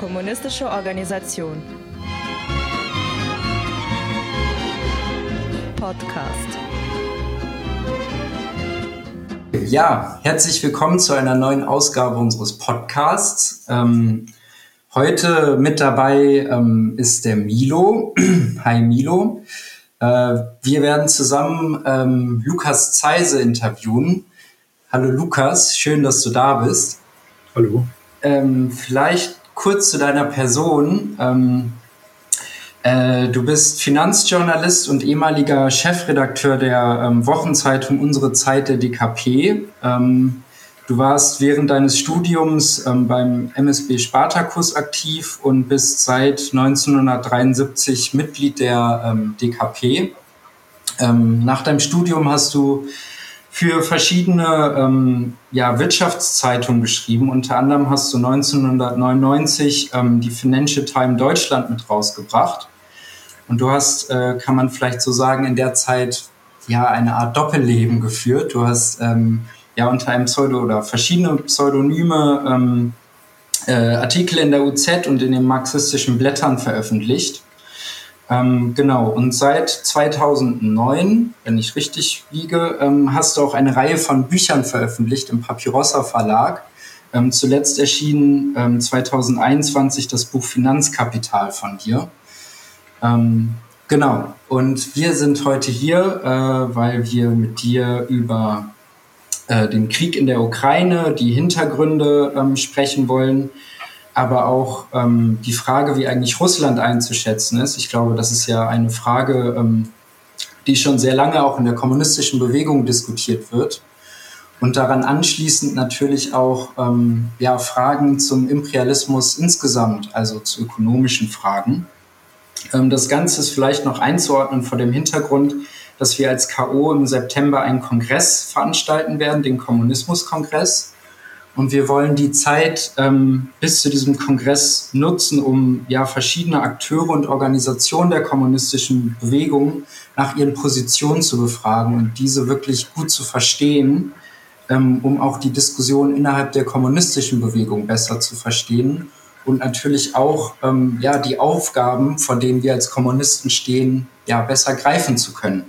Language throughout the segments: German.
kommunistische Organisation. Podcast. Ja, herzlich willkommen zu einer neuen Ausgabe unseres Podcasts. Ähm, heute mit dabei ähm, ist der Milo. Hi Milo. Äh, wir werden zusammen ähm, Lukas Zeise interviewen. Hallo Lukas, schön, dass du da bist. Hallo. Ähm, vielleicht kurz zu deiner Person. Ähm, äh, du bist Finanzjournalist und ehemaliger Chefredakteur der ähm, Wochenzeitung Unsere Zeit der DKP. Ähm, du warst während deines Studiums ähm, beim MSB Spartacus aktiv und bist seit 1973 Mitglied der ähm, DKP. Ähm, nach deinem Studium hast du für verschiedene ähm, ja, Wirtschaftszeitungen geschrieben. Unter anderem hast du 1999 ähm, die Financial Times Deutschland mit rausgebracht. Und du hast, äh, kann man vielleicht so sagen, in der Zeit ja eine Art Doppelleben geführt. Du hast ähm, ja unter einem Pseudo oder verschiedene Pseudonyme ähm, äh, Artikel in der UZ und in den marxistischen Blättern veröffentlicht. Ähm, genau, und seit 2009, wenn ich richtig liege, ähm, hast du auch eine Reihe von Büchern veröffentlicht im Papyrossa Verlag. Ähm, zuletzt erschien 2021 ähm, das Buch Finanzkapital von dir. Ähm, genau, und wir sind heute hier, äh, weil wir mit dir über äh, den Krieg in der Ukraine, die Hintergründe ähm, sprechen wollen aber auch ähm, die Frage, wie eigentlich Russland einzuschätzen ist. Ich glaube, das ist ja eine Frage, ähm, die schon sehr lange auch in der kommunistischen Bewegung diskutiert wird. Und daran anschließend natürlich auch ähm, ja, Fragen zum Imperialismus insgesamt, also zu ökonomischen Fragen. Ähm, das Ganze ist vielleicht noch einzuordnen vor dem Hintergrund, dass wir als KO im September einen Kongress veranstalten werden, den Kommunismuskongress. Und wir wollen die Zeit ähm, bis zu diesem Kongress nutzen, um ja verschiedene Akteure und Organisationen der kommunistischen Bewegung nach ihren Positionen zu befragen und diese wirklich gut zu verstehen, ähm, um auch die Diskussion innerhalb der kommunistischen Bewegung besser zu verstehen und natürlich auch ähm, ja die Aufgaben, vor denen wir als Kommunisten stehen, ja besser greifen zu können.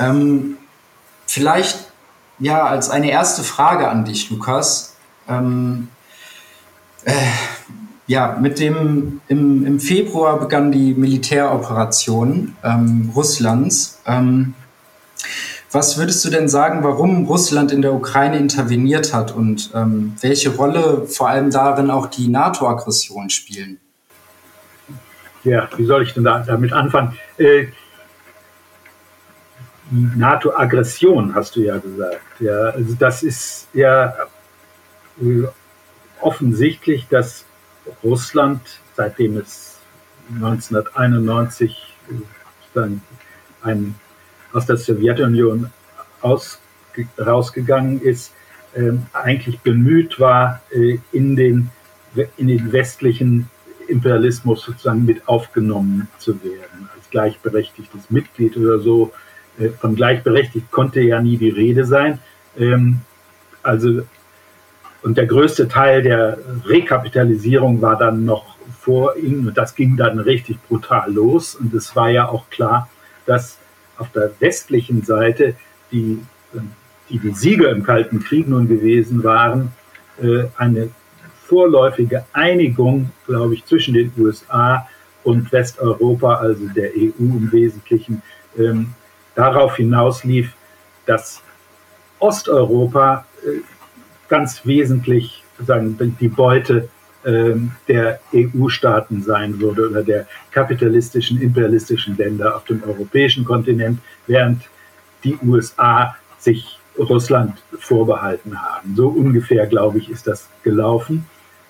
Ähm, vielleicht ja, als eine erste Frage an dich, Lukas. Ähm, äh, ja, mit dem im, im Februar begann die Militäroperation ähm, Russlands. Ähm, was würdest du denn sagen, warum Russland in der Ukraine interveniert hat und ähm, welche Rolle vor allem darin auch die NATO-Aggressionen spielen? Ja, wie soll ich denn da, damit anfangen? Äh, NATO-Aggression, hast du ja gesagt. Ja, also das ist ja äh, offensichtlich, dass Russland, seitdem es 1991 dann ein, aus der Sowjetunion aus, rausgegangen ist, äh, eigentlich bemüht war, äh, in, den, in den westlichen Imperialismus sozusagen mit aufgenommen zu werden, als gleichberechtigtes Mitglied oder so äh, von gleichberechtigt konnte ja nie die Rede sein. Ähm, also, und der größte Teil der Rekapitalisierung war dann noch vor ihnen und das ging dann richtig brutal los. Und es war ja auch klar, dass auf der westlichen Seite die, die, die Sieger im Kalten Krieg nun gewesen waren, äh, eine vorläufige Einigung, glaube ich, zwischen den USA und Westeuropa, also der EU im Wesentlichen, ähm, darauf hinauslief, dass Osteuropa äh, ganz wesentlich sagen, die Beute ähm, der EU-Staaten sein würde oder der kapitalistischen, imperialistischen Länder auf dem europäischen Kontinent, während die USA sich Russland vorbehalten haben. So ungefähr, glaube ich, ist das gelaufen.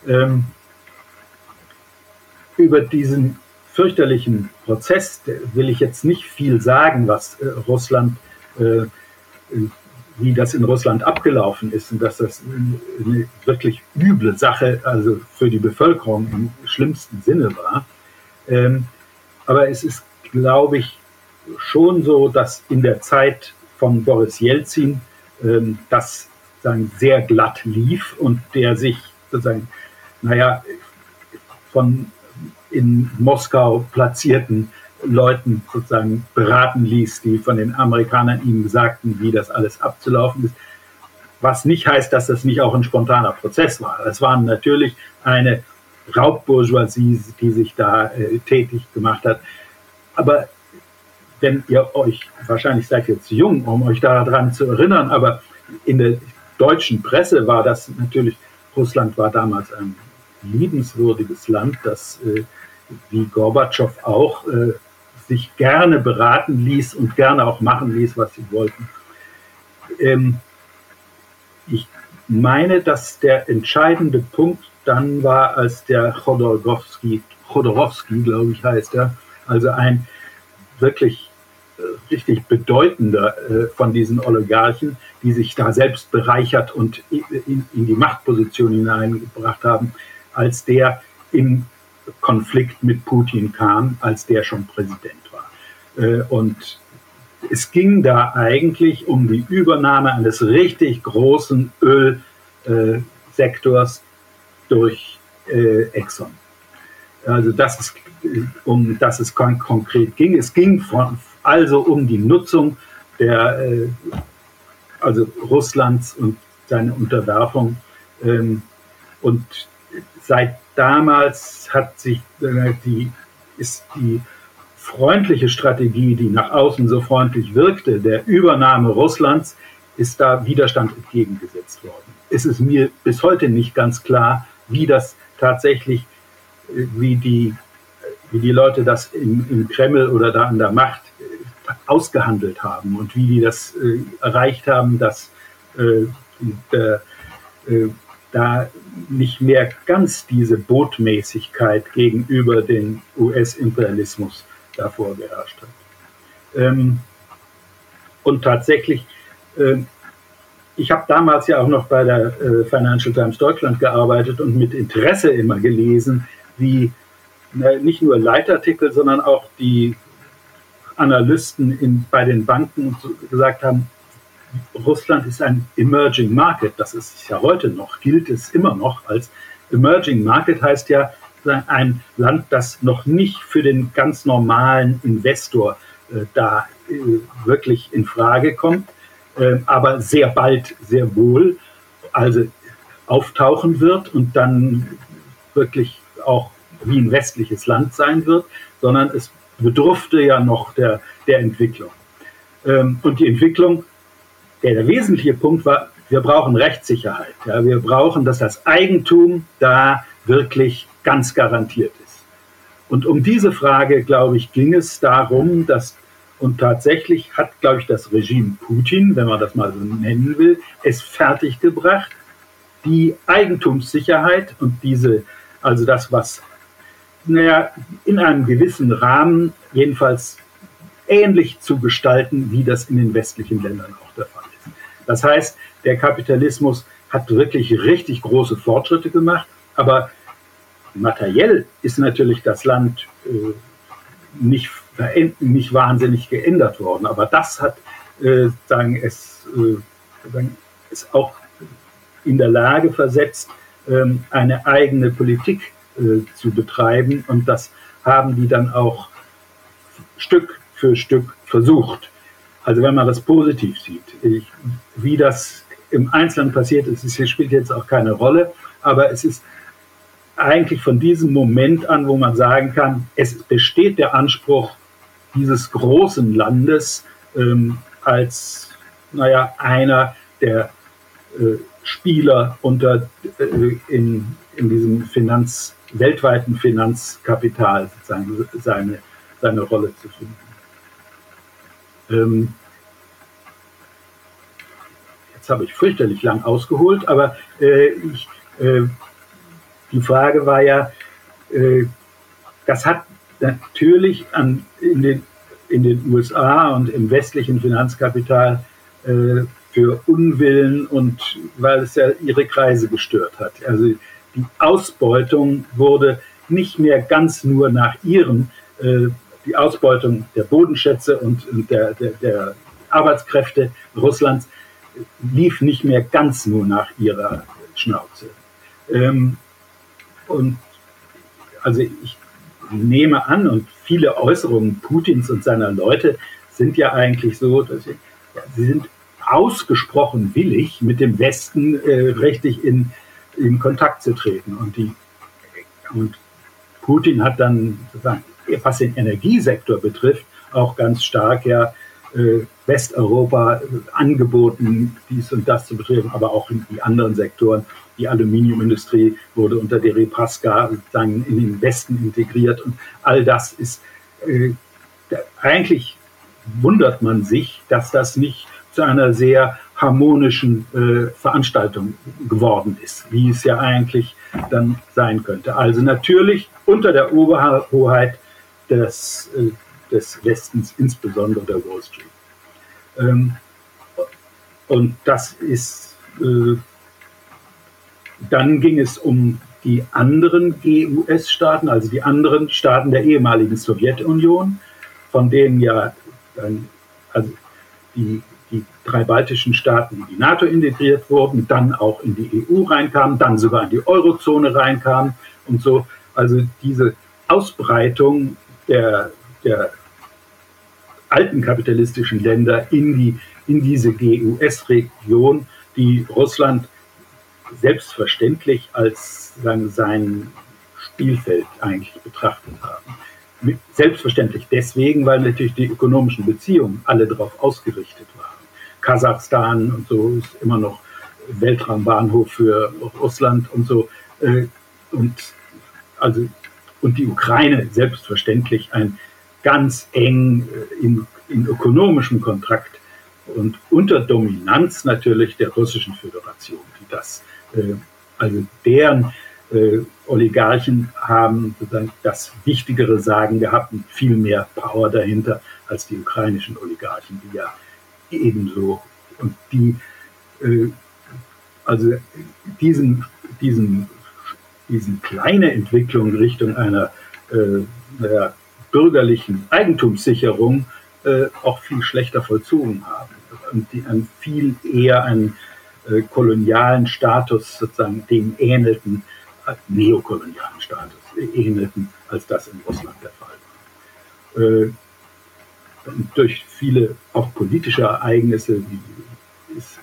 Ähm, über diesen fürchterlichen Prozess will ich jetzt nicht viel sagen, was äh, Russland, äh, wie das in Russland abgelaufen ist und dass das eine wirklich üble Sache, also für die Bevölkerung im schlimmsten Sinne war. Ähm, aber es ist, glaube ich, schon so, dass in der Zeit von Boris Jelzin ähm, das sagen, sehr glatt lief und der sich sozusagen naja, von in Moskau platzierten Leuten sozusagen beraten ließ, die von den Amerikanern ihm sagten, wie das alles abzulaufen ist. Was nicht heißt, dass das nicht auch ein spontaner Prozess war. Es war natürlich eine Raubbourgeoisie, die sich da äh, tätig gemacht hat. Aber wenn ihr euch, wahrscheinlich seid ihr zu jung, um euch daran zu erinnern, aber in der deutschen Presse war das natürlich, Russland war damals ein liebenswürdiges Land, das äh, wie Gorbatschow auch äh, sich gerne beraten ließ und gerne auch machen ließ, was sie wollten. Ähm, ich meine, dass der entscheidende Punkt dann war, als der Chodorowski, Chodorowski, glaube ich, heißt er, also ein wirklich äh, richtig bedeutender von diesen Oligarchen, die sich da selbst bereichert und in die Machtposition hineingebracht haben, als der in Konflikt mit Putin kam, als der schon Präsident war. Äh, und es ging da eigentlich um die Übernahme eines richtig großen Ölsektors durch äh, Exxon. Also das ist, um das es konkret ging. Es ging von, also um die Nutzung der, äh, also Russlands und seine Unterwerfung. Ähm, und seit damals hat sich äh, die, ist die freundliche Strategie, die nach außen so freundlich wirkte, der Übernahme Russlands, ist da Widerstand entgegengesetzt worden. Es ist mir bis heute nicht ganz klar, wie das tatsächlich, äh, wie die, wie die Leute das im, im Kreml oder da an der Macht äh, ausgehandelt haben und wie die das äh, erreicht haben, dass äh, der, äh, da nicht mehr ganz diese Botmäßigkeit gegenüber dem US-Imperialismus davor geherrscht hat. Ähm, und tatsächlich, äh, ich habe damals ja auch noch bei der äh, Financial Times Deutschland gearbeitet und mit Interesse immer gelesen, wie na, nicht nur Leitartikel, sondern auch die Analysten in, bei den Banken gesagt haben, Russland ist ein Emerging Market. Das ist ja heute noch, gilt es immer noch als Emerging Market heißt ja ein Land, das noch nicht für den ganz normalen Investor äh, da äh, wirklich in Frage kommt, äh, aber sehr bald sehr wohl also auftauchen wird und dann wirklich auch wie ein westliches Land sein wird, sondern es bedurfte ja noch der, der Entwicklung. Ähm, und die Entwicklung der, der wesentliche Punkt war, wir brauchen Rechtssicherheit. Ja, wir brauchen, dass das Eigentum da wirklich ganz garantiert ist. Und um diese Frage, glaube ich, ging es darum, dass, und tatsächlich hat, glaube ich, das Regime Putin, wenn man das mal so nennen will, es fertiggebracht, die Eigentumssicherheit und diese, also das, was, naja, in einem gewissen Rahmen jedenfalls ähnlich zu gestalten, wie das in den westlichen Ländern auch der Fall ist. Das heißt, der Kapitalismus hat wirklich richtig große Fortschritte gemacht, aber materiell ist natürlich das Land äh, nicht, nicht wahnsinnig geändert worden. Aber das hat äh, sagen, es, äh, sagen, es auch in der Lage versetzt, ähm, eine eigene Politik äh, zu betreiben. Und das haben die dann auch Stück für Stück versucht. Also wenn man das positiv sieht, ich, wie das im Einzelnen passiert ist, es spielt jetzt auch keine Rolle, aber es ist eigentlich von diesem Moment an, wo man sagen kann, es besteht der Anspruch dieses großen Landes ähm, als, naja, einer der äh, Spieler unter, äh, in, in diesem Finanz, weltweiten Finanzkapital seine, seine, seine Rolle zu finden. Ähm, jetzt habe ich fürchterlich lang ausgeholt, aber äh, ich, äh, die Frage war ja, äh, das hat natürlich an, in, den, in den USA und im westlichen Finanzkapital äh, für Unwillen und weil es ja ihre Kreise gestört hat. Also die Ausbeutung wurde nicht mehr ganz nur nach ihren äh, die Ausbeutung der Bodenschätze und, der, der, der Arbeitskräfte Russlands lief nicht mehr ganz nur nach ihrer Schnauze. Ähm, und also ich nehme an, und viele Äußerungen Putins und seiner Leute sind ja eigentlich so, dass sie, sie sind ausgesprochen willig, mit dem Westen äh, richtig in, in Kontakt zu treten. Und, die, und Putin hat dann, sozusagen, was den Energiesektor betrifft, auch ganz stark ja äh, Westeuropa angeboten, dies und das zu betreiben, aber auch in die anderen Sektoren. Die Aluminiumindustrie wurde unter Deripaska dann in den Westen integriert und all das ist äh, eigentlich wundert man sich, dass das nicht zu einer sehr harmonischen äh, Veranstaltung geworden ist, wie es ja eigentlich dann sein könnte. Also natürlich unter der Oberhoheit des, äh, des Westens, insbesondere der Wall Street. Ähm, und das ist, äh, dann ging es um die anderen GUS-Staaten, also die anderen Staaten der ehemaligen Sowjetunion, von denen ja dann, also die, die drei baltischen Staaten in die NATO integriert wurden, dann auch in die EU reinkamen, dann sogar in die Eurozone reinkamen und so. Also diese Ausbreitung der, der alten kapitalistischen Länder in, die, in diese GUS-Region, die Russland selbstverständlich als sagen, sein Spielfeld eigentlich betrachtet haben. Selbstverständlich deswegen, weil natürlich die ökonomischen Beziehungen alle darauf ausgerichtet waren. Kasachstan und so ist immer noch Weltraumbahnhof für Russland und so. Äh, und, also, und die Ukraine selbstverständlich ein ganz eng äh, in, in ökonomischem Kontrakt und unter Dominanz natürlich der russischen Föderation, die das, äh, also deren äh, Oligarchen haben das wichtigere Sagen gehabt und viel mehr Power dahinter als die ukrainischen Oligarchen, die ja ebenso und die äh, also diesen, diesen, diesen kleine Entwicklung Richtung einer äh, naja, bürgerlichen Eigentumssicherung äh, auch viel schlechter vollzogen haben und die an viel eher einen äh, kolonialen Status sozusagen dem ähnelten, äh, neokolonialen Status ähnelten, als das in Russland der Fall war. Äh, durch viele auch politische Ereignisse ist,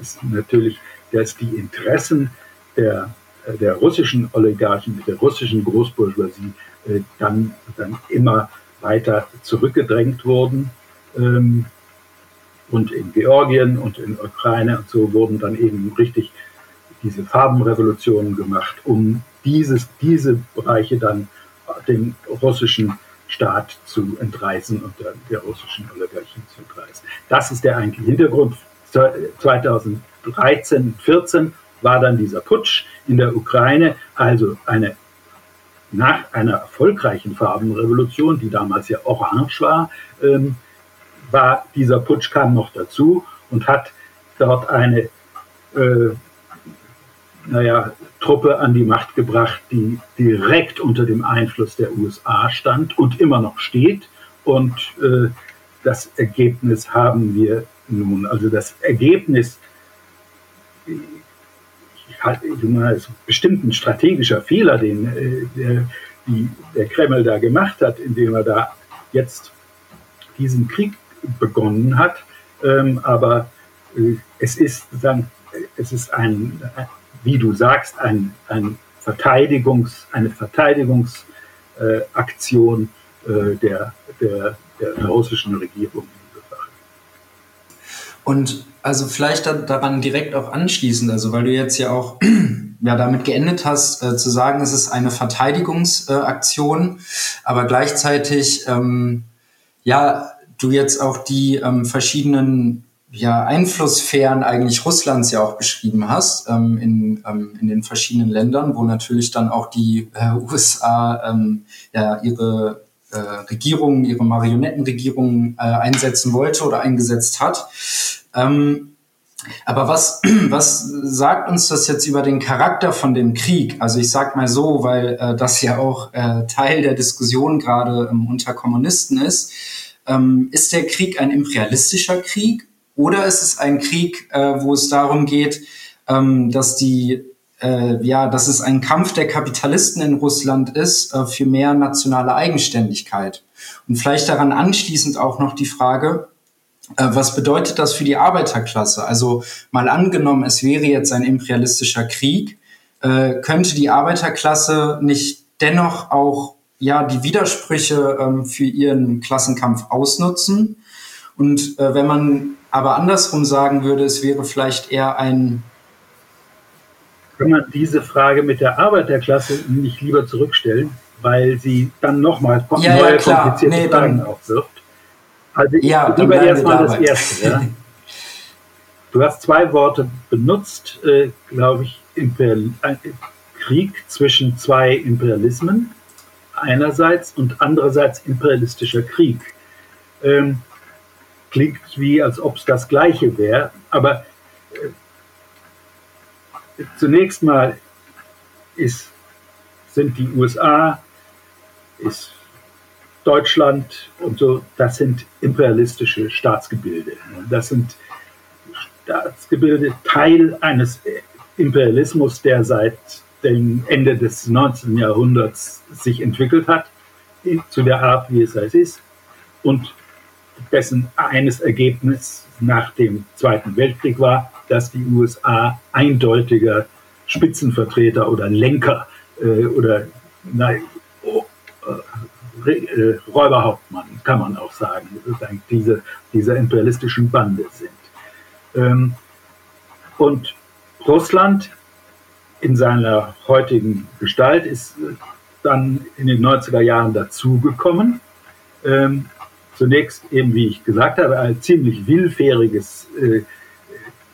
ist natürlich, dass die Interessen der, der russischen Oligarchen, der russischen Großbourgeoisie äh, dann, dann immer weiter zurückgedrängt wurden. Ähm, und in Georgien und in Ukraine und so wurden dann eben richtig diese Farbenrevolutionen gemacht, um dieses, diese Bereiche dann dem russischen Staat zu entreißen und der, der russischen Oligarchie zu entreißen. Das ist der eigentliche Hintergrund. 2013, 14 war dann dieser Putsch in der Ukraine, also eine nach einer erfolgreichen Farbenrevolution, die damals ja orange war, ähm, war dieser Putsch kam noch dazu und hat dort eine äh, naja, Truppe an die Macht gebracht, die direkt unter dem Einfluss der USA stand und immer noch steht. Und äh, das Ergebnis haben wir nun. Also das Ergebnis ist bestimmt ein strategischer Fehler, den äh, der, die, der Kreml da gemacht hat, indem er da jetzt diesen Krieg begonnen hat. Ähm, aber äh, es ist, sagen, es ist ein, wie du sagst, ein, ein Verteidigungs, eine Verteidigungsaktion äh, der, der, der russischen Regierung. Und also vielleicht daran direkt auch anschließend, also weil du jetzt ja auch ja damit geendet hast, äh, zu sagen, es ist eine Verteidigungsaktion, äh, aber gleichzeitig ähm, ja du jetzt auch die ähm, verschiedenen ja, Einflusssphären eigentlich Russlands ja auch beschrieben hast, ähm, in, ähm, in den verschiedenen Ländern, wo natürlich dann auch die äh, USA ähm, ja ihre äh, Regierung, ihre Marionettenregierung äh, einsetzen wollte oder eingesetzt hat. Ähm, aber was, was sagt uns das jetzt über den Charakter von dem Krieg? Also ich sag mal so, weil äh, das ja auch äh, Teil der Diskussion gerade ähm, unter Kommunisten ist. Ähm, ist der Krieg ein imperialistischer Krieg oder ist es ein Krieg, äh, wo es darum geht, ähm, dass die äh, ja, dass es ein Kampf der Kapitalisten in Russland ist äh, für mehr nationale Eigenständigkeit. Und vielleicht daran anschließend auch noch die Frage, äh, was bedeutet das für die Arbeiterklasse? Also mal angenommen, es wäre jetzt ein imperialistischer Krieg, äh, könnte die Arbeiterklasse nicht dennoch auch ja die Widersprüche ähm, für ihren Klassenkampf ausnutzen? Und äh, wenn man aber andersrum sagen würde, es wäre vielleicht eher ein kann man diese Frage mit der Arbeiterklasse nicht lieber zurückstellen, weil sie dann nochmal ja, neue ja, komplizierte nee, Fragen dann, aufwirft. Also ja, ich lieber erstmal das erste. Ja. Du hast zwei Worte benutzt, äh, glaube ich, Imperial äh, Krieg zwischen zwei Imperialismen einerseits und andererseits imperialistischer Krieg. Ähm, klingt wie, als ob es das Gleiche wäre, aber äh, zunächst mal ist, sind die USA, ist Deutschland und so, das sind imperialistische Staatsgebilde. Das sind Staatsgebilde, Teil eines Imperialismus, der seit dem Ende des 19. Jahrhunderts sich entwickelt hat, zu der Art, wie es ist, und dessen eines Ergebnis nach dem Zweiten Weltkrieg war, dass die USA eindeutiger Spitzenvertreter oder Lenker äh, oder nein, oh, äh, äh, Räuberhauptmann, kann man auch sagen, diese, dieser imperialistischen Bande sind. Ähm, und Russland in seiner heutigen Gestalt ist dann in den 90er Jahren dazugekommen. Ähm, zunächst eben, wie ich gesagt habe, ein ziemlich willfähriges äh,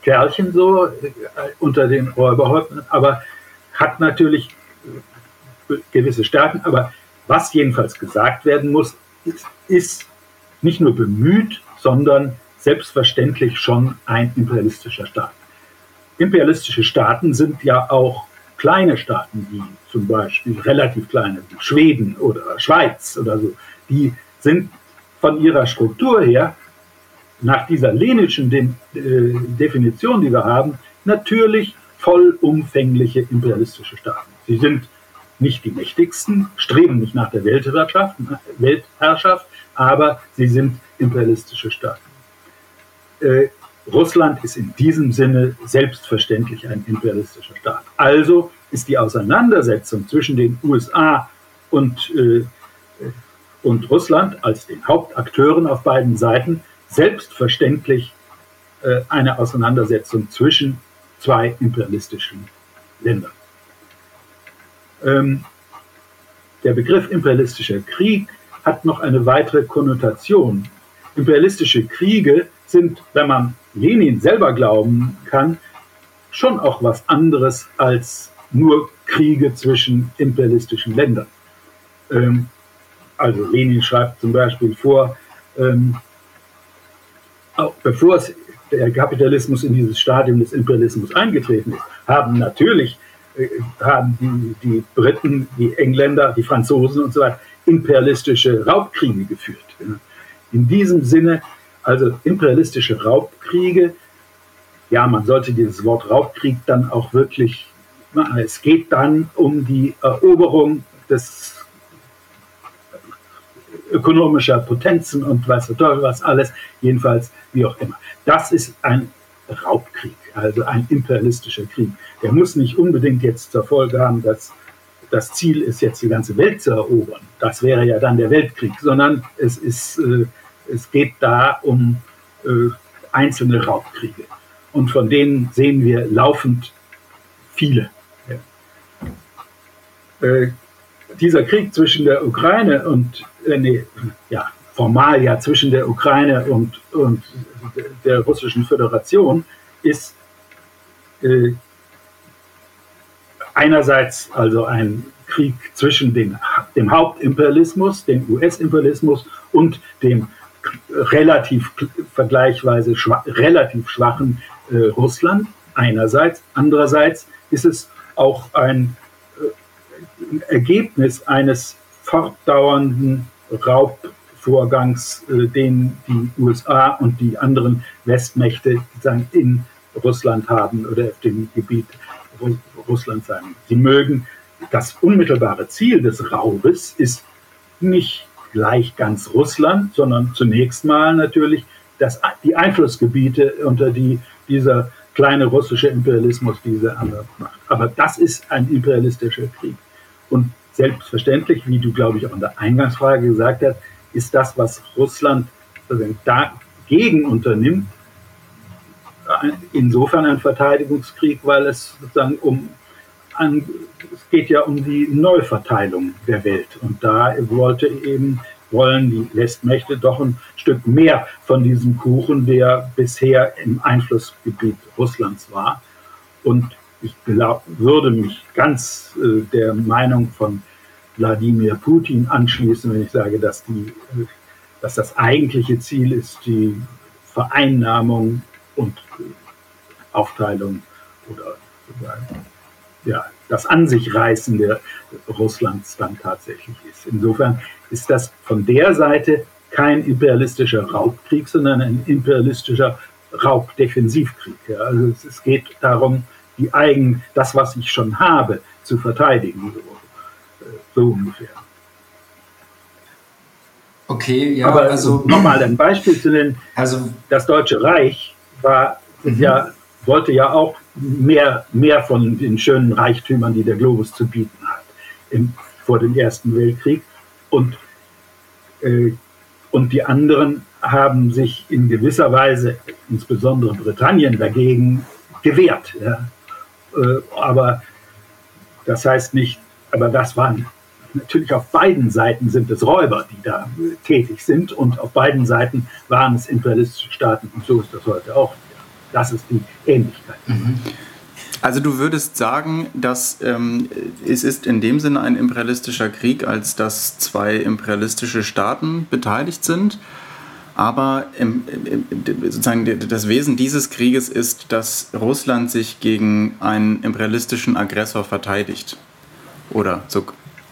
Kerlchen so äh, unter den Räuberhäuptern, aber hat natürlich äh, gewisse Stärken. Aber was jedenfalls gesagt werden muss, ist, ist nicht nur bemüht, sondern selbstverständlich schon ein imperialistischer Staat. Imperialistische Staaten sind ja auch kleine Staaten, wie zum Beispiel relativ kleine Schweden oder Schweiz oder so, die sind von ihrer Struktur her, nach dieser leninischen De äh, Definition, die wir haben, natürlich vollumfängliche imperialistische Staaten. Sie sind nicht die mächtigsten, streben nicht nach der Weltherrschaft, Weltherrschaft aber sie sind imperialistische Staaten. Äh, Russland ist in diesem Sinne selbstverständlich ein imperialistischer Staat. Also ist die Auseinandersetzung zwischen den USA und äh, und Russland als den Hauptakteuren auf beiden Seiten selbstverständlich äh, eine Auseinandersetzung zwischen zwei imperialistischen Ländern. Ähm, der Begriff imperialistischer Krieg hat noch eine weitere Konnotation. Imperialistische Kriege sind, wenn man Lenin selber glauben kann, schon auch was anderes als nur Kriege zwischen imperialistischen Ländern. Ähm, also Lenin schreibt zum Beispiel vor, ähm, bevor es der Kapitalismus in dieses Stadium des Imperialismus eingetreten ist, haben natürlich äh, haben die, die Briten, die Engländer, die Franzosen und so weiter imperialistische Raubkriege geführt. In diesem Sinne, also imperialistische Raubkriege, ja, man sollte dieses Wort Raubkrieg dann auch wirklich, es geht dann um die Eroberung des ökonomischer Potenzen und weiß der was alles, jedenfalls wie auch immer. Das ist ein Raubkrieg, also ein imperialistischer Krieg. Der muss nicht unbedingt jetzt zur Folge haben, dass das Ziel ist, jetzt die ganze Welt zu erobern. Das wäre ja dann der Weltkrieg, sondern es, ist, äh, es geht da um äh, einzelne Raubkriege. Und von denen sehen wir laufend viele. Ja. Äh, dieser Krieg zwischen der Ukraine und, äh, nee, ja, formal ja zwischen der Ukraine und, und der Russischen Föderation ist äh, einerseits also ein Krieg zwischen den, dem Hauptimperialismus, dem US-Imperialismus und dem relativ vergleichsweise schwach, relativ schwachen äh, Russland einerseits. Andererseits ist es auch ein Ergebnis eines fortdauernden Raubvorgangs, äh, den die USA und die anderen Westmächte in Russland haben oder auf dem Gebiet Russland sein. Sie mögen, das unmittelbare Ziel des Raubes ist nicht gleich ganz Russland, sondern zunächst mal natürlich das, die Einflussgebiete, unter die dieser kleine russische Imperialismus diese andere macht. Aber das ist ein imperialistischer Krieg. Und selbstverständlich, wie du, glaube ich, auch in der Eingangsfrage gesagt hast, ist das, was Russland dagegen unternimmt, insofern ein Verteidigungskrieg, weil es sozusagen um an, es geht ja um die Neuverteilung der Welt. Und da wollte eben, wollen die Westmächte doch ein Stück mehr von diesem Kuchen, der bisher im Einflussgebiet Russlands war. Und ich glaub, würde mich ganz äh, der Meinung von Wladimir Putin anschließen, wenn ich sage, dass, die, äh, dass das eigentliche Ziel ist, die Vereinnahmung und Aufteilung oder ja, das An sich reißen der Russlands dann tatsächlich ist. Insofern ist das von der Seite kein imperialistischer Raubkrieg, sondern ein imperialistischer Raubdefensivkrieg. Ja. Also es, es, geht darum, die eigen, das, was ich schon habe, zu verteidigen, so, äh, so ungefähr. Okay, ja, aber also nochmal ein Beispiel zu nennen. Also das Deutsche Reich war mhm. ja wollte ja auch mehr, mehr von den schönen Reichtümern, die der Globus zu bieten hat, im, vor dem Ersten Weltkrieg. Und, äh, und die anderen haben sich in gewisser Weise, insbesondere Britannien, dagegen gewehrt. Ja. Äh, aber das heißt nicht, aber das waren natürlich auf beiden Seiten sind es Räuber, die da tätig sind und auf beiden Seiten waren es imperialistische Staaten und so ist das heute auch. Das ist die Ähnlichkeit. Mhm. Also du würdest sagen, dass ähm, es ist in dem Sinne ein imperialistischer Krieg, als dass zwei imperialistische Staaten beteiligt sind. Aber im, im, sozusagen das Wesen dieses Krieges ist, dass Russland sich gegen einen imperialistischen Aggressor verteidigt. Oder so.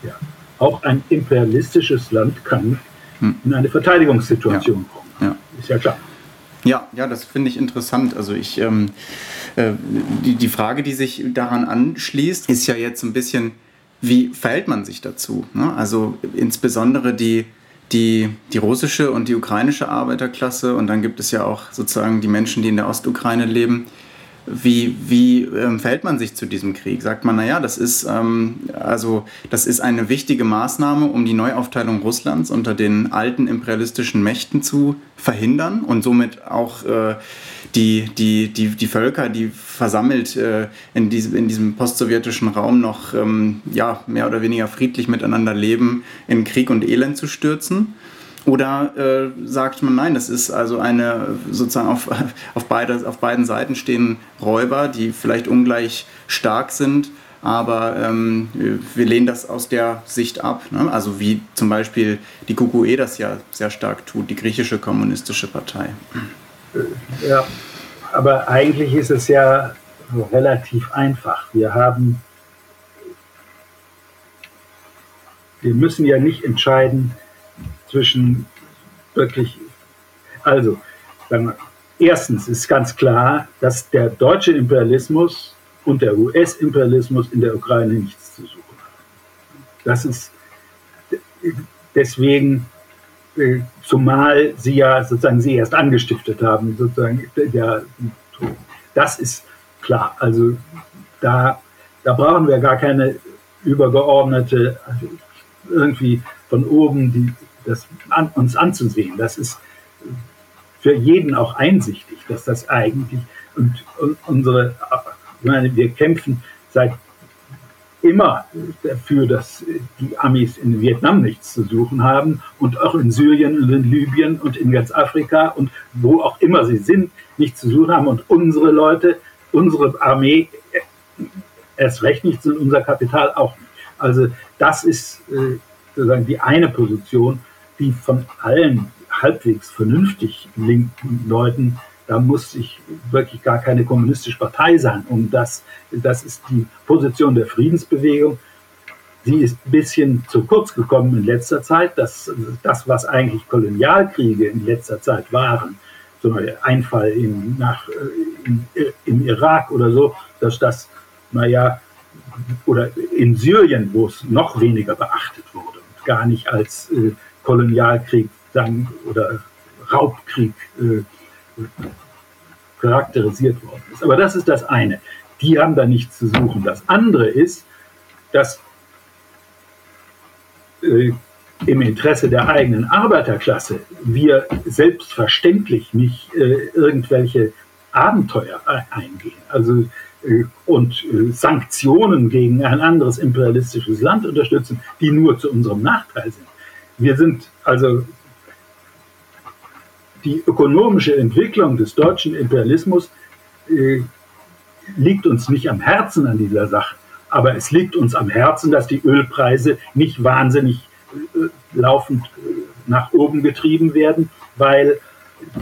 Ja. Auch ein imperialistisches Land kann hm. in eine Verteidigungssituation ja. kommen. Ja. Ist ja klar. Ja, ja, das finde ich interessant. Also ich, ähm, äh, die, die Frage, die sich daran anschließt, ist ja jetzt ein bisschen, wie verhält man sich dazu? Ne? Also insbesondere die, die, die russische und die ukrainische Arbeiterklasse und dann gibt es ja auch sozusagen die Menschen, die in der Ostukraine leben wie, wie ähm, verhält man sich zu diesem Krieg? Sagt man, naja, das ist, ähm, also, das ist eine wichtige Maßnahme, um die Neuaufteilung Russlands unter den alten imperialistischen Mächten zu verhindern und somit auch äh, die, die, die, die Völker, die versammelt äh, in, diesem, in diesem postsowjetischen Raum noch ähm, ja, mehr oder weniger friedlich miteinander leben, in Krieg und Elend zu stürzen. Oder äh, sagt man, nein, das ist also eine, sozusagen auf, auf, beide, auf beiden Seiten stehen Räuber, die vielleicht ungleich stark sind, aber ähm, wir lehnen das aus der Sicht ab. Ne? Also wie zum Beispiel die KQE das ja sehr stark tut, die griechische kommunistische Partei. Ja, aber eigentlich ist es ja relativ einfach. Wir haben, wir müssen ja nicht entscheiden, zwischen wirklich, also, wir, erstens ist ganz klar, dass der deutsche Imperialismus und der US-Imperialismus in der Ukraine nichts zu suchen haben. Das ist deswegen, zumal sie ja sozusagen sie erst angestiftet haben, sozusagen, ja, das ist klar. Also da, da brauchen wir gar keine übergeordnete, irgendwie von oben die das an, uns anzusehen. Das ist für jeden auch einsichtig, dass das eigentlich und, und unsere, ich meine, wir kämpfen seit immer dafür, dass die Amis in Vietnam nichts zu suchen haben und auch in Syrien und in Libyen und in ganz Afrika und wo auch immer sie sind, nichts zu suchen haben und unsere Leute, unsere Armee erst recht nichts und unser Kapital auch nicht. Also das ist äh, sozusagen die eine Position die von allen halbwegs vernünftig linken Leuten, da muss ich wirklich gar keine kommunistische Partei sein, um das, das ist die Position der Friedensbewegung. Sie ist ein bisschen zu kurz gekommen in letzter Zeit. Das, das was eigentlich Kolonialkriege in letzter Zeit waren, so ein Einfall in, nach, in, im Irak oder so, dass das naja, oder in Syrien, wo es noch weniger beachtet wurde und gar nicht als äh, Kolonialkrieg sagen, oder Raubkrieg äh, charakterisiert worden ist. Aber das ist das eine. Die haben da nichts zu suchen. Das andere ist, dass äh, im Interesse der eigenen Arbeiterklasse wir selbstverständlich nicht äh, irgendwelche Abenteuer eingehen. Also äh, und äh, Sanktionen gegen ein anderes imperialistisches Land unterstützen, die nur zu unserem Nachteil sind. Wir sind also die ökonomische Entwicklung des deutschen Imperialismus äh, liegt uns nicht am Herzen an dieser Sache, aber es liegt uns am Herzen, dass die Ölpreise nicht wahnsinnig äh, laufend äh, nach oben getrieben werden, weil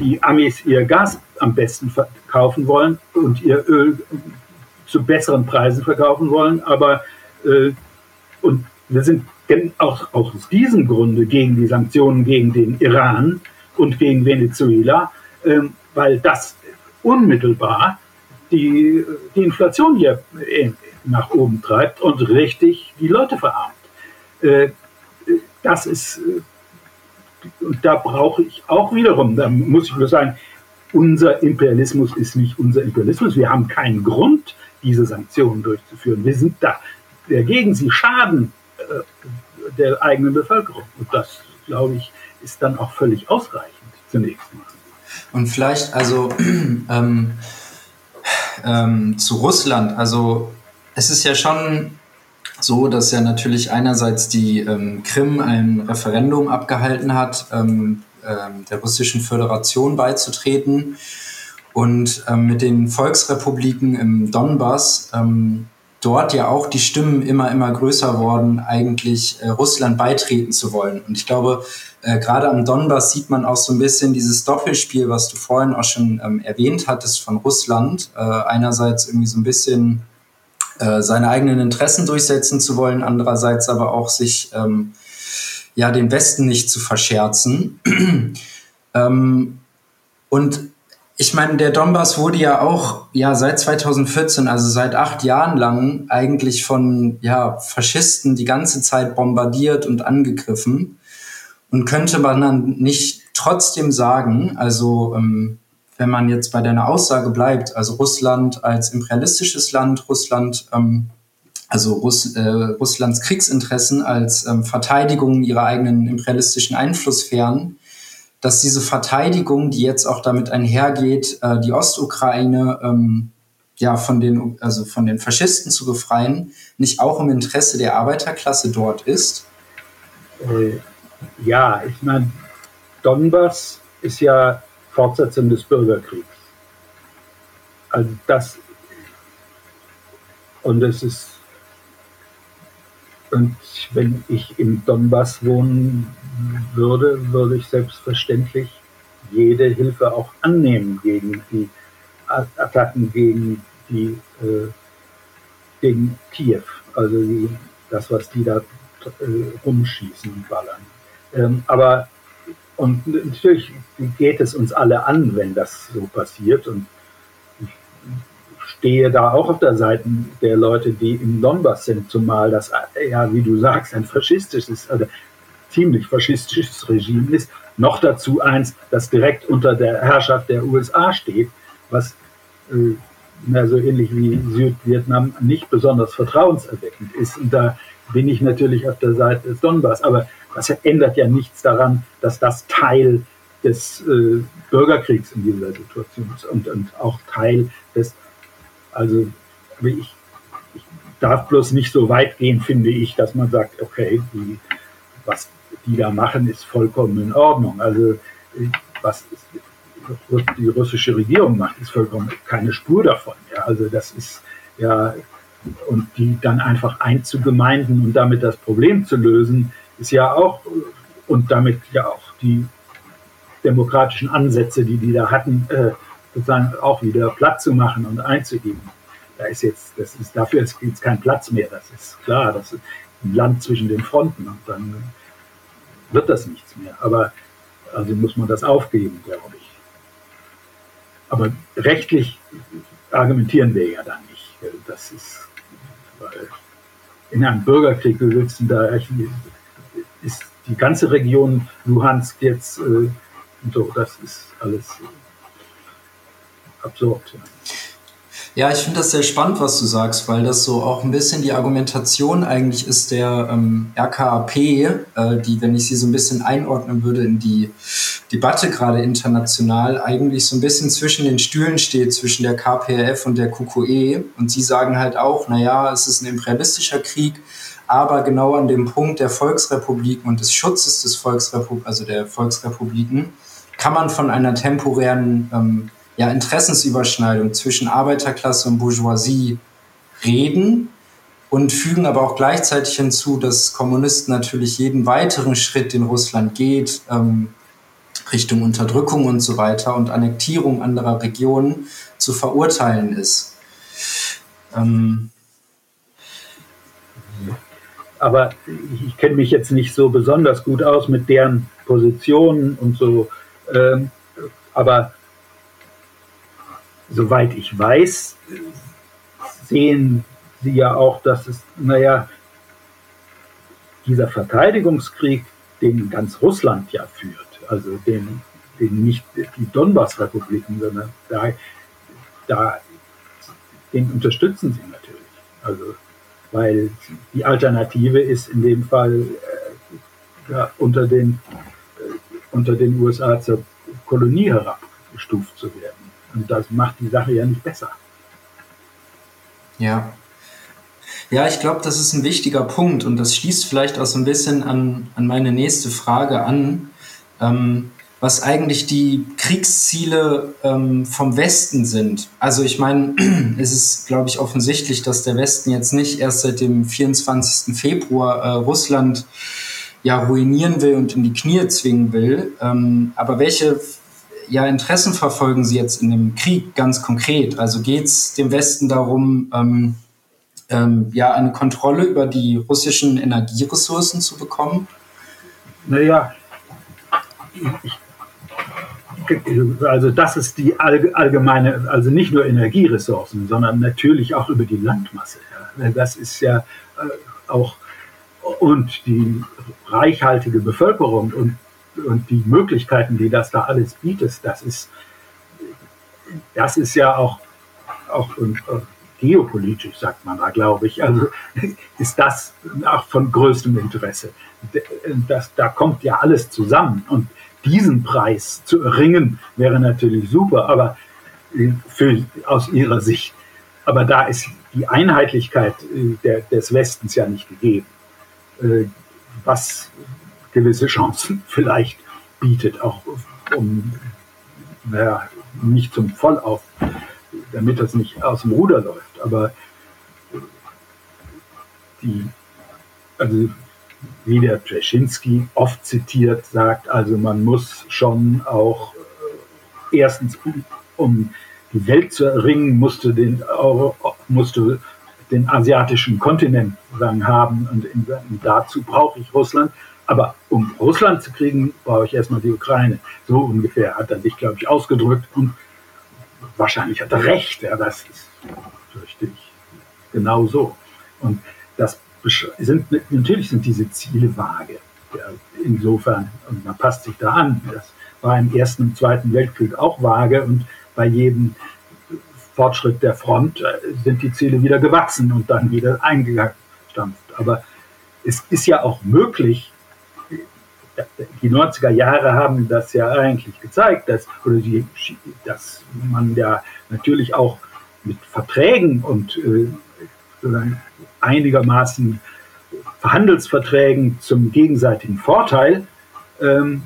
die Amis ihr Gas am besten verkaufen wollen und ihr Öl zu besseren Preisen verkaufen wollen. Aber äh, und wir sind auch, auch aus diesem Grunde gegen die Sanktionen gegen den Iran und gegen Venezuela, äh, weil das unmittelbar die, die Inflation hier nach oben treibt und richtig die Leute verarmt. Äh, das ist, äh, und da brauche ich auch wiederum, da muss ich nur sagen, unser Imperialismus ist nicht unser Imperialismus. Wir haben keinen Grund, diese Sanktionen durchzuführen. Wir sind da dagegen. Sie schaden äh, der eigenen Bevölkerung. Und das, glaube ich, ist dann auch völlig ausreichend zunächst mal. Und vielleicht also ähm, ähm, zu Russland. Also es ist ja schon so, dass ja natürlich einerseits die ähm, Krim ein Referendum abgehalten hat, ähm, ähm, der russischen Föderation beizutreten und ähm, mit den Volksrepubliken im Donbass dort ja auch die Stimmen immer, immer größer worden, eigentlich äh, Russland beitreten zu wollen. Und ich glaube, äh, gerade am Donbass sieht man auch so ein bisschen dieses Doppelspiel, was du vorhin auch schon ähm, erwähnt hattest von Russland. Äh, einerseits irgendwie so ein bisschen äh, seine eigenen Interessen durchsetzen zu wollen, andererseits aber auch sich ähm, ja den Westen nicht zu verscherzen. ähm, und ich meine, der Donbass wurde ja auch ja seit 2014, also seit acht Jahren lang, eigentlich von ja Faschisten die ganze Zeit bombardiert und angegriffen. Und könnte man dann nicht trotzdem sagen, also ähm, wenn man jetzt bei deiner Aussage bleibt, also Russland als imperialistisches Land, Russland, ähm, also Russ, äh, Russlands Kriegsinteressen als ähm, Verteidigung ihrer eigenen imperialistischen Einflusssphären, dass diese Verteidigung, die jetzt auch damit einhergeht, äh, die Ostukraine ähm, ja von den also von den Faschisten zu befreien, nicht auch im Interesse der Arbeiterklasse dort ist? Äh, ja, ich meine, Donbass ist ja Fortsetzung des Bürgerkriegs. Also das und es ist und wenn ich im Donbass wohnen würde, würde ich selbstverständlich jede Hilfe auch annehmen gegen die Attacken gegen die äh, gegen Kiew, also die, das, was die da äh, rumschießen und ballern. Ähm, aber und natürlich geht es uns alle an, wenn das so passiert. Und ich stehe da auch auf der Seite der Leute, die im Donbass sind, zumal das, ja, wie du sagst, ein faschistisches, also ziemlich faschistisches Regime ist. Noch dazu eins, das direkt unter der Herrschaft der USA steht, was äh, na, so ähnlich wie Südvietnam nicht besonders vertrauenserweckend ist. Und da bin ich natürlich auf der Seite des Donbass. Aber das ändert ja nichts daran, dass das Teil des äh, Bürgerkriegs in dieser Situation ist und, und auch Teil des, also ich, ich darf bloß nicht so weit gehen, finde ich, dass man sagt, okay, die, was die da machen, ist vollkommen in Ordnung. Also was die russische Regierung macht, ist vollkommen keine Spur davon. Ja, also das ist ja und die dann einfach einzugemeinden und damit das Problem zu lösen, ist ja auch, und damit ja auch die demokratischen Ansätze, die die da hatten, äh, sozusagen auch wieder platt zu machen und einzuheben. Da ist jetzt, das ist, dafür ist jetzt kein Platz mehr, das ist klar, das ist ein Land zwischen den Fronten und dann wird das nichts mehr. Aber also muss man das aufgeben, glaube ich. Aber rechtlich argumentieren wir ja dann nicht. Das ist Weil in einem Bürgerkrieg, wir sitzen da, ist die ganze Region Luhansk jetzt äh, so, das ist alles absurd. Ja. Ich finde das sehr spannend, was du sagst, weil das so auch ein bisschen die Argumentation eigentlich ist der ähm, RKAP, äh, die, wenn ich sie so ein bisschen einordnen würde in die Debatte gerade international, eigentlich so ein bisschen zwischen den Stühlen steht, zwischen der KPRF und der QQE. Und sie sagen halt auch, naja, es ist ein imperialistischer Krieg, aber genau an dem Punkt der Volksrepubliken und des Schutzes des Volksrepublik, also der Volksrepubliken, kann man von einer temporären ähm, ja, Interessensüberschneidung zwischen Arbeiterklasse und Bourgeoisie reden und fügen aber auch gleichzeitig hinzu, dass Kommunisten natürlich jeden weiteren Schritt, den Russland geht, ähm, Richtung Unterdrückung und so weiter und Annektierung anderer Regionen zu verurteilen ist. Ähm aber ich kenne mich jetzt nicht so besonders gut aus mit deren Positionen und so. Ähm, aber soweit ich weiß, sehen Sie ja auch, dass es, naja, dieser Verteidigungskrieg, den ganz Russland ja führt, also den, den nicht die Donbass-Republiken, sondern da, da, den unterstützen Sie natürlich. Also, weil die Alternative ist in dem Fall äh, ja, unter, den, äh, unter den USA zur Kolonie herabgestuft zu werden. Und das macht die Sache ja nicht besser. Ja. Ja, ich glaube, das ist ein wichtiger Punkt und das schließt vielleicht auch so ein bisschen an, an meine nächste Frage an, ähm, was eigentlich die Kriegsziele ähm, vom Westen sind. Also ich meine, es ist, glaube ich, offensichtlich, dass der Westen jetzt nicht erst seit dem 24. Februar äh, Russland ja ruinieren will und in die Knie zwingen will. Ähm, aber welche ja, Interessen verfolgen Sie jetzt in dem Krieg ganz konkret? Also geht es dem Westen darum, ähm, ähm, ja, eine Kontrolle über die russischen Energieressourcen zu bekommen? Naja, also das ist die allgemeine, also nicht nur Energieressourcen, sondern natürlich auch über die Landmasse. Das ist ja äh, auch und die reichhaltige Bevölkerung und und die Möglichkeiten, die das da alles bietet, das ist, das ist ja auch, auch äh, geopolitisch, sagt man da, glaube ich, also ist das auch von größtem Interesse. Das, da kommt ja alles zusammen und diesen Preis zu erringen, wäre natürlich super, aber äh, für, aus ihrer Sicht. Aber da ist die Einheitlichkeit äh, der, des Westens ja nicht gegeben. Was gewisse Chancen vielleicht bietet, auch um naja, nicht zum Vollauf, damit das nicht aus dem Ruder läuft. Aber die, also wie der Brzezinski oft zitiert sagt, also man muss schon auch äh, erstens um, die Welt zu erringen, musste den, musste den asiatischen Kontinent haben und dazu brauche ich Russland. Aber um Russland zu kriegen, brauche ich erstmal die Ukraine. So ungefähr hat er sich, glaube ich, ausgedrückt. Und wahrscheinlich hat er recht. Ja, das ist richtig genau so. Und das sind, natürlich sind diese Ziele vage. Ja, insofern, und man passt sich da an. Das war im Ersten und Zweiten Weltkrieg auch vage. Und bei jedem Fortschritt der Front äh, sind die Ziele wieder gewachsen und dann wieder eingestampft. Aber es ist ja auch möglich, die 90er Jahre haben das ja eigentlich gezeigt, dass, oder die, dass man ja natürlich auch mit Verträgen und äh, einigermaßen Verhandelsverträgen zum gegenseitigen Vorteil ähm,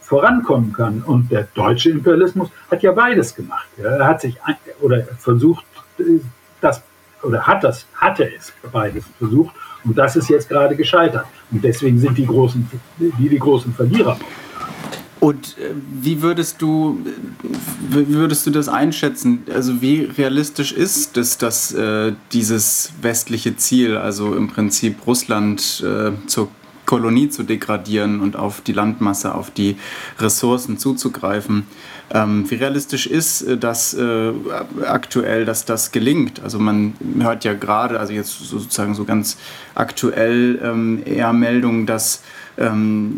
vorankommen kann. Und der deutsche Imperialismus hat ja beides gemacht. Er hat sich oder versucht, äh, das oder hat das, hatte es beides versucht und das ist jetzt gerade gescheitert. Und deswegen sind die großen, die, die großen Verlierer. Und äh, wie würdest du, wie würdest du das einschätzen? Also wie realistisch ist es, dass äh, dieses westliche Ziel, also im Prinzip Russland äh, zur Kolonie zu degradieren und auf die Landmasse, auf die Ressourcen zuzugreifen. Ähm, wie realistisch ist äh, das äh, aktuell, dass das gelingt? Also man hört ja gerade, also jetzt sozusagen so ganz aktuell ähm, eher Meldungen, dass ähm,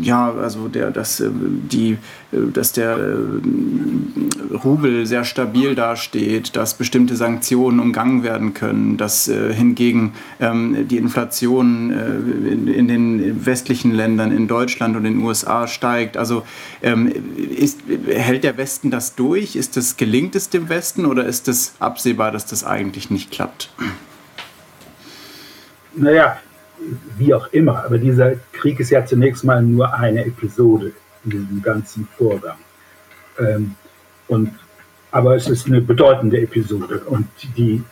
ja, also der, dass, äh, die, äh, dass der äh, Rubel sehr stabil dasteht, dass bestimmte Sanktionen umgangen werden können, dass äh, hingegen ähm, die Inflation äh, in, in, den westlichen Ländern, in Deutschland und in den USA steigt. Also ähm, ist, hält der Westen das durch? Ist das, gelingt es dem Westen oder ist es absehbar, dass das eigentlich nicht klappt? Naja, wie auch immer, aber dieser Krieg ist ja zunächst mal nur eine Episode in diesem ganzen Vorgang. Ähm, und, aber es ist eine bedeutende Episode und die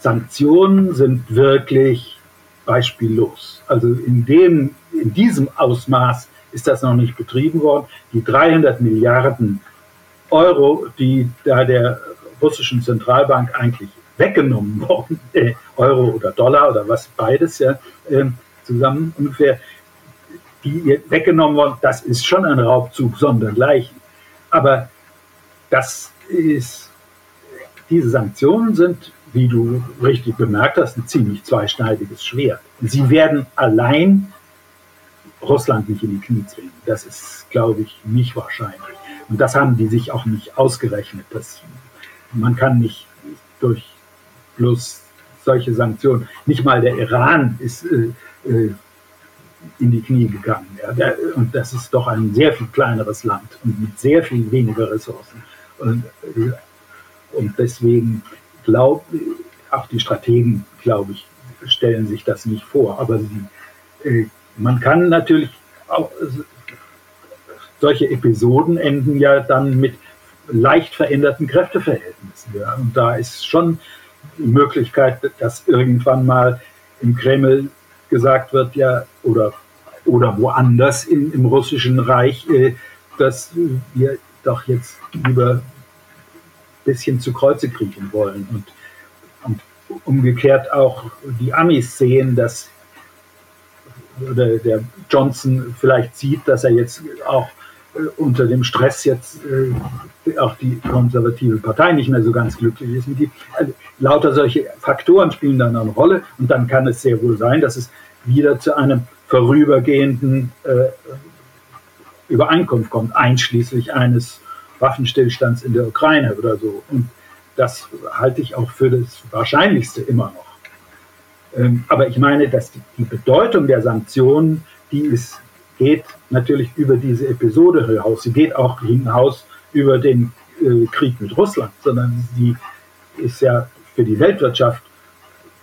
Sanktionen sind wirklich beispiellos. Also in, dem, in diesem Ausmaß ist das noch nicht betrieben worden. Die 300 Milliarden Euro, die da der russischen Zentralbank eigentlich weggenommen worden, äh, Euro oder Dollar oder was beides ja äh, zusammen ungefähr, die weggenommen worden, das ist schon ein Raubzug sondergleichen. Aber das ist, diese Sanktionen sind, wie du richtig bemerkt hast, ein ziemlich zweischneidiges Schwert. Sie werden allein Russland nicht in die Knie zwingen. Das ist, glaube ich, nicht wahrscheinlich. Und das haben die sich auch nicht ausgerechnet. Das, man kann nicht durch bloß solche Sanktionen. Nicht mal der Iran ist äh, äh, in die Knie gegangen. Ja. Der, und das ist doch ein sehr viel kleineres Land und mit sehr viel weniger Ressourcen. Und, äh, und deswegen glaube auch die Strategen, glaube ich, stellen sich das nicht vor. Aber sie, äh, man kann natürlich auch solche Episoden enden ja dann mit leicht veränderten Kräfteverhältnissen. Ja. Und da ist schon Möglichkeit, dass irgendwann mal im Kreml gesagt wird, ja, oder, oder woanders in, im russischen Reich, äh, dass wir doch jetzt lieber ein bisschen zu Kreuze kriechen wollen. Und, und umgekehrt auch die Amis sehen, dass der, der Johnson vielleicht sieht, dass er jetzt auch unter dem Stress jetzt äh, auch die konservative Partei nicht mehr so ganz glücklich ist. Die, also, lauter solche Faktoren spielen dann eine Rolle und dann kann es sehr wohl sein, dass es wieder zu einem vorübergehenden äh, Übereinkunft kommt, einschließlich eines Waffenstillstands in der Ukraine oder so. Und das halte ich auch für das Wahrscheinlichste immer noch. Ähm, aber ich meine, dass die, die Bedeutung der Sanktionen, die ist geht natürlich über diese Episode hinaus. Sie geht auch hinaus über den äh, Krieg mit Russland, sondern sie ist ja für die Weltwirtschaft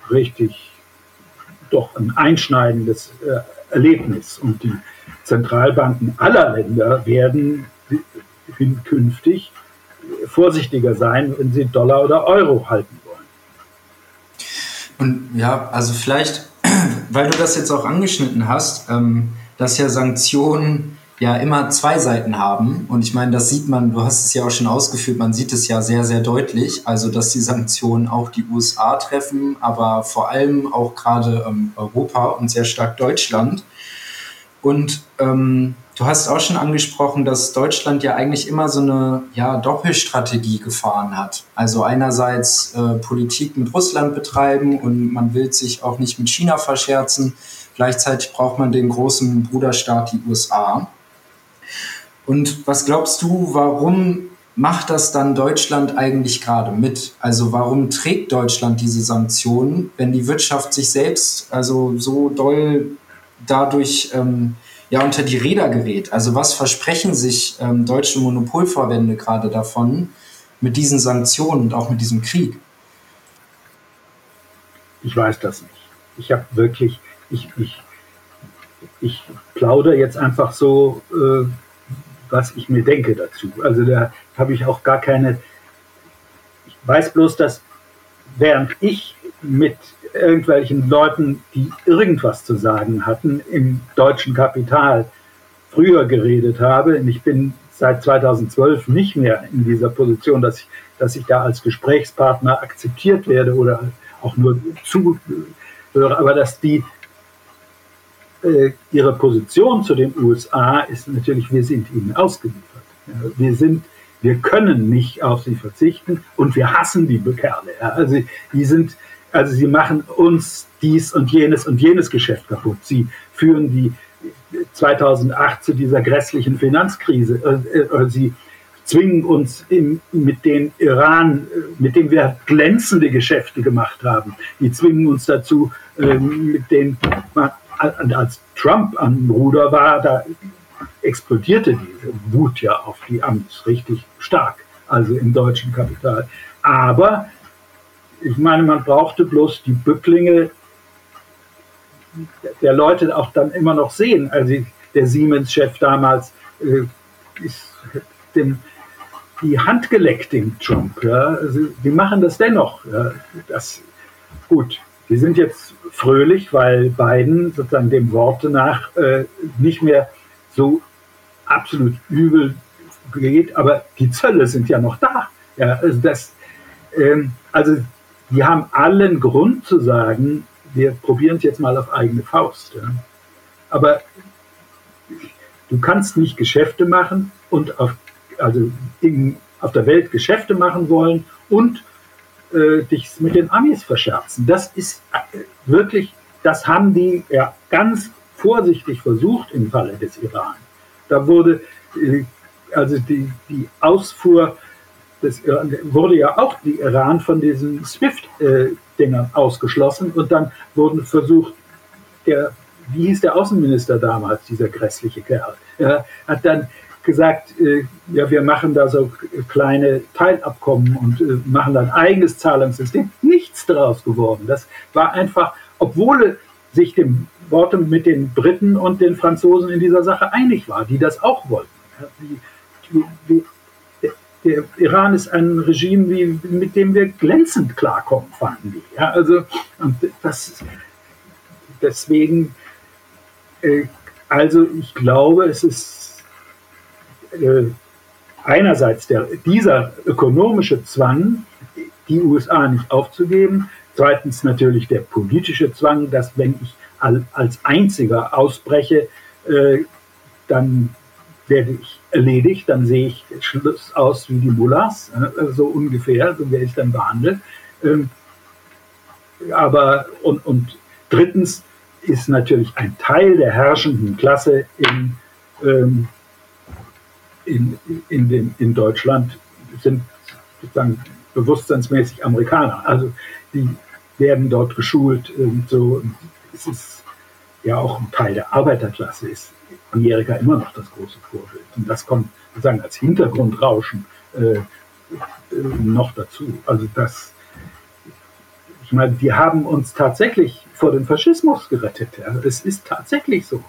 richtig doch ein einschneidendes äh, Erlebnis. Und die Zentralbanken aller Länder werden künftig vorsichtiger sein, wenn sie Dollar oder Euro halten wollen. Und ja, also vielleicht, weil du das jetzt auch angeschnitten hast, ähm, dass ja Sanktionen ja immer zwei Seiten haben. Und ich meine, das sieht man, du hast es ja auch schon ausgeführt, man sieht es ja sehr, sehr deutlich. Also, dass die Sanktionen auch die USA treffen, aber vor allem auch gerade ähm, Europa und sehr stark Deutschland. Und ähm, du hast auch schon angesprochen, dass Deutschland ja eigentlich immer so eine ja, Doppelstrategie gefahren hat. Also einerseits äh, Politik mit Russland betreiben und man will sich auch nicht mit China verscherzen. Gleichzeitig braucht man den großen Bruderstaat, die USA. Und was glaubst du, warum macht das dann Deutschland eigentlich gerade mit? Also warum trägt Deutschland diese Sanktionen, wenn die Wirtschaft sich selbst also so doll dadurch ähm, ja unter die Räder gerät? Also was versprechen sich ähm, deutsche Monopolverbände gerade davon mit diesen Sanktionen und auch mit diesem Krieg? Ich weiß das nicht. Ich habe wirklich ich, ich, ich plaudere jetzt einfach so, äh, was ich mir denke dazu. Also da habe ich auch gar keine, ich weiß bloß, dass während ich mit irgendwelchen Leuten, die irgendwas zu sagen hatten, im deutschen Kapital früher geredet habe, und ich bin seit 2012 nicht mehr in dieser Position, dass ich, dass ich da als Gesprächspartner akzeptiert werde oder auch nur zuhöre, aber dass die äh, ihre Position zu den USA ist natürlich, wir sind ihnen ausgeliefert. Wir sind, wir können nicht auf sie verzichten und wir hassen die Kerle. Also die sind, also sie machen uns dies und jenes und jenes Geschäft kaputt. Sie führen die 2008 zu dieser grässlichen Finanzkrise. Äh, äh, sie zwingen uns in, mit den Iran, mit dem wir glänzende Geschäfte gemacht haben, die zwingen uns dazu, ähm, mit den, als Trump am Ruder war, da explodierte diese Wut ja auf die Amts richtig stark, also im deutschen Kapital. Aber ich meine, man brauchte bloß die Bücklinge der Leute auch dann immer noch sehen. Also der Siemens-Chef damals äh, ist dem die Hand geleckt, dem Trump. Ja. Also, die machen das dennoch. Ja. Das, gut, die sind jetzt fröhlich, weil Biden sozusagen dem Worte nach äh, nicht mehr so absolut übel geht, aber die Zölle sind ja noch da. Ja, also, das, ähm, also die haben allen Grund zu sagen, wir probieren es jetzt mal auf eigene Faust. Ja. Aber du kannst nicht Geschäfte machen und auf, also in, auf der Welt Geschäfte machen wollen und äh, dich mit den Amis verscherzen. Das ist äh, wirklich, das haben die ja ganz vorsichtig versucht im Falle des Iran. Da wurde äh, also die, die Ausfuhr des Iran, wurde ja auch die Iran von diesen SWIFT-Dingern ausgeschlossen und dann wurden versucht, der, wie hieß der Außenminister damals, dieser grässliche Kerl, er hat dann gesagt, äh, ja, wir machen da so kleine Teilabkommen und äh, machen dann ein eigenes Zahlungssystem. Nichts daraus geworden. Das war einfach, obwohl sich dem Worte mit den Briten und den Franzosen in dieser Sache einig war, die das auch wollten. Die, die, der Iran ist ein Regime, wie, mit dem wir glänzend klarkommen, fanden die. Ja, also das, deswegen, äh, also ich glaube, es ist äh, einerseits der, dieser ökonomische Zwang, die USA nicht aufzugeben, zweitens natürlich der politische Zwang, dass wenn ich als einziger ausbreche, äh, dann werde ich erledigt, dann sehe ich Schluss aus wie die Mullahs, äh, so ungefähr, so werde ich dann behandelt. Ähm, aber und, und drittens ist natürlich ein Teil der herrschenden Klasse in, ähm, in, in, den, in Deutschland sind sozusagen bewusstseinsmäßig Amerikaner. Also die werden dort geschult. So. Es ist ja auch ein Teil der Arbeiterklasse ist Amerika immer noch das große Vorbild. Und das kommt sozusagen als Hintergrundrauschen äh, äh, noch dazu. Also das, ich meine, wir haben uns tatsächlich vor dem Faschismus gerettet. Es ist tatsächlich so.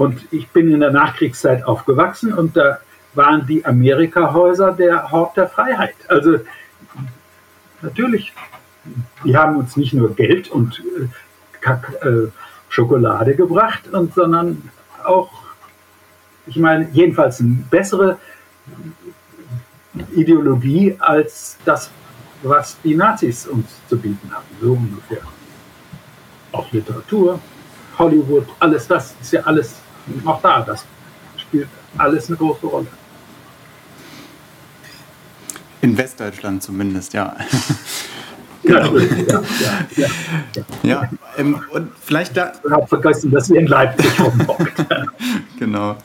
Und ich bin in der Nachkriegszeit aufgewachsen und da waren die Amerika-Häuser der Hort der Freiheit. Also natürlich, die haben uns nicht nur Geld und äh, äh, Schokolade gebracht, und, sondern auch, ich meine, jedenfalls eine bessere Ideologie als das, was die Nazis uns zu bieten hatten, so ungefähr. Auch Literatur, Hollywood, alles das ist ja alles noch da. Das spielt alles eine große Rolle. In Westdeutschland zumindest, ja. Genau. Ja, ja, ja, ja. Ähm, und vielleicht da. Ich habe vergessen, dass ihr in Leipzig rumbockt. genau.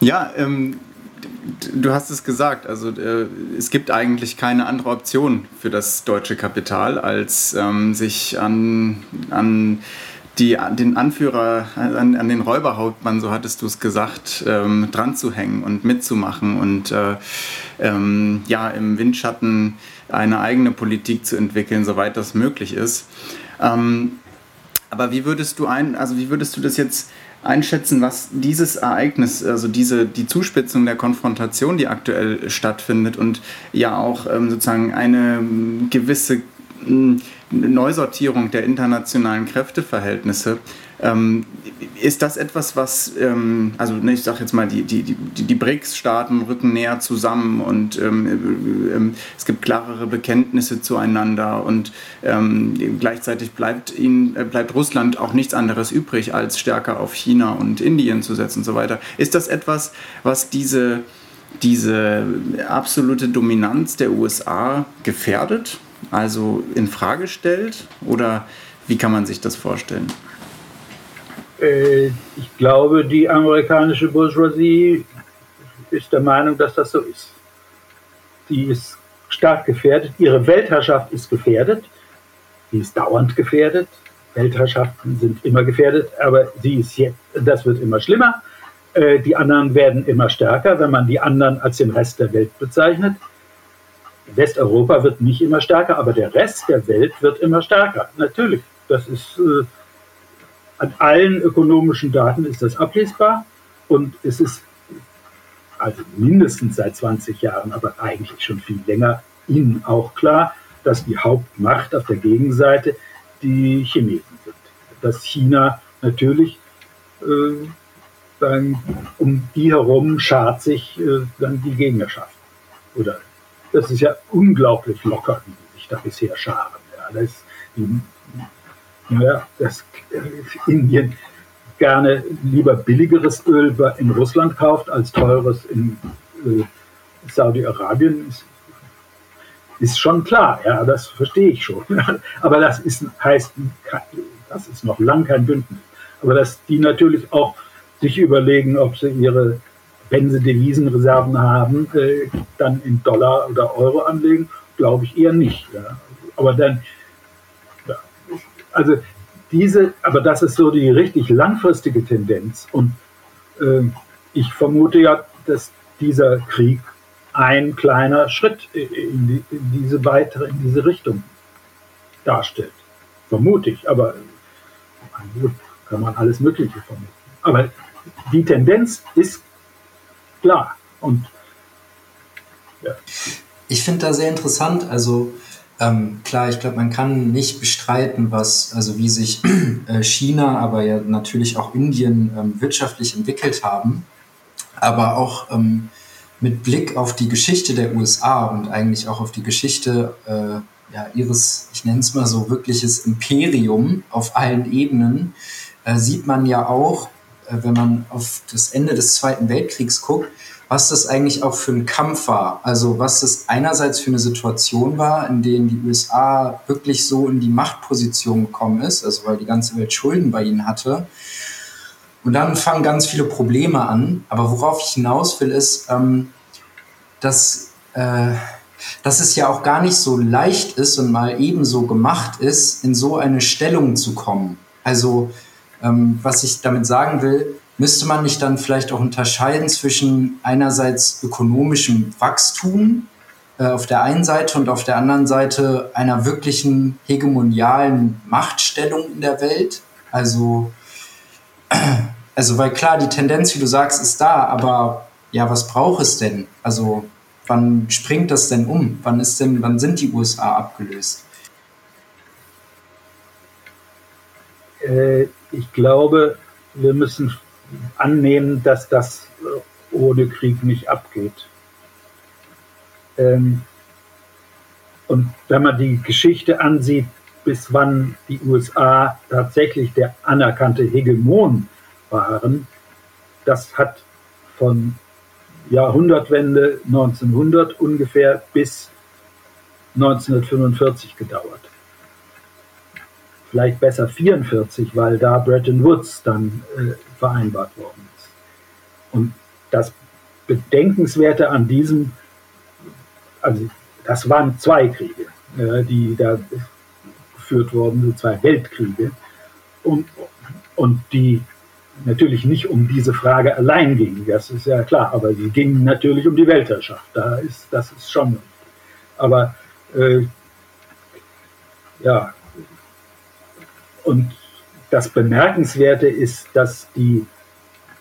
Ja, ähm, du hast es gesagt, also äh, es gibt eigentlich keine andere Option für das deutsche Kapital, als ähm, sich an, an die, den Anführer, an, an den Räuberhauptmann, so hattest du es gesagt, ähm, dran zu hängen und mitzumachen und äh, ähm, ja, im Windschatten eine eigene Politik zu entwickeln, soweit das möglich ist. Ähm, aber wie würdest du ein, also wie würdest du das jetzt einschätzen, was dieses Ereignis, also diese die Zuspitzung der Konfrontation, die aktuell stattfindet und ja auch ähm, sozusagen eine gewisse Neusortierung der internationalen Kräfteverhältnisse. Ähm, ist das etwas, was, ähm, also ne, ich sage jetzt mal, die, die, die, die BRICS-Staaten rücken näher zusammen und ähm, äh, ähm, es gibt klarere Bekenntnisse zueinander und ähm, gleichzeitig bleibt, ihnen, äh, bleibt Russland auch nichts anderes übrig, als stärker auf China und Indien zu setzen und so weiter. Ist das etwas, was diese, diese absolute Dominanz der USA gefährdet, also in Frage stellt oder wie kann man sich das vorstellen? Äh, ich glaube, die amerikanische Bourgeoisie ist der Meinung, dass das so ist. Die ist stark gefährdet. Ihre Weltherrschaft ist gefährdet. Sie ist dauernd gefährdet. Weltherrschaften sind immer gefährdet, aber sie ist jetzt, das wird immer schlimmer. Äh, die anderen werden immer stärker, wenn man die anderen als den Rest der Welt bezeichnet. Westeuropa wird nicht immer stärker, aber der Rest der Welt wird immer stärker. Natürlich, das ist äh, an allen ökonomischen Daten ist das ablesbar und es ist also mindestens seit 20 Jahren, aber eigentlich schon viel länger, Ihnen auch klar, dass die Hauptmacht auf der Gegenseite die Chinesen sind. Dass China natürlich äh, dann um die herum schart sich äh, dann die Gegnerschaft. Oder das ist ja unglaublich locker, wie sie sich da bisher scharen. Ja, das, die ja, dass Indien gerne lieber billigeres Öl in Russland kauft als teures in äh, Saudi-Arabien, ist, ist, schon klar. Ja, das verstehe ich schon. Aber das ist, heißt, das ist noch lang kein Bündnis. Aber dass die natürlich auch sich überlegen, ob sie ihre, wenn sie Devisenreserven haben, äh, dann in Dollar oder Euro anlegen, glaube ich eher nicht. Ja. Aber dann also diese, aber das ist so die richtig langfristige Tendenz. Und äh, ich vermute ja, dass dieser Krieg ein kleiner Schritt in, die, in, diese weitere, in diese Richtung darstellt. Vermute ich, aber gut, kann man alles Mögliche vermuten. Aber die Tendenz ist klar. Und ja. Ich finde da sehr interessant, also ähm, klar, ich glaube, man kann nicht bestreiten, was, also wie sich äh, China, aber ja natürlich auch Indien ähm, wirtschaftlich entwickelt haben. Aber auch ähm, mit Blick auf die Geschichte der USA und eigentlich auch auf die Geschichte äh, ja, ihres, ich nenne es mal so, wirkliches Imperium auf allen Ebenen, äh, sieht man ja auch, wenn man auf das Ende des Zweiten Weltkriegs guckt, was das eigentlich auch für ein Kampf war. Also was das einerseits für eine Situation war, in der die USA wirklich so in die Machtposition gekommen ist, also weil die ganze Welt Schulden bei ihnen hatte. Und dann fangen ganz viele Probleme an. Aber worauf ich hinaus will, ist, ähm, dass, äh, dass es ja auch gar nicht so leicht ist und mal ebenso gemacht ist, in so eine Stellung zu kommen. Also ähm, was ich damit sagen will, müsste man nicht dann vielleicht auch unterscheiden zwischen einerseits ökonomischem Wachstum äh, auf der einen Seite und auf der anderen Seite einer wirklichen hegemonialen Machtstellung in der Welt? Also, also weil klar, die Tendenz, wie du sagst, ist da, aber ja, was braucht es denn? Also, wann springt das denn um? Wann ist denn, wann sind die USA abgelöst? Äh, ich glaube, wir müssen annehmen, dass das äh, ohne Krieg nicht abgeht. Ähm, und wenn man die Geschichte ansieht, bis wann die USA tatsächlich der anerkannte Hegemon waren, das hat von Jahrhundertwende 1900 ungefähr bis 1945 gedauert. Vielleicht besser 44, weil da Bretton Woods dann äh, vereinbart worden ist. Und das Bedenkenswerte an diesem, also das waren zwei Kriege, äh, die da geführt wurden, zwei Weltkriege, und, und die natürlich nicht um diese Frage allein gingen, das ist ja klar, aber sie gingen natürlich um die Weltherrschaft, da ist, das ist schon. Aber äh, ja, und das Bemerkenswerte ist, dass die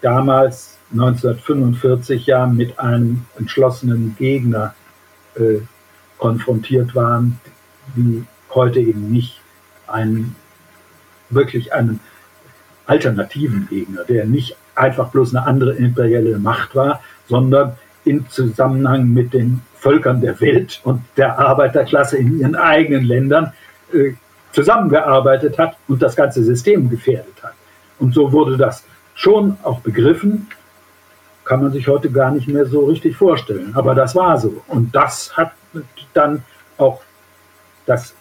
damals 1945 ja mit einem entschlossenen Gegner äh, konfrontiert waren, die heute eben nicht einen wirklich einen alternativen Gegner, der nicht einfach bloß eine andere imperielle Macht war, sondern in Zusammenhang mit den Völkern der Welt und der Arbeiterklasse in ihren eigenen Ländern äh, zusammengearbeitet hat und das ganze System gefährdet hat. Und so wurde das schon auch begriffen, kann man sich heute gar nicht mehr so richtig vorstellen. Aber das war so. Und das hat dann auch das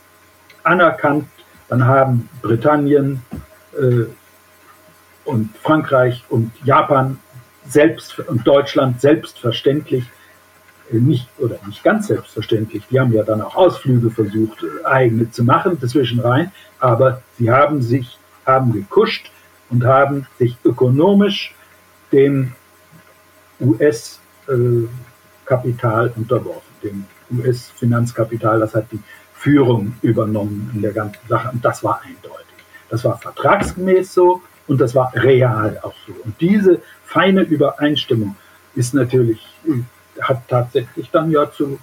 anerkannt. Dann haben Britannien äh, und Frankreich und Japan selbst und Deutschland selbstverständlich nicht oder nicht ganz selbstverständlich. Die haben ja dann auch Ausflüge versucht, äh, eigene zu machen, dazwischen rein, aber sie haben sich, haben gekuscht und haben sich ökonomisch dem US-Kapital äh, unterworfen, dem US-Finanzkapital, das hat die Führung übernommen in der ganzen Sache und das war eindeutig. Das war vertragsgemäß so und das war real auch so. Und diese feine Übereinstimmung ist natürlich, hat tatsächlich dann ja zu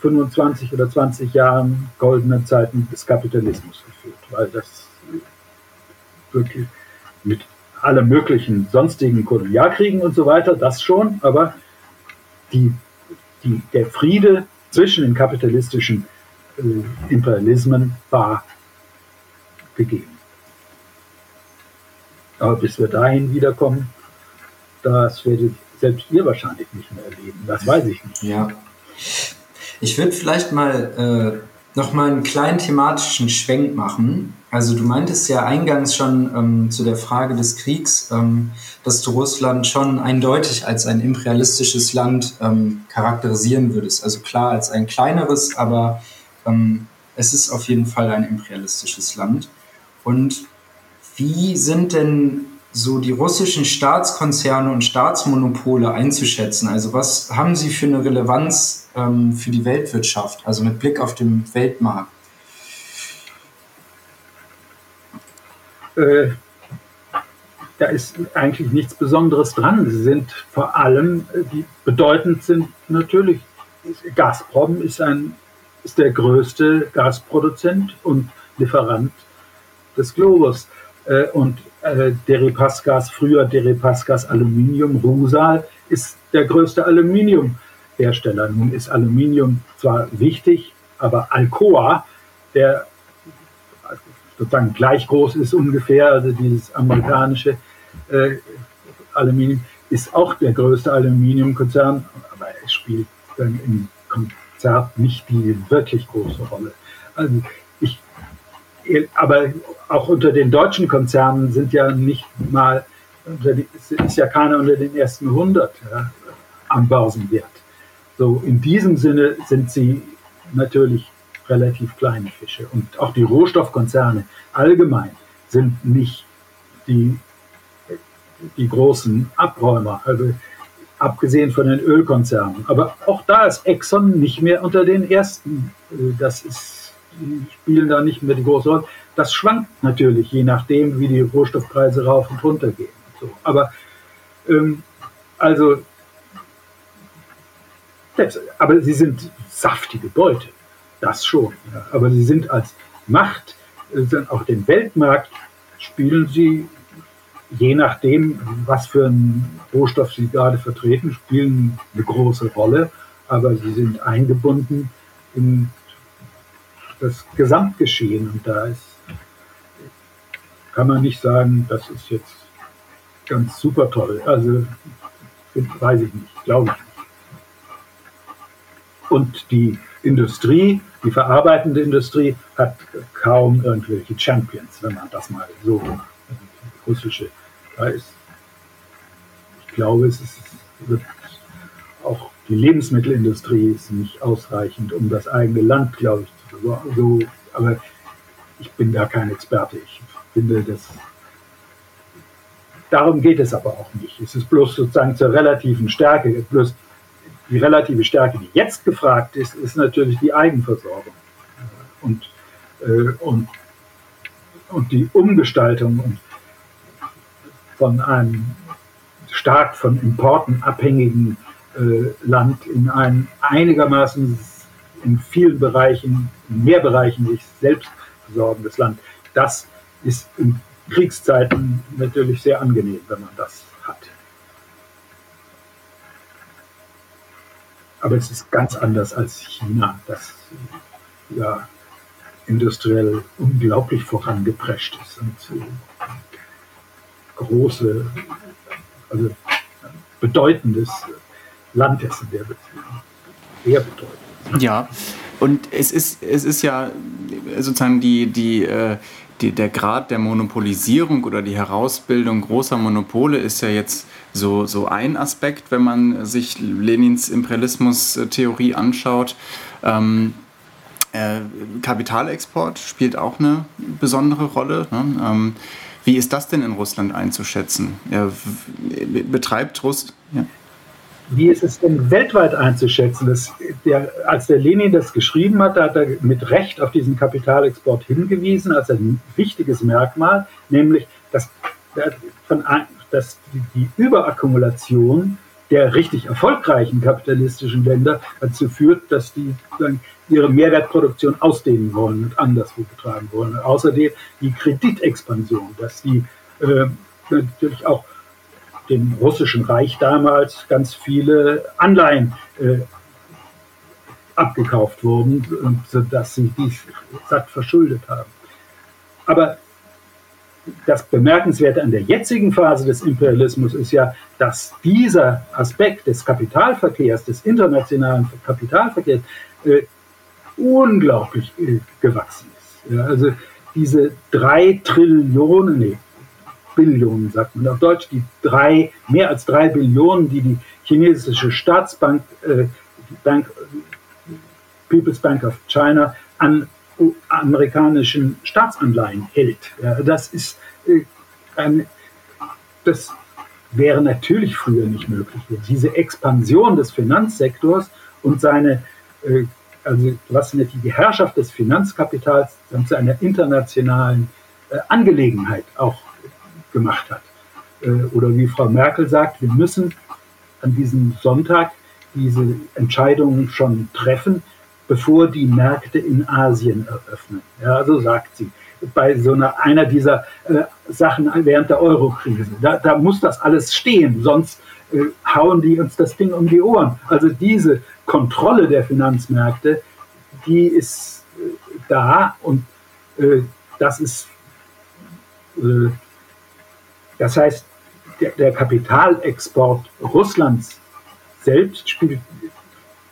25 oder 20 Jahren goldenen Zeiten des Kapitalismus geführt, weil das wirklich mit allem möglichen sonstigen Kolonialkriegen und so weiter, das schon, aber die, die, der Friede zwischen den kapitalistischen äh, Imperialismen war gegeben. Aber bis wir dahin wiederkommen, das werdet selbst ihr wahrscheinlich nicht mehr erleben. Das weiß ich nicht. Ja. Ich würde vielleicht mal äh, noch mal einen kleinen thematischen Schwenk machen. Also du meintest ja eingangs schon ähm, zu der Frage des Kriegs, ähm, dass du Russland schon eindeutig als ein imperialistisches Land ähm, charakterisieren würdest. Also klar als ein kleineres, aber ähm, es ist auf jeden Fall ein imperialistisches Land. Und wie sind denn so die russischen Staatskonzerne und Staatsmonopole einzuschätzen? Also was haben sie für eine Relevanz ähm, für die Weltwirtschaft, also mit Blick auf den Weltmarkt? Äh, da ist eigentlich nichts Besonderes dran. Sie sind vor allem, äh, die bedeutend sind natürlich, Gazprom ist, ein, ist der größte Gasproduzent und Lieferant des Globus. Äh, und äh, Deripaskas, früher Deripaskas Aluminium, Rusal, ist der größte Aluminiumhersteller. Nun ist Aluminium zwar wichtig, aber Alcoa, der sozusagen gleich groß ist ungefähr, also dieses amerikanische äh, Aluminium, ist auch der größte Aluminiumkonzern, aber er spielt dann im Konzert nicht die wirklich große Rolle. Also aber auch unter den deutschen Konzernen sind ja nicht mal, ist ja keiner unter den ersten 100 ja, am Börsenwert. So in diesem Sinne sind sie natürlich relativ kleine Fische. Und auch die Rohstoffkonzerne allgemein sind nicht die, die großen Abräumer, also abgesehen von den Ölkonzernen. Aber auch da ist Exxon nicht mehr unter den ersten. Das ist, spielen da nicht mehr die große Rolle. Das schwankt natürlich, je nachdem, wie die Rohstoffpreise rauf und runter gehen. So. Aber ähm, also, das, aber sie sind saftige Beute, das schon. Ja. Aber sie sind als Macht, äh, auch den Weltmarkt, spielen sie, je nachdem, was für einen Rohstoff sie gerade vertreten, spielen eine große Rolle. Aber sie sind eingebunden in das Gesamtgeschehen und da ist kann man nicht sagen, das ist jetzt ganz super toll. Also weiß ich nicht, glaube ich nicht. Und die Industrie, die verarbeitende Industrie, hat kaum irgendwelche Champions, wenn man das mal so russische weiß. Ich glaube, es ist auch die Lebensmittelindustrie ist nicht ausreichend, um das eigene Land, glaube ich, so, aber ich bin da kein Experte. Ich finde, das darum geht es aber auch nicht. Es ist bloß sozusagen zur relativen Stärke. Bloß die relative Stärke, die jetzt gefragt ist, ist natürlich die Eigenversorgung und, äh, und, und die Umgestaltung von einem stark von Importen abhängigen äh, Land in ein einigermaßen in vielen Bereichen, in mehr Bereichen sich selbst versorgendes Land. Das ist in Kriegszeiten natürlich sehr angenehm, wenn man das hat. Aber es ist ganz anders als China, das ja industriell unglaublich vorangeprescht ist und große, also bedeutendes Land ist in der Beziehung. Sehr bedeutend. Ja, und es ist, es ist ja sozusagen die, die, äh, die, der Grad der Monopolisierung oder die Herausbildung großer Monopole ist ja jetzt so, so ein Aspekt, wenn man sich Lenins Imperialismus-Theorie anschaut. Ähm, äh, Kapitalexport spielt auch eine besondere Rolle. Ne? Ähm, wie ist das denn in Russland einzuschätzen? Ja, betreibt Russland. Ja. Wie ist es denn weltweit einzuschätzen? Das, der, als der Lenin das geschrieben hat, da hat er mit Recht auf diesen Kapitalexport hingewiesen als ein wichtiges Merkmal, nämlich dass, von, dass die Überakkumulation der richtig erfolgreichen kapitalistischen Länder dazu führt, dass die ihre Mehrwertproduktion ausdehnen wollen und anderswo betreiben wollen. Außerdem die Kreditexpansion, dass die äh, natürlich auch dem russischen Reich damals ganz viele Anleihen äh, abgekauft wurden, sodass sie dies satt verschuldet haben. Aber das Bemerkenswerte an der jetzigen Phase des Imperialismus ist ja, dass dieser Aspekt des Kapitalverkehrs, des internationalen Kapitalverkehrs, äh, unglaublich äh, gewachsen ist. Ja, also diese drei Trillionen, nee, Billionen, sagt man auf Deutsch, die drei, mehr als drei Billionen, die die chinesische Staatsbank, äh, Bank, People's Bank of China an amerikanischen Staatsanleihen hält. Ja, das ist äh, ein, das wäre natürlich früher nicht möglich. Diese Expansion des Finanzsektors und seine, äh, also was die Herrschaft des Finanzkapitals zu einer internationalen äh, Angelegenheit auch gemacht hat. Äh, oder wie Frau Merkel sagt, wir müssen an diesem Sonntag diese Entscheidungen schon treffen, bevor die Märkte in Asien eröffnen. Ja, so sagt sie. Bei so einer, einer dieser äh, Sachen während der Eurokrise. Da, da muss das alles stehen, sonst äh, hauen die uns das Ding um die Ohren. Also diese Kontrolle der Finanzmärkte, die ist äh, da und äh, das ist äh, das heißt, der, der Kapitalexport Russlands selbst spielt,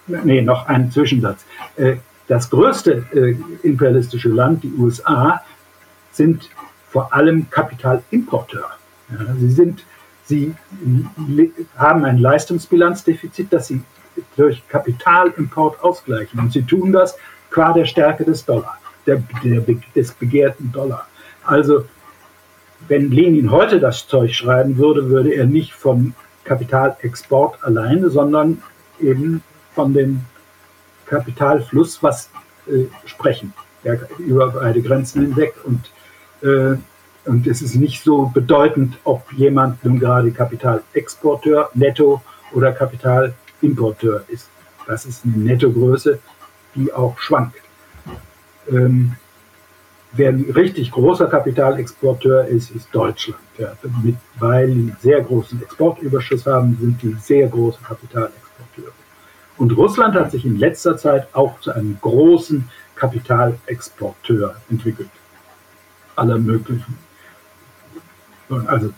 nee, noch ein Zwischensatz. Äh, das größte äh, imperialistische Land, die USA, sind vor allem Kapitalimporteur. sie sind, sie haben ein Leistungsbilanzdefizit, das sie durch Kapitalimport ausgleichen. Und sie tun das qua der Stärke des Dollar, der, der, des begehrten Dollar. Also wenn Lenin heute das Zeug schreiben würde, würde er nicht vom Kapitalexport alleine, sondern eben von dem Kapitalfluss was äh, sprechen, ja, über beide Grenzen hinweg. Und, äh, und es ist nicht so bedeutend, ob jemand nun gerade Kapitalexporteur netto oder Kapitalimporteur ist. Das ist eine Nettogröße, die auch schwankt. Ähm, Wer ein richtig großer Kapitalexporteur ist, ist Deutschland. Ja, mit, weil die sehr großen Exportüberschuss haben, sind die sehr große Kapitalexporteure. Und Russland hat sich in letzter Zeit auch zu einem großen Kapitalexporteur entwickelt. Aller möglichen. Also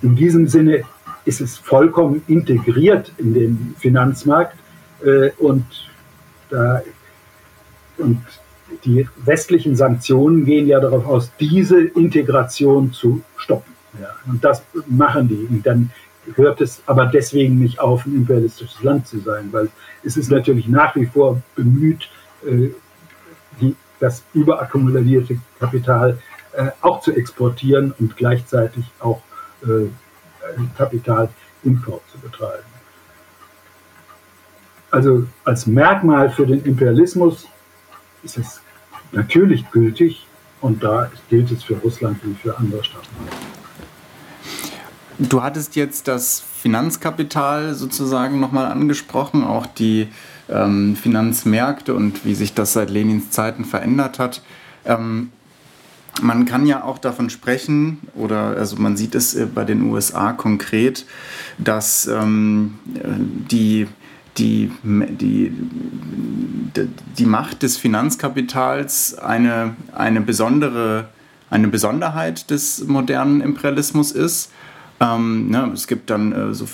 in diesem Sinne ist es vollkommen integriert in den Finanzmarkt äh, und, da, und die westlichen Sanktionen gehen ja darauf aus, diese Integration zu stoppen. Ja, und das machen die. Und dann hört es aber deswegen nicht auf, ein imperialistisches Land zu sein, weil es ist natürlich nach wie vor bemüht, äh, die, das überakkumulierte Kapital äh, auch zu exportieren und gleichzeitig auch äh, Kapitalimport zu betreiben. Also als Merkmal für den Imperialismus ist es natürlich gültig und da gilt es für Russland wie für andere Staaten. Du hattest jetzt das Finanzkapital sozusagen nochmal angesprochen, auch die, ähm, Finanzmärkte und wie sich das seit Lenins Zeiten verändert hat. Ähm, man kann ja auch davon sprechen, oder also man sieht es äh, bei den USA konkret, dass ähm, die, die, die, die Macht des Finanzkapitals eine, eine, besondere, eine Besonderheit des modernen Imperialismus ist ähm, ne, es gibt dann äh, so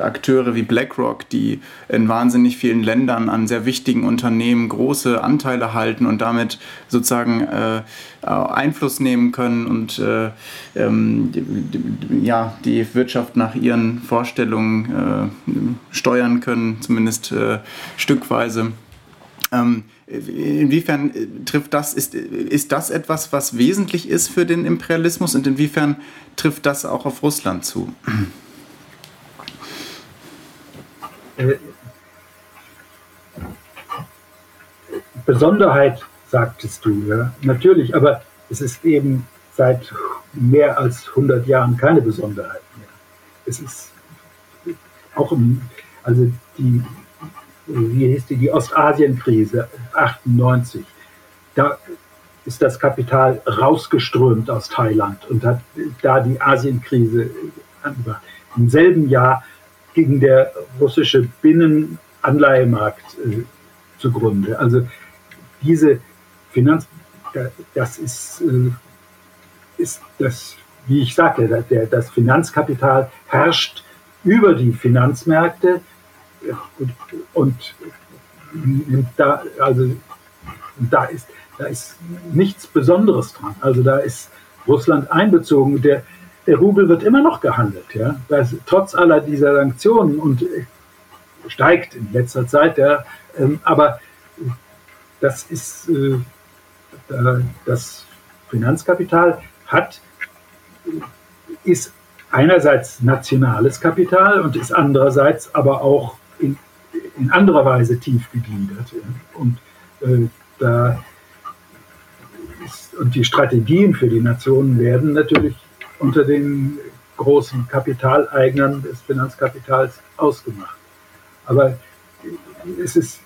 Akteure wie BlackRock, die in wahnsinnig vielen Ländern an sehr wichtigen Unternehmen große Anteile halten und damit sozusagen äh, Einfluss nehmen können und äh, ähm, die, ja, die Wirtschaft nach ihren Vorstellungen äh, steuern können, zumindest äh, stückweise. Ähm, Inwiefern äh, trifft das, ist, ist das etwas, was wesentlich ist für den Imperialismus und inwiefern trifft das auch auf Russland zu? Besonderheit, sagtest du, ja, natürlich, aber es ist eben seit mehr als 100 Jahren keine Besonderheit mehr. Es ist auch, also die wie hieß die, die Ostasienkrise 98. Da ist das Kapital rausgeströmt aus Thailand und hat da die Asienkrise im selben Jahr ging der russische Binnenanleihemarkt äh, zugrunde. Also diese Finanz, das ist, äh, ist das, wie ich sagte, das Finanzkapital herrscht über die Finanzmärkte und, und da, also, da, ist, da ist nichts Besonderes dran. Also da ist Russland einbezogen. Der, der Rubel wird immer noch gehandelt, ja, das, trotz aller dieser Sanktionen und steigt in letzter Zeit, ja, ähm, aber das ist äh, das Finanzkapital hat ist einerseits nationales Kapital und ist andererseits aber auch in, anderer Weise tief gegliedert. Und, äh, da ist, und die Strategien für die Nationen werden natürlich unter den großen Kapitaleignern des Finanzkapitals ausgemacht. Aber es ist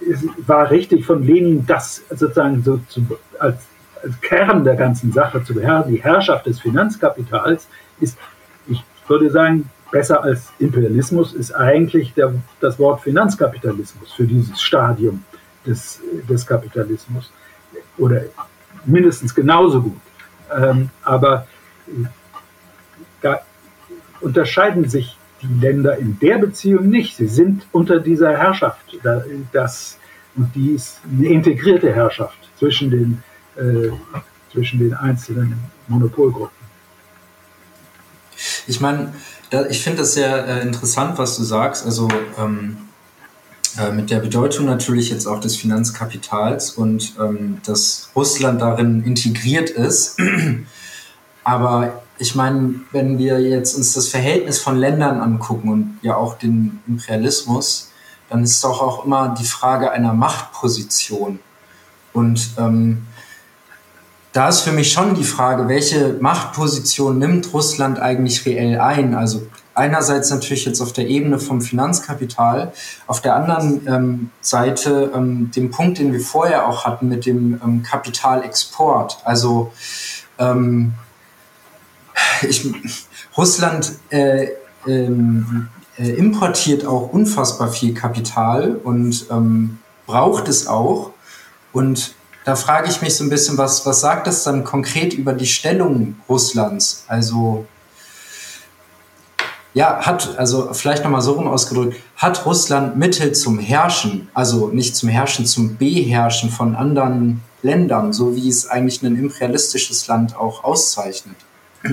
es war richtig von Lenin, das sozusagen so zu, als, als Kern der ganzen Sache zu beherrschen. Die Herrschaft des Finanzkapitals ist, ich würde sagen, besser als Imperialismus ist eigentlich der, das Wort Finanzkapitalismus für dieses Stadium des, des Kapitalismus oder mindestens genauso gut. Ähm, aber da unterscheiden sich die Länder in der Beziehung nicht. Sie sind unter dieser Herrschaft. Das, und die ist eine integrierte Herrschaft zwischen den, äh, zwischen den einzelnen Monopolgruppen. Ich meine, ich finde das sehr äh, interessant, was du sagst. Also ähm, äh, mit der Bedeutung natürlich jetzt auch des Finanzkapitals und ähm, dass Russland darin integriert ist. Aber ich meine, wenn wir jetzt uns das Verhältnis von Ländern angucken und ja auch den Imperialismus, dann ist doch auch immer die Frage einer Machtposition. Und ähm, da ist für mich schon die Frage, welche Machtposition nimmt Russland eigentlich reell ein? Also einerseits natürlich jetzt auf der Ebene vom Finanzkapital, auf der anderen ähm, Seite ähm, dem Punkt, den wir vorher auch hatten mit dem ähm, Kapitalexport. Also ähm, ich, Russland äh, ähm, äh, importiert auch unfassbar viel Kapital und ähm, braucht es auch. Und da frage ich mich so ein bisschen, was, was sagt das dann konkret über die Stellung Russlands? Also, ja, hat, also vielleicht nochmal so rum ausgedrückt, hat Russland Mittel zum Herrschen, also nicht zum Herrschen, zum Beherrschen von anderen Ländern, so wie es eigentlich ein imperialistisches Land auch auszeichnet?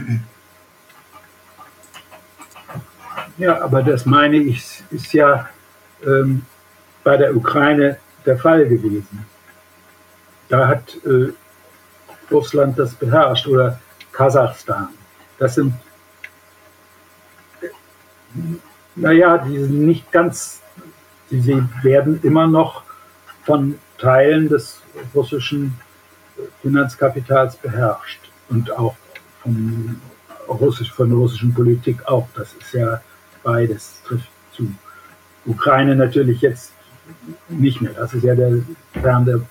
Ja, aber das meine ich, ist ja ähm, bei der Ukraine der Fall gewesen. Da hat äh, Russland das beherrscht oder Kasachstan. Das sind, naja, die sind nicht ganz, sie werden immer noch von Teilen des russischen Finanzkapitals beherrscht und auch von, Russisch, von der russischen Politik auch. Das ist ja beides trifft zu. Ukraine natürlich jetzt nicht mehr. Das ist ja der Kern der,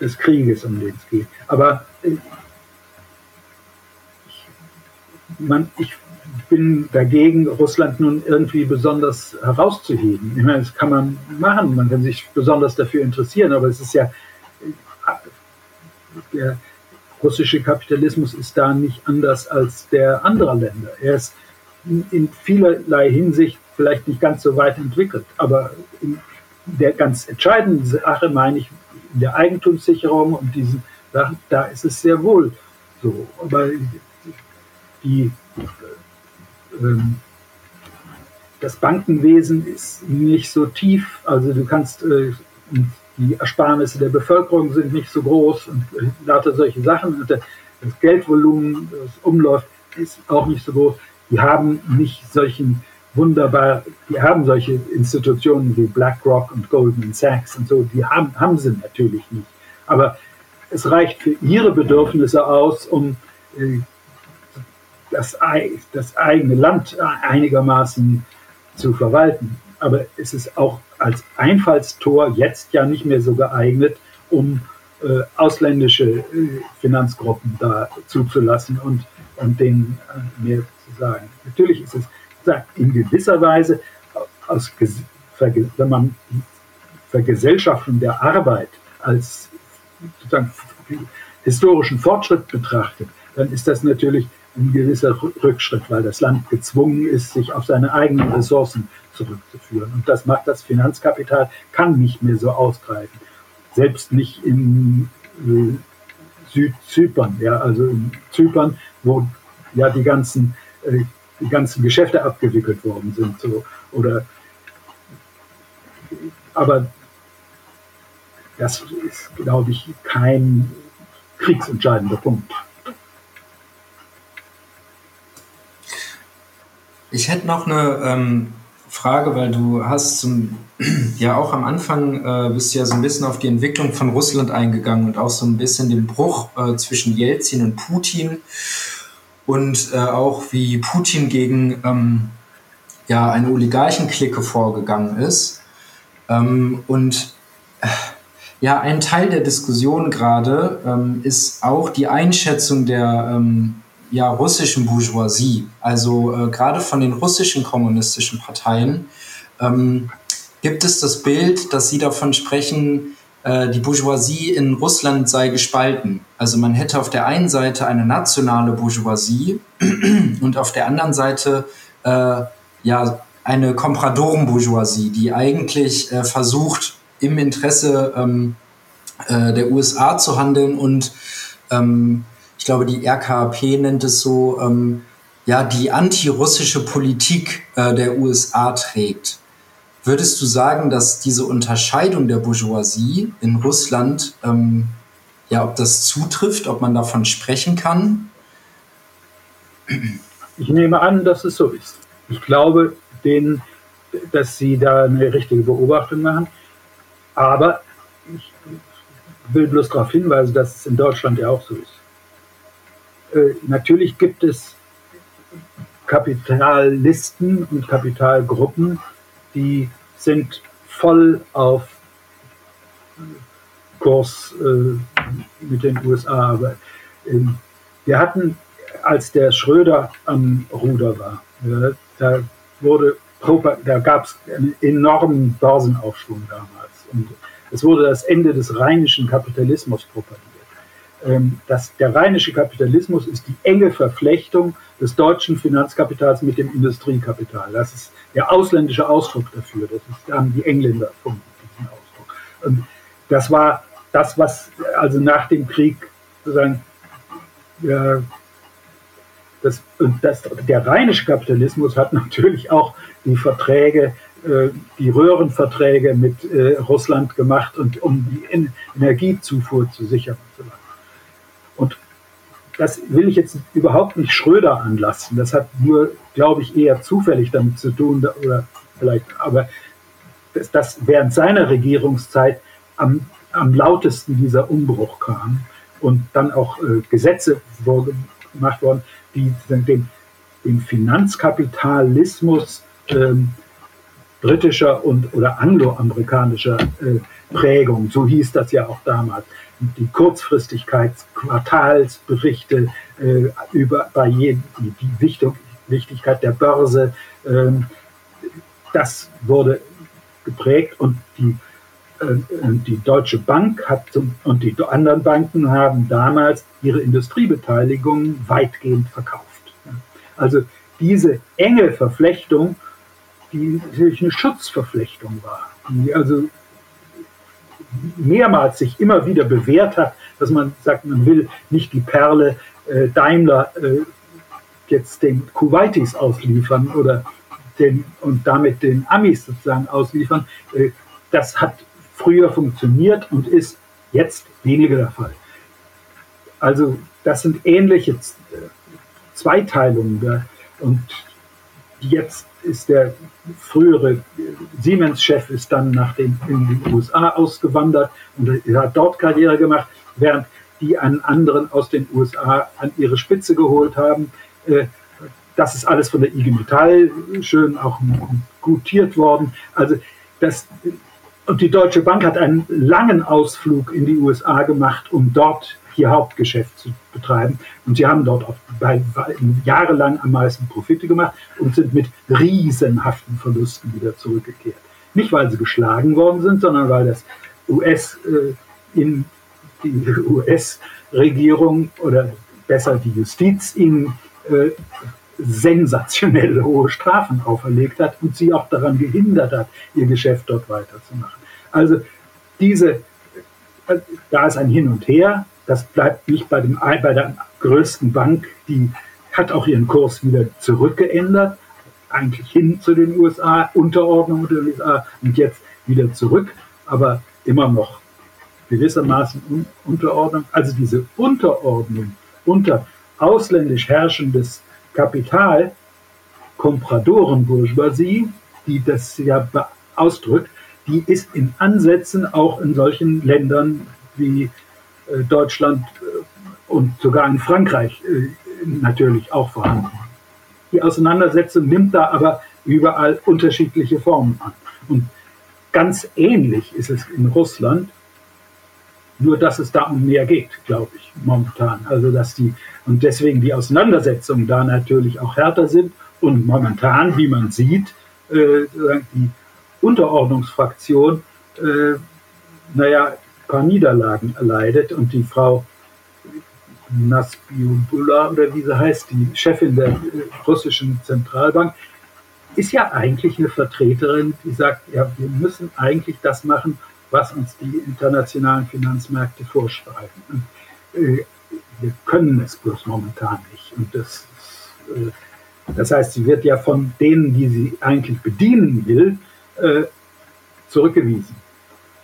des, äh, Krieges, um den es geht. Aber äh, man, ich bin dagegen, Russland nun irgendwie besonders herauszuheben. Ich meine, das kann man machen, man kann sich besonders dafür interessieren, aber es ist ja, der russische Kapitalismus ist da nicht anders als der anderer Länder. Er ist in vielerlei Hinsicht vielleicht nicht ganz so weit entwickelt, aber in der ganz entscheidenden Sache meine ich, der Eigentumssicherung und diesen Sachen, da ist es sehr wohl so. Aber die ähm, das Bankenwesen ist nicht so tief, also du kannst, äh, die Ersparnisse der Bevölkerung sind nicht so groß und äh, lauter solche Sachen. Und das Geldvolumen, das umläuft, ist auch nicht so groß. Die haben nicht solchen wunderbar, die haben solche Institutionen wie BlackRock und Goldman Sachs und so, die haben, haben sie natürlich nicht. Aber es reicht für ihre Bedürfnisse aus, um äh, das, das eigene Land einigermaßen zu verwalten. Aber es ist auch als Einfallstor jetzt ja nicht mehr so geeignet, um äh, ausländische äh, Finanzgruppen da zuzulassen und, und denen äh, mehr zu sagen. Natürlich ist es in gewisser Weise, aus, wenn man die Vergesellschaftung der Arbeit als historischen Fortschritt betrachtet, dann ist das natürlich ein gewisser Rückschritt, weil das Land gezwungen ist, sich auf seine eigenen Ressourcen zurückzuführen. Und das macht das Finanzkapital, kann nicht mehr so ausgreifen. Selbst nicht in äh, Südzypern, ja, also in Zypern, wo ja die ganzen, äh, die ganzen Geschäfte abgewickelt worden sind. So, oder, aber das ist, glaube ich, kein kriegsentscheidender Punkt. Ich hätte noch eine ähm, Frage, weil du hast zum, ja auch am Anfang äh, bist ja so ein bisschen auf die Entwicklung von Russland eingegangen und auch so ein bisschen den Bruch äh, zwischen Jelzin und Putin und äh, auch wie Putin gegen ähm, ja eine Oligarchenklicke vorgegangen ist. Ähm, und äh, ja ein Teil der Diskussion gerade ähm, ist auch die Einschätzung der ähm, ja, russischen Bourgeoisie, also äh, gerade von den russischen kommunistischen Parteien, ähm, gibt es das Bild, dass sie davon sprechen, äh, die Bourgeoisie in Russland sei gespalten. Also man hätte auf der einen Seite eine nationale Bourgeoisie und auf der anderen Seite äh, ja eine Compradoren-Bourgeoisie, die eigentlich äh, versucht, im Interesse ähm, äh, der USA zu handeln und ähm, ich glaube, die RKP nennt es so, ähm, ja, die antirussische Politik äh, der USA trägt. Würdest du sagen, dass diese Unterscheidung der Bourgeoisie in Russland, ähm, ja, ob das zutrifft, ob man davon sprechen kann? Ich nehme an, dass es so ist. Ich glaube, denen, dass sie da eine richtige Beobachtung machen. Aber ich will bloß darauf hinweisen, dass es in Deutschland ja auch so ist. Äh, natürlich gibt es Kapitalisten und Kapitalgruppen, die sind voll auf Kurs äh, mit den USA. Aber äh, wir hatten, als der Schröder am Ruder war, ja, da wurde da gab es einen enormen Börsenaufschwung damals. Und es wurde das Ende des rheinischen Kapitalismus propagiert. Ähm, dass der rheinische Kapitalismus ist die enge Verflechtung des deutschen Finanzkapitals mit dem Industriekapital. Das ist der ausländische Ausdruck dafür. Das ist, haben die Engländer erfunden, diesen Ausdruck. Und das war das, was also nach dem Krieg sozusagen ja, das, und das, der rheinische Kapitalismus hat natürlich auch die Verträge, äh, die Röhrenverträge mit äh, Russland gemacht, und, um die Energiezufuhr zu sichern und so weiter. Und das will ich jetzt überhaupt nicht Schröder anlassen. Das hat nur, glaube ich, eher zufällig damit zu tun, oder vielleicht, aber dass das während seiner Regierungszeit am, am lautesten dieser Umbruch kam und dann auch äh, Gesetze gemacht wurden, die den, dem Finanzkapitalismus ähm, britischer und oder angloamerikanischer äh, Prägung, so hieß das ja auch damals. Die Kurzfristigkeit, Quartalsberichte äh, über bei jedem, die, die Wichtig, Wichtigkeit der Börse, äh, das wurde geprägt und die, äh, die Deutsche Bank hat zum, und die anderen Banken haben damals ihre Industriebeteiligungen weitgehend verkauft. Also diese enge Verflechtung, die natürlich eine Schutzverflechtung war, die also mehrmals sich immer wieder bewährt hat, dass man sagt, man will nicht die Perle äh, Daimler äh, jetzt den Kuwaitis ausliefern oder den, und damit den Amis sozusagen ausliefern. Äh, das hat früher funktioniert und ist jetzt weniger der Fall. Also das sind ähnliche äh, Zweiteilungen. Und jetzt ist der frühere Siemens-Chef ist dann nach den, in die USA ausgewandert und hat dort Karriere gemacht, während die einen anderen aus den USA an ihre Spitze geholt haben. Äh, das ist alles von der IG Metall schön auch gutiert worden. Also das, und die Deutsche Bank hat einen langen Ausflug in die USA gemacht, um dort ihr Hauptgeschäft zu betreiben. Und sie haben dort auch bei, bei, jahrelang am meisten Profite gemacht und sind mit riesenhaften Verlusten wieder zurückgekehrt. Nicht, weil sie geschlagen worden sind, sondern weil das US äh, in die US-Regierung oder besser die Justiz ihnen äh, sensationell hohe Strafen auferlegt hat und sie auch daran gehindert hat, ihr Geschäft dort weiterzumachen. Also diese, äh, da ist ein Hin und Her, das bleibt nicht bei, dem, bei der größten Bank, die hat auch ihren Kurs wieder zurückgeändert, eigentlich hin zu den USA, Unterordnung der USA und jetzt wieder zurück, aber immer noch gewissermaßen Un Unterordnung. Also diese Unterordnung unter ausländisch herrschendes Kapital, Kompradorenbourgeoisie, die das ja ausdrückt, die ist in Ansätzen auch in solchen Ländern wie Deutschland äh, und sogar in Frankreich äh, natürlich auch vorhanden. Die Auseinandersetzung nimmt da aber überall unterschiedliche Formen an. Und ganz ähnlich ist es in Russland, nur dass es da um mehr geht, glaube ich, momentan. Also dass die, und deswegen die Auseinandersetzungen da natürlich auch härter sind und momentan, wie man sieht, äh, die Unterordnungsfraktion, äh, naja, paar Niederlagen erleidet und die Frau Nasbiullah oder wie sie heißt, die Chefin der russischen Zentralbank, ist ja eigentlich eine Vertreterin, die sagt, ja, wir müssen eigentlich das machen, was uns die internationalen Finanzmärkte vorschreiben. Und, äh, wir können es bloß momentan nicht. Und das, äh, das heißt, sie wird ja von denen, die sie eigentlich bedienen will, äh, zurückgewiesen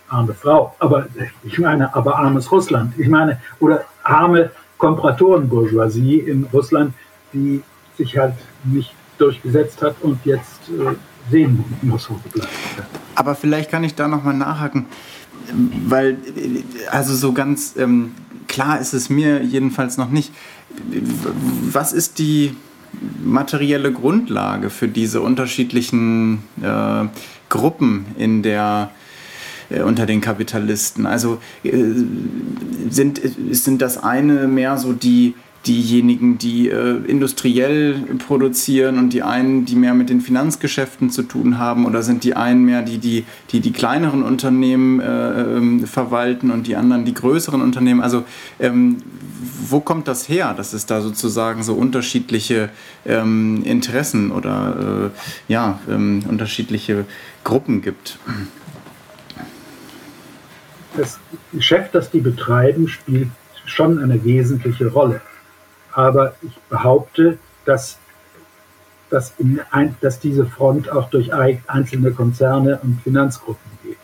arme Frau. Aber ich meine, aber armes Russland. Ich meine, oder arme Komparatorenbourgeoisie in Russland, die sich halt nicht durchgesetzt hat und jetzt äh, sehen muss, wo sie bleibt. Aber vielleicht kann ich da nochmal nachhaken, weil, also so ganz ähm, klar ist es mir jedenfalls noch nicht. Was ist die materielle Grundlage für diese unterschiedlichen äh, Gruppen in der äh, unter den Kapitalisten. Also äh, sind, sind das eine mehr so die diejenigen, die äh, industriell produzieren und die einen, die mehr mit den Finanzgeschäften zu tun haben oder sind die einen mehr, die die, die, die kleineren Unternehmen äh, ähm, verwalten und die anderen die größeren Unternehmen? Also ähm, wo kommt das her, dass es da sozusagen so unterschiedliche ähm, Interessen oder äh, ja, ähm, unterschiedliche Gruppen gibt? Das Geschäft, das die betreiben, spielt schon eine wesentliche Rolle. Aber ich behaupte, dass, dass, ein, dass diese Front auch durch einzelne Konzerne und Finanzgruppen geht.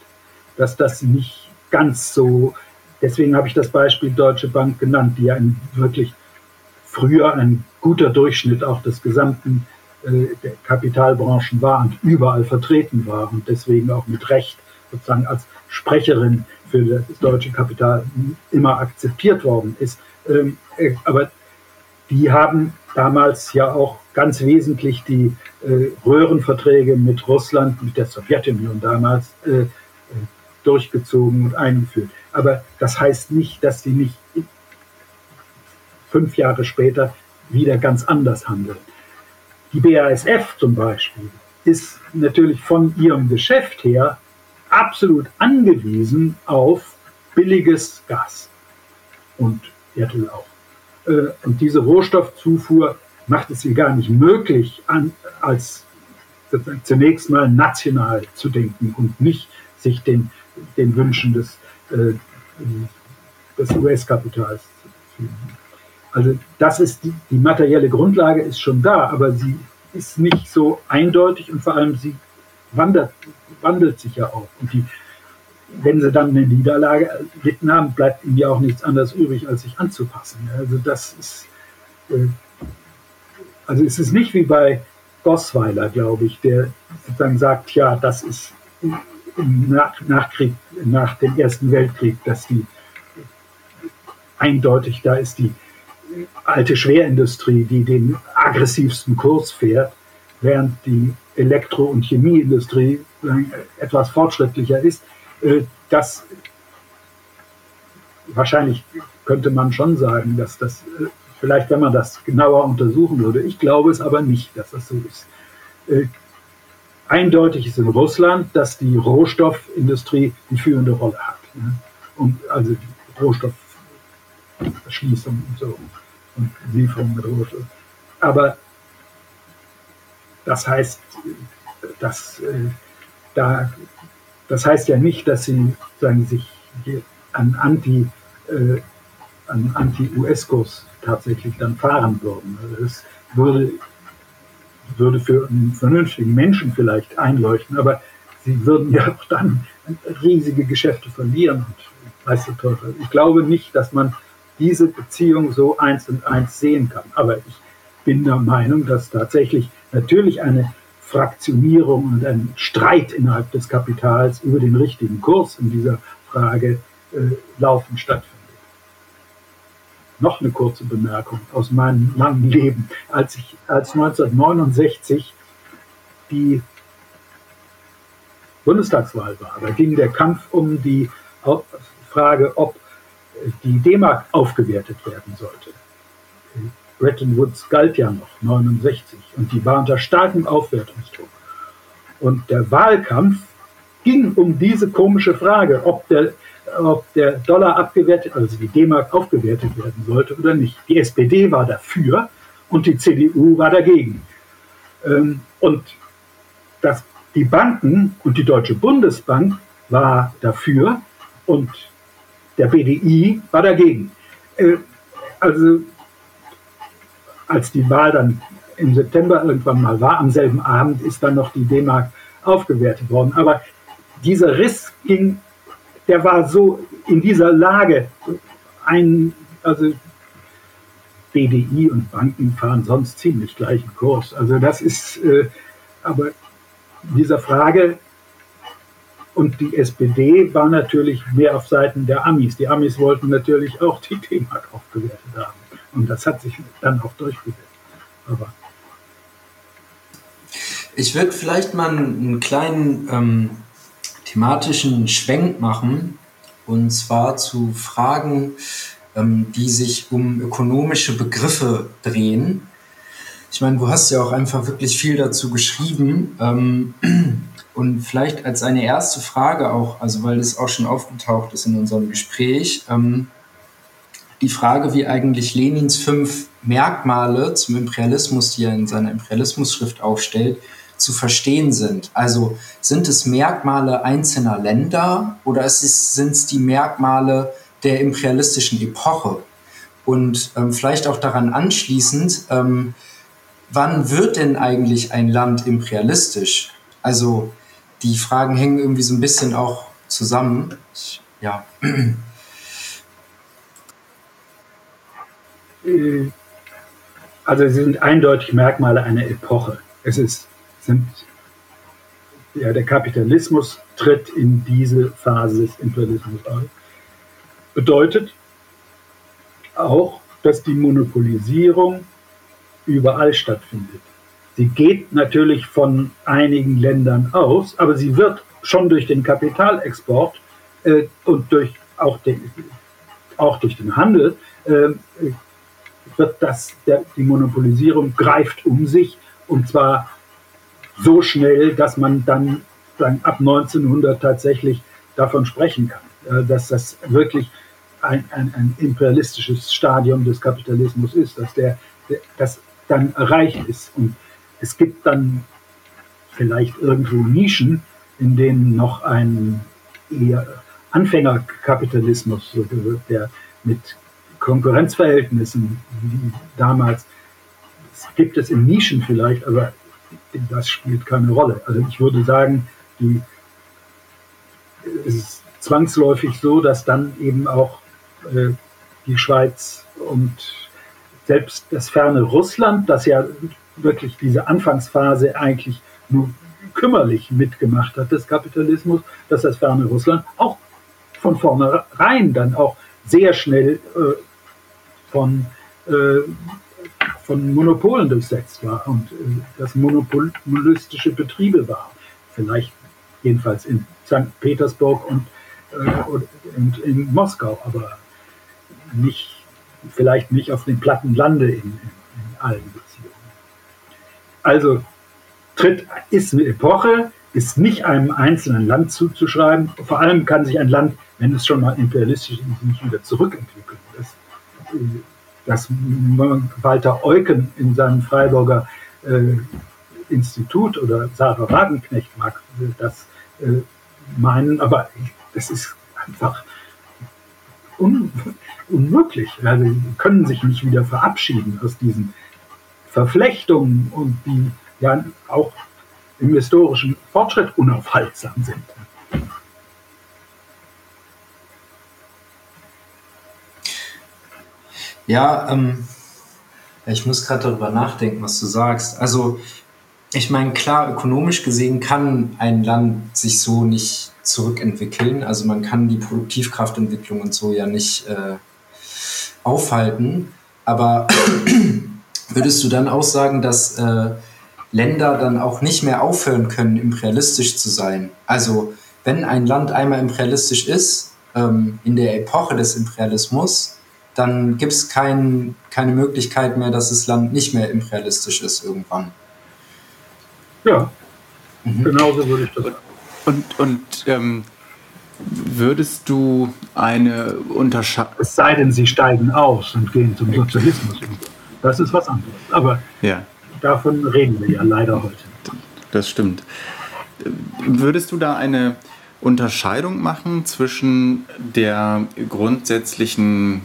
Dass das nicht ganz so, deswegen habe ich das Beispiel Deutsche Bank genannt, die ja ein wirklich früher ein guter Durchschnitt auch des gesamten äh, der Kapitalbranchen war und überall vertreten war und deswegen auch mit Recht sozusagen als Sprecherin für das deutsche Kapital immer akzeptiert worden ist. Ähm, äh, aber die haben damals ja auch ganz wesentlich die äh, Röhrenverträge mit Russland, mit der Sowjetunion damals äh, durchgezogen und eingeführt. Aber das heißt nicht, dass sie nicht fünf Jahre später wieder ganz anders handeln. Die BASF zum Beispiel ist natürlich von ihrem Geschäft her absolut angewiesen auf billiges Gas und Erdöl auch. Äh, und diese Rohstoffzufuhr macht es ihr gar nicht möglich, an, als zunächst mal national zu denken und nicht sich den, den Wünschen des, äh, des US-Kapitals zu fügen. Also das ist die, die materielle Grundlage ist schon da, aber sie ist nicht so eindeutig und vor allem sie wandert, wandelt sich ja auch. Und die, wenn sie dann eine Niederlage erlitten haben, bleibt ihnen ja auch nichts anderes übrig, als sich anzupassen. Also das ist, äh, also es ist nicht wie bei Gosweiler, glaube ich, der sozusagen sagt, ja, das ist im nach, Nachkrieg, nach dem Ersten Weltkrieg, dass die eindeutig, da ist die alte Schwerindustrie, die den aggressivsten Kurs fährt, während die Elektro- und Chemieindustrie etwas fortschrittlicher ist. Äh, das wahrscheinlich könnte man schon sagen, dass das äh, vielleicht, wenn man das genauer untersuchen würde, ich glaube es aber nicht, dass das so ist. Äh, eindeutig ist in Russland, dass die Rohstoffindustrie die führende Rolle hat. Und also die Rohstoffschließung und so und Lieferung mit Rohstoff. Aber das heißt, dass, äh, da, das heißt ja nicht, dass sie sagen, sich an Anti, äh, an Anti-US-Kurs tatsächlich dann fahren würden. Es würde, würde für einen vernünftigen Menschen vielleicht einleuchten, aber sie würden ja auch dann riesige Geschäfte verlieren und weiß der Teufel. Ich glaube nicht, dass man diese Beziehung so eins und eins sehen kann. Aber ich bin der Meinung, dass tatsächlich natürlich eine Fraktionierung und ein Streit innerhalb des Kapitals über den richtigen Kurs in dieser Frage äh, laufend stattfindet. Noch eine kurze Bemerkung aus meinem langen Leben. Als ich als 1969 die Bundestagswahl war, da ging der Kampf um die Frage, ob die D-Mark aufgewertet werden sollte. Bretton Woods galt ja noch, 69, und die war unter starkem Aufwertungsdruck. Und der Wahlkampf ging um diese komische Frage, ob der, ob der Dollar abgewertet, also die D-Mark aufgewertet werden sollte oder nicht. Die SPD war dafür und die CDU war dagegen. Ähm, und das, die Banken und die Deutsche Bundesbank war dafür und der BDI war dagegen. Äh, also als die Wahl dann im September irgendwann mal war, am selben Abend ist dann noch die D-Mark aufgewertet worden. Aber dieser Riss ging, der war so in dieser Lage, ein, also BDI und Banken fahren sonst ziemlich gleichen Kurs. Also das ist, äh, aber dieser Frage, und die SPD war natürlich mehr auf Seiten der Amis. Die Amis wollten natürlich auch die D-Mark aufgewertet haben. Und das hat sich dann auch durchgesetzt. Aber ich würde vielleicht mal einen kleinen ähm, thematischen Schwenk machen. Und zwar zu Fragen, ähm, die sich um ökonomische Begriffe drehen. Ich meine, du hast ja auch einfach wirklich viel dazu geschrieben. Ähm, und vielleicht als eine erste Frage auch, also weil das auch schon aufgetaucht ist in unserem Gespräch, ähm, die Frage, wie eigentlich Lenins fünf Merkmale zum Imperialismus, die er in seiner Imperialismusschrift aufstellt, zu verstehen sind. Also sind es Merkmale einzelner Länder oder sind es die Merkmale der imperialistischen Epoche? Und ähm, vielleicht auch daran anschließend, ähm, wann wird denn eigentlich ein Land imperialistisch? Also die Fragen hängen irgendwie so ein bisschen auch zusammen. Ich, ja. Also sie sind eindeutig Merkmale einer Epoche. Es ist, sind, ja, der Kapitalismus tritt in diese Phase des Imperialismus ein. Bedeutet auch, dass die Monopolisierung überall stattfindet. Sie geht natürlich von einigen Ländern aus, aber sie wird schon durch den Kapitalexport äh, und durch auch, den, auch durch den Handel äh, wird das, der, die Monopolisierung greift um sich und zwar so schnell, dass man dann, dann ab 1900 tatsächlich davon sprechen kann, äh, dass das wirklich ein, ein, ein, imperialistisches Stadium des Kapitalismus ist, dass der, der das dann erreicht ist. Und es gibt dann vielleicht irgendwo Nischen, in denen noch ein eher Anfängerkapitalismus, der mit Konkurrenzverhältnissen wie damals, das gibt es in Nischen vielleicht, aber das spielt keine Rolle. Also ich würde sagen, die, es ist zwangsläufig so, dass dann eben auch äh, die Schweiz und selbst das ferne Russland, das ja wirklich diese Anfangsphase eigentlich nur kümmerlich mitgemacht hat des Kapitalismus, dass das ferne Russland auch von vornherein dann auch sehr schnell äh, von, äh, von Monopolen durchsetzt war und äh, das monopolistische Betriebe war. Vielleicht jedenfalls in St. Petersburg und, äh, und in Moskau, aber nicht, vielleicht nicht auf den platten Lande in, in, in allen Beziehungen. Also tritt, ist eine Epoche, ist nicht einem einzelnen Land zuzuschreiben. Vor allem kann sich ein Land, wenn es schon mal imperialistisch ist, nicht wieder zurückentwickeln. Das, das Walter Eucken in seinem Freiburger äh, Institut oder Sarah Wagenknecht mag das äh, meinen, aber das ist einfach un unmöglich. Also, sie können sich nicht wieder verabschieden aus diesen Verflechtungen und die ja auch im historischen Fortschritt unaufhaltsam sind. Ja, ähm, ich muss gerade darüber nachdenken, was du sagst. Also, ich meine, klar, ökonomisch gesehen kann ein Land sich so nicht zurückentwickeln. Also man kann die Produktivkraftentwicklung und so ja nicht äh, aufhalten. Aber würdest du dann auch sagen, dass äh, Länder dann auch nicht mehr aufhören können, imperialistisch zu sein? Also wenn ein Land einmal imperialistisch ist, ähm, in der Epoche des Imperialismus, dann gibt es kein, keine Möglichkeit mehr, dass das Land nicht mehr imperialistisch ist irgendwann. Ja, mhm. genauso würde ich das sagen. Und, und ähm, würdest du eine Unterscheidung. Es sei denn, sie steigen aus und gehen zum Sozialismus. Das ist was anderes. Aber ja. davon reden wir ja leider heute. Das stimmt. Würdest du da eine Unterscheidung machen zwischen der grundsätzlichen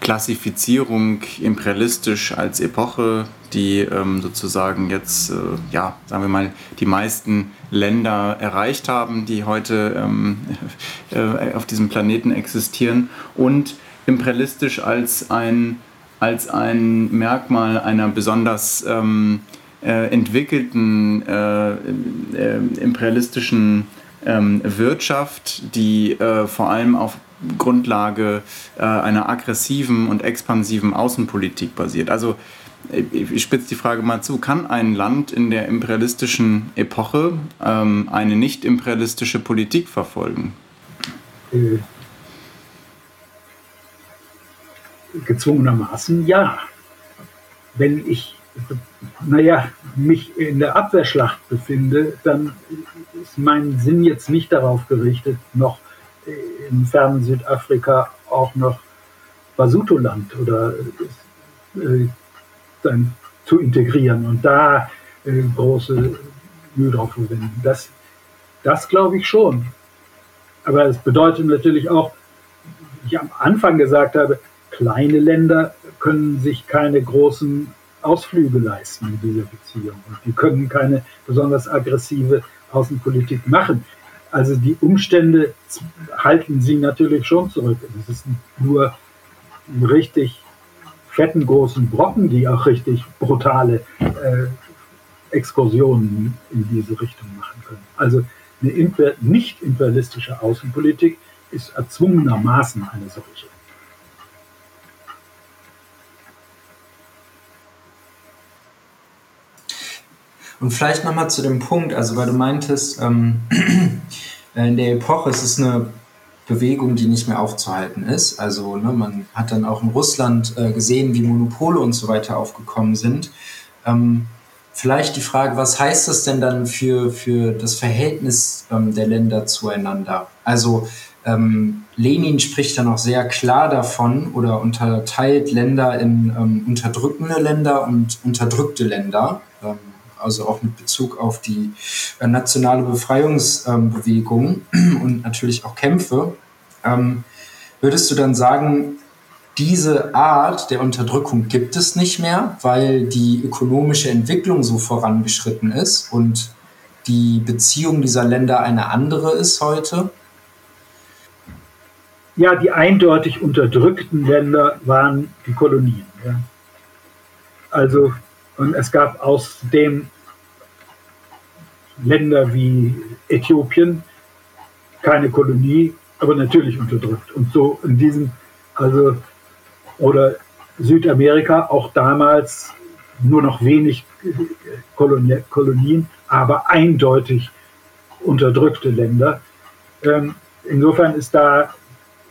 Klassifizierung imperialistisch als Epoche, die ähm, sozusagen jetzt, äh, ja, sagen wir mal, die meisten Länder erreicht haben, die heute ähm, äh, auf diesem Planeten existieren, und imperialistisch als ein, als ein Merkmal einer besonders ähm, äh, entwickelten äh, äh, imperialistischen ähm, Wirtschaft, die äh, vor allem auf Grundlage äh, einer aggressiven und expansiven Außenpolitik basiert. Also ich spitze die Frage mal zu, kann ein Land in der imperialistischen Epoche ähm, eine nicht imperialistische Politik verfolgen? Äh, gezwungenermaßen ja. Wenn ich naja, mich in der Abwehrschlacht befinde, dann ist mein Sinn jetzt nicht darauf gerichtet, noch im fernen Südafrika auch noch Basutoland oder äh, dann zu integrieren und da äh, große Mühe drauf verwenden. Das, das glaube ich schon. Aber es bedeutet natürlich auch, wie ich am Anfang gesagt habe, kleine Länder können sich keine großen Ausflüge leisten in dieser Beziehung. Und die können keine besonders aggressive Außenpolitik machen. Also die Umstände halten sie natürlich schon zurück. Es ist nur richtig fetten großen Brocken, die auch richtig brutale äh, Exkursionen in diese Richtung machen können. Also eine nicht imperialistische Außenpolitik ist erzwungenermaßen eine solche. Und vielleicht nochmal zu dem Punkt, also weil du meintest, ähm, in der Epoche ist es eine Bewegung, die nicht mehr aufzuhalten ist. Also ne, man hat dann auch in Russland äh, gesehen, wie Monopole und so weiter aufgekommen sind. Ähm, vielleicht die Frage, was heißt das denn dann für, für das Verhältnis ähm, der Länder zueinander? Also ähm, Lenin spricht dann auch sehr klar davon oder unterteilt Länder in ähm, unterdrückende Länder und unterdrückte Länder. Ähm, also auch mit Bezug auf die äh, nationale Befreiungsbewegung und natürlich auch Kämpfe. Ähm, würdest du dann sagen, diese Art der Unterdrückung gibt es nicht mehr, weil die ökonomische Entwicklung so vorangeschritten ist und die Beziehung dieser Länder eine andere ist heute? Ja, die eindeutig unterdrückten Länder waren die Kolonien. Ja. Also, und es gab außerdem Länder wie Äthiopien, keine Kolonie, aber natürlich unterdrückt. Und so in diesem, also, oder Südamerika, auch damals nur noch wenig Kolonie, Kolonien, aber eindeutig unterdrückte Länder. Ähm, insofern ist da,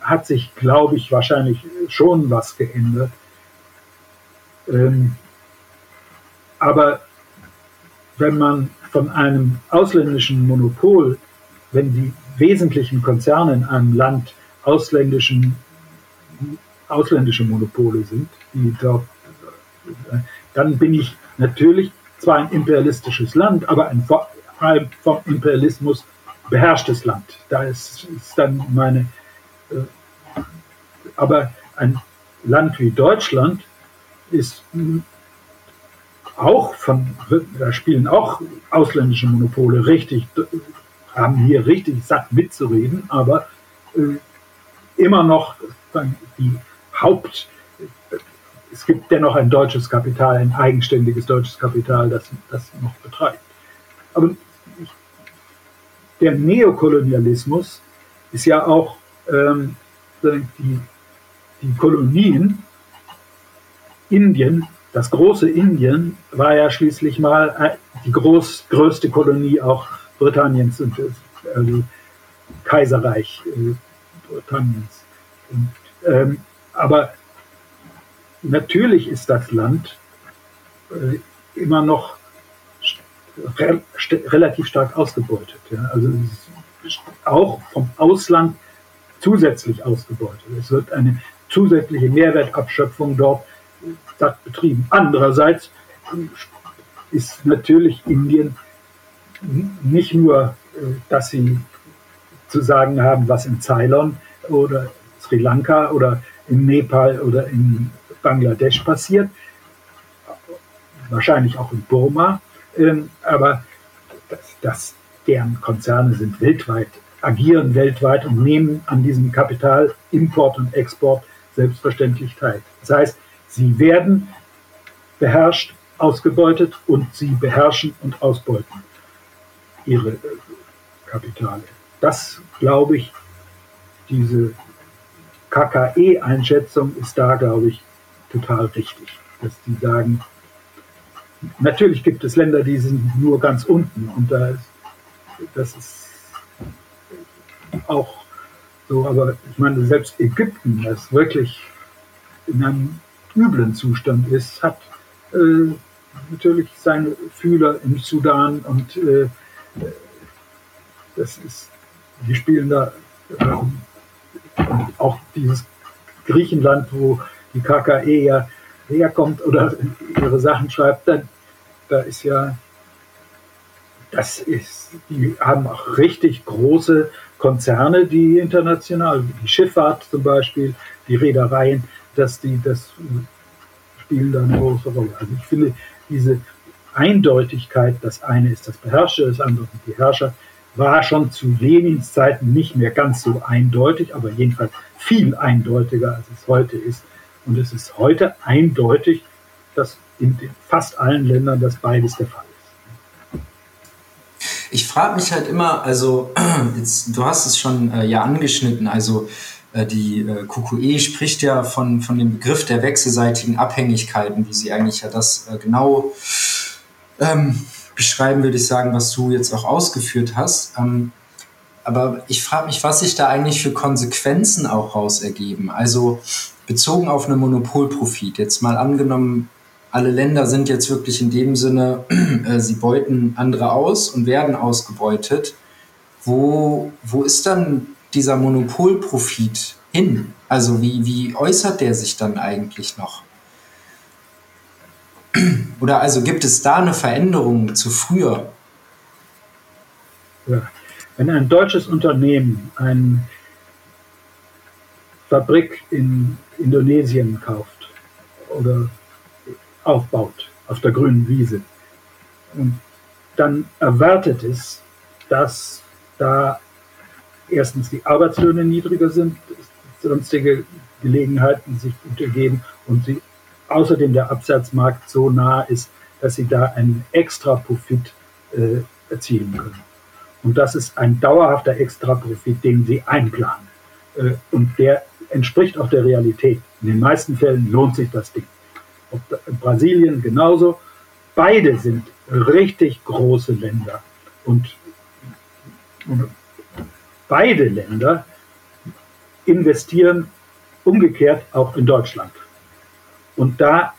hat sich, glaube ich, wahrscheinlich schon was geändert. Ähm, aber wenn man von einem ausländischen Monopol, wenn die wesentlichen Konzerne in einem Land ausländischen, ausländische Monopole sind, die dort, dann bin ich natürlich zwar ein imperialistisches Land, aber ein vom Imperialismus beherrschtes Land. Da ist, ist dann meine, äh, aber ein Land wie Deutschland ist auch von, da spielen auch ausländische Monopole richtig, haben hier richtig satt mitzureden, aber äh, immer noch die Haupt, es gibt dennoch ein deutsches Kapital, ein eigenständiges deutsches Kapital, das das noch betreibt. Aber der Neokolonialismus ist ja auch ähm, die, die Kolonien Indien das große Indien war ja schließlich mal äh, die groß, größte Kolonie auch Britanniens und also Kaiserreich äh, Britanniens. Und, ähm, aber natürlich ist das Land äh, immer noch re st relativ stark ausgebeutet. Ja? Also auch vom Ausland zusätzlich ausgebeutet. Es wird eine zusätzliche Mehrwertabschöpfung dort Stadt betrieben. Andererseits ist natürlich Indien nicht nur, äh, dass sie zu sagen haben, was in Ceylon oder Sri Lanka oder in Nepal oder in Bangladesch passiert, wahrscheinlich auch in Burma, ähm, aber das, das, deren Konzerne sind weltweit, agieren weltweit und nehmen an diesem Kapital Import und Export selbstverständlich teil. Das heißt, Sie werden beherrscht, ausgebeutet und sie beherrschen und ausbeuten ihre äh, Kapitale. Das glaube ich, diese KKE-Einschätzung ist da, glaube ich, total richtig. Dass die sagen, natürlich gibt es Länder, die sind nur ganz unten und da ist, das ist auch so, aber ich meine, selbst Ägypten, das wirklich in einem üblen Zustand ist, hat äh, natürlich seine Fühler im Sudan und äh, das ist, die spielen da äh, auch dieses Griechenland, wo die KKE ja herkommt oder ihre Sachen schreibt, dann, da ist ja, das ist, die haben auch richtig große Konzerne, die international, die Schifffahrt zum Beispiel, die Reedereien, dass die das spielen da eine große Rolle. Also ich finde diese Eindeutigkeit, das eine ist das Beherrscher, das andere sind die Herrscher, war schon zu Lenins Zeiten nicht mehr ganz so eindeutig, aber jedenfalls viel eindeutiger, als es heute ist. Und es ist heute eindeutig, dass in fast allen Ländern das beides der Fall ist. Ich frage mich halt immer, also jetzt, du hast es schon äh, ja angeschnitten, also die äh, QQE spricht ja von, von dem Begriff der wechselseitigen Abhängigkeiten, wie sie eigentlich ja das äh, genau ähm, beschreiben, würde ich sagen, was du jetzt auch ausgeführt hast. Ähm, aber ich frage mich, was sich da eigentlich für Konsequenzen auch raus ergeben. Also bezogen auf einen Monopolprofit. Jetzt mal angenommen, alle Länder sind jetzt wirklich in dem Sinne, äh, sie beuten andere aus und werden ausgebeutet. Wo, wo ist dann dieser Monopolprofit hin? Also wie, wie äußert der sich dann eigentlich noch? Oder also gibt es da eine Veränderung zu früher? Ja. Wenn ein deutsches Unternehmen eine Fabrik in Indonesien kauft oder aufbaut auf der grünen Wiese, dann erwartet es, dass da erstens die Arbeitslöhne niedriger sind, sonstige Gelegenheiten sich untergeben und sie außerdem der Absatzmarkt so nah ist, dass sie da einen extra Profit äh, erzielen können. Und das ist ein dauerhafter Extraprofit, den sie einplanen. Äh, und der entspricht auch der Realität. In den meisten Fällen lohnt sich das Ding. Ob Brasilien genauso. Beide sind richtig große Länder. Und, und beide Länder investieren umgekehrt auch in Deutschland. Und da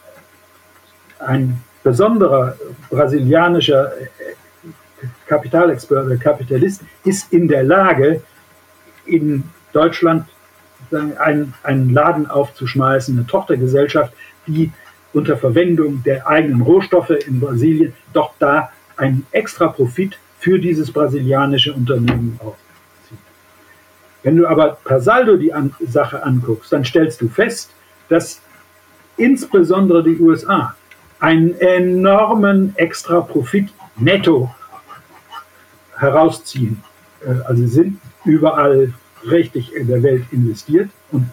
ein besonderer brasilianischer Kapitalexperte, Kapitalist ist in der Lage, in Deutschland einen, einen Laden aufzuschmeißen, eine Tochtergesellschaft, die unter Verwendung der eigenen Rohstoffe in Brasilien doch da einen extra Profit für dieses brasilianische Unternehmen aufzieht. Wenn du aber per Saldo die An Sache anguckst, dann stellst du fest, dass insbesondere die USA einen enormen extra Profit netto herausziehen. Äh, also sind überall richtig in der Welt investiert und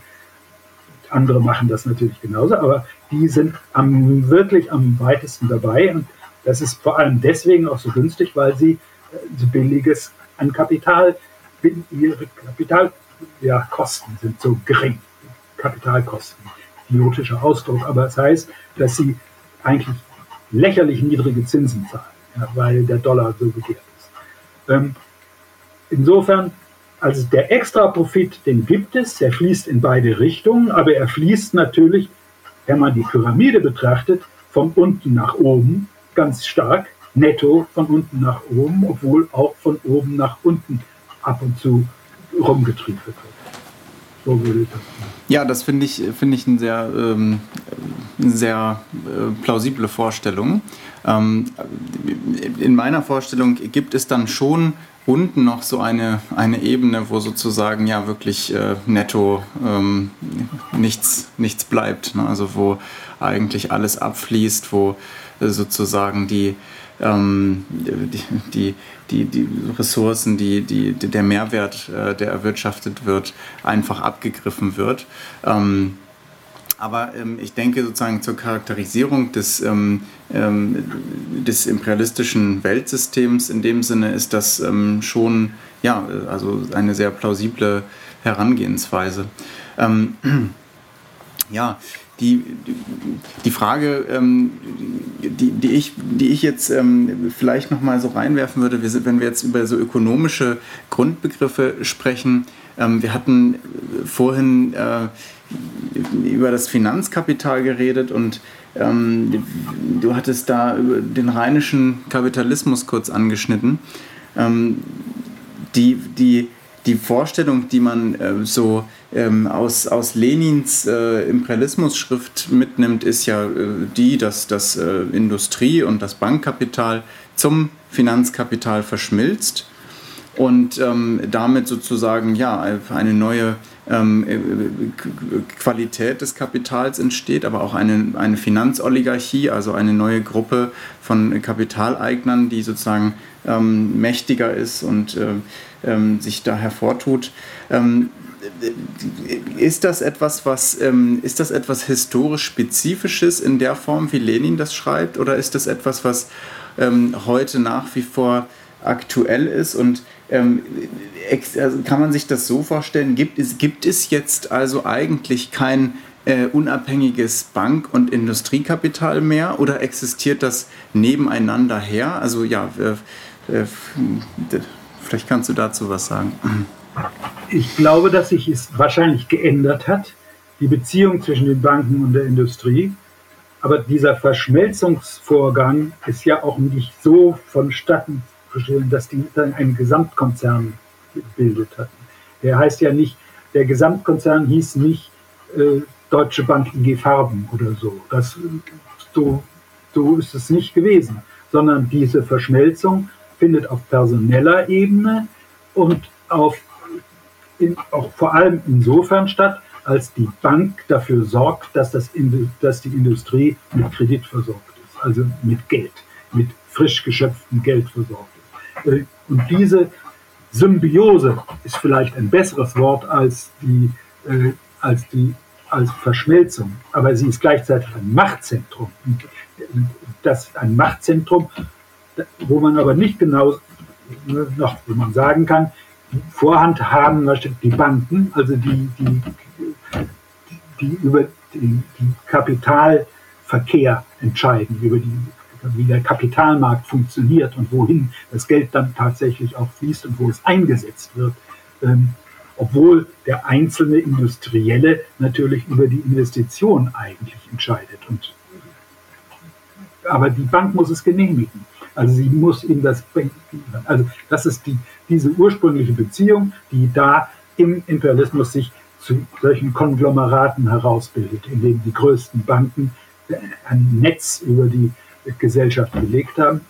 andere machen das natürlich genauso, aber die sind am, wirklich am weitesten dabei und das ist vor allem deswegen auch so günstig, weil sie äh, so billiges an Kapital, ihre Kapitalkosten ja, sind so gering. Kapitalkosten, idiotischer Ausdruck, aber es das heißt, dass sie eigentlich lächerlich niedrige Zinsen zahlen, ja, weil der Dollar so begehrt ähm, insofern, also der Extra-Profit, den gibt es, der fließt in beide Richtungen, aber er fließt natürlich, wenn man die Pyramide betrachtet, von unten nach oben ganz stark, netto von unten nach oben, obwohl auch von oben nach unten ab und zu rumgetrieben wird. So würde ich das machen. Ja, das finde ich, find ich eine sehr, ähm, sehr äh, plausible Vorstellung. Ähm, in meiner Vorstellung gibt es dann schon unten noch so eine, eine Ebene, wo sozusagen ja wirklich äh, netto ähm, nichts, nichts bleibt. Ne? Also wo eigentlich alles abfließt, wo äh, sozusagen die, ähm, die, die, die, Ressourcen, die, die, der Mehrwert, äh, der erwirtschaftet wird, einfach abgegriffen wird. Ähm, aber ähm, ich denke sozusagen zur Charakterisierung des, ähm, ähm, des imperialistischen Weltsystems in dem Sinne ist das ähm, schon ja, also eine sehr plausible Herangehensweise. Ähm, ja, die, die Frage, ähm, die, die, ich, die ich jetzt ähm, vielleicht nochmal so reinwerfen würde, wir sind, wenn wir jetzt über so ökonomische Grundbegriffe sprechen, ähm, wir hatten vorhin äh, über das Finanzkapital geredet und ähm, du hattest da den rheinischen Kapitalismus kurz angeschnitten. Ähm, die, die, die Vorstellung, die man äh, so ähm, aus, aus Lenins äh, Imperialismus-Schrift mitnimmt, ist ja äh, die, dass das äh, Industrie- und das Bankkapital zum Finanzkapital verschmilzt und ähm, damit sozusagen ja, eine neue ähm, äh, Qualität des Kapitals entsteht, aber auch eine, eine Finanzoligarchie, also eine neue Gruppe von Kapitaleignern, die sozusagen ähm, mächtiger ist und äh, ähm, sich da hervortut. Ähm, ist das etwas, was ähm, ist das etwas historisch Spezifisches in der Form, wie Lenin das schreibt, oder ist das etwas, was ähm, heute nach wie vor aktuell ist und ähm, also kann man sich das so vorstellen? Gibt es, gibt es jetzt also eigentlich kein äh, unabhängiges Bank- und Industriekapital mehr oder existiert das nebeneinander her? Also ja, äh, äh, vielleicht kannst du dazu was sagen. Ich glaube, dass sich es wahrscheinlich geändert hat, die Beziehung zwischen den Banken und der Industrie. Aber dieser Verschmelzungsvorgang ist ja auch nicht so vonstatten zu stellen, dass die dann einen Gesamtkonzern gebildet hatten. Der heißt ja nicht, der Gesamtkonzern hieß nicht äh, Deutsche Bank IG Farben oder so. Das, so. So ist es nicht gewesen, sondern diese Verschmelzung findet auf personeller Ebene und auf in, auch vor allem insofern statt, als die Bank dafür sorgt, dass, das, dass die Industrie mit Kredit versorgt ist, also mit Geld, mit frisch geschöpftem Geld versorgt ist. Äh, und diese Symbiose ist vielleicht ein besseres Wort als die, äh, als die als Verschmelzung, aber sie ist gleichzeitig ein Machtzentrum. Das ist ein Machtzentrum, wo man aber nicht genau noch, wo man sagen kann, Vorhand haben die Banken, also die, die, die über den Kapitalverkehr entscheiden, über die, wie der Kapitalmarkt funktioniert und wohin das Geld dann tatsächlich auch fließt und wo es eingesetzt wird. Ähm, obwohl der einzelne Industrielle natürlich über die Investition eigentlich entscheidet. Und, aber die Bank muss es genehmigen. Also sie muss ihm das, also das ist die, diese ursprüngliche Beziehung, die da im Imperialismus sich zu solchen Konglomeraten herausbildet, in denen die größten Banken ein Netz über die Gesellschaft gelegt haben.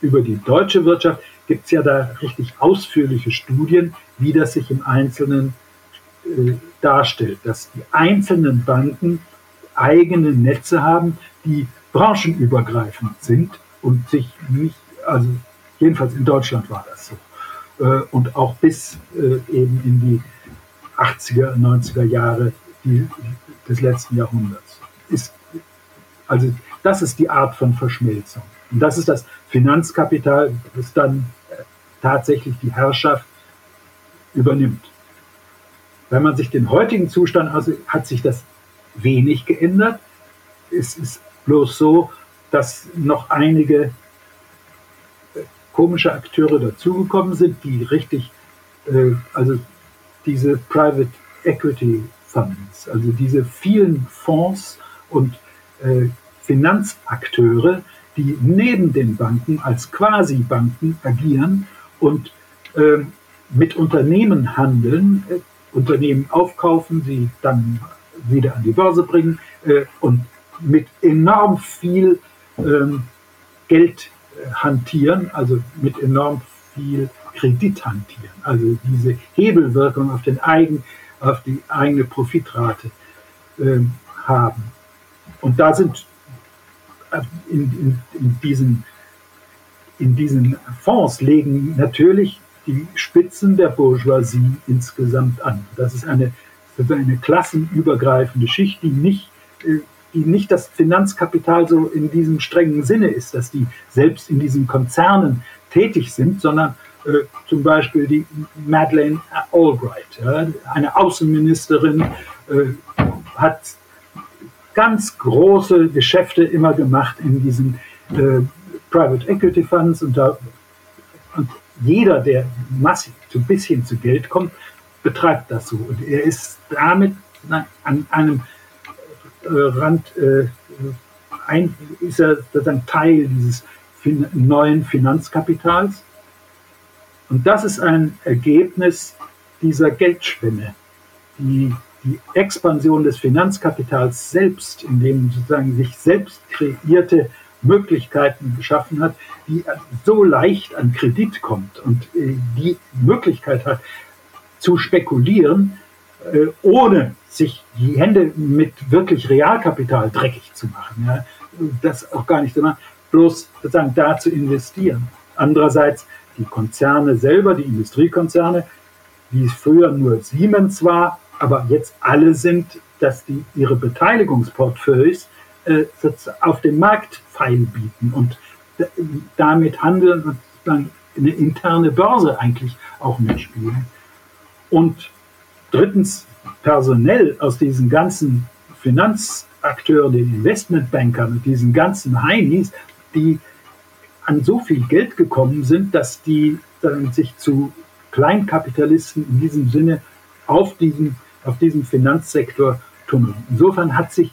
Über die deutsche Wirtschaft gibt es ja da richtig ausführliche Studien, wie das sich im Einzelnen äh, darstellt, dass die einzelnen Banken eigene Netze haben, die branchenübergreifend sind und sich nicht, also jedenfalls in Deutschland war das so, äh, und auch bis äh, eben in die 80er, 90er Jahre des letzten Jahrhunderts. Ist, also das ist die Art von Verschmelzung. Und das ist das Finanzkapital, das dann äh, tatsächlich die Herrschaft übernimmt. Wenn man sich den heutigen Zustand also hat sich das wenig geändert. Es ist bloß so, dass noch einige äh, komische Akteure dazugekommen sind, die richtig, äh, also diese Private Equity Funds, also diese vielen Fonds und äh, Finanzakteure, die neben den Banken als Quasi-Banken agieren und äh, mit Unternehmen handeln, äh, Unternehmen aufkaufen, sie dann wieder an die Börse bringen äh, und mit enorm viel ähm, Geld hantieren, also mit enorm viel Kredit hantieren, also diese Hebelwirkung auf, den eigen, auf die eigene Profitrate äh, haben. Und da sind äh, in, in, in, diesen, in diesen Fonds legen natürlich die Spitzen der Bourgeoisie insgesamt an. Das ist eine, eine klassenübergreifende Schicht, die nicht äh, nicht das Finanzkapital so in diesem strengen Sinne ist, dass die selbst in diesen Konzernen tätig sind, sondern äh, zum Beispiel die Madeleine Albright, ja, eine Außenministerin, äh, hat ganz große Geschäfte immer gemacht in diesen äh, Private Equity Funds und, da, und jeder, der massiv so ein bisschen zu Geld kommt, betreibt das so. Und er ist damit an einem Rand äh, ein, ist er sozusagen Teil dieses fin neuen Finanzkapitals. Und das ist ein Ergebnis dieser Geldspinne, die die Expansion des Finanzkapitals selbst, indem sozusagen sich selbst kreierte Möglichkeiten geschaffen hat, die so leicht an Kredit kommt und äh, die Möglichkeit hat, zu spekulieren, äh, ohne sich die Hände mit wirklich Realkapital dreckig zu machen. Ja, das auch gar nicht immer, bloß sozusagen da zu investieren. Andererseits die Konzerne selber, die Industriekonzerne, wie es früher nur Siemens war, aber jetzt alle sind, dass die ihre Beteiligungsportfolios äh, auf dem Markt feilbieten und damit handeln und dann eine interne Börse eigentlich auch mitspielen. Und drittens, personell aus diesen ganzen Finanzakteuren, den Investmentbankern, mit diesen ganzen Heinis, die an so viel Geld gekommen sind, dass die dann sich zu Kleinkapitalisten in diesem Sinne auf diesem, auf diesem Finanzsektor tummeln. Insofern hat sich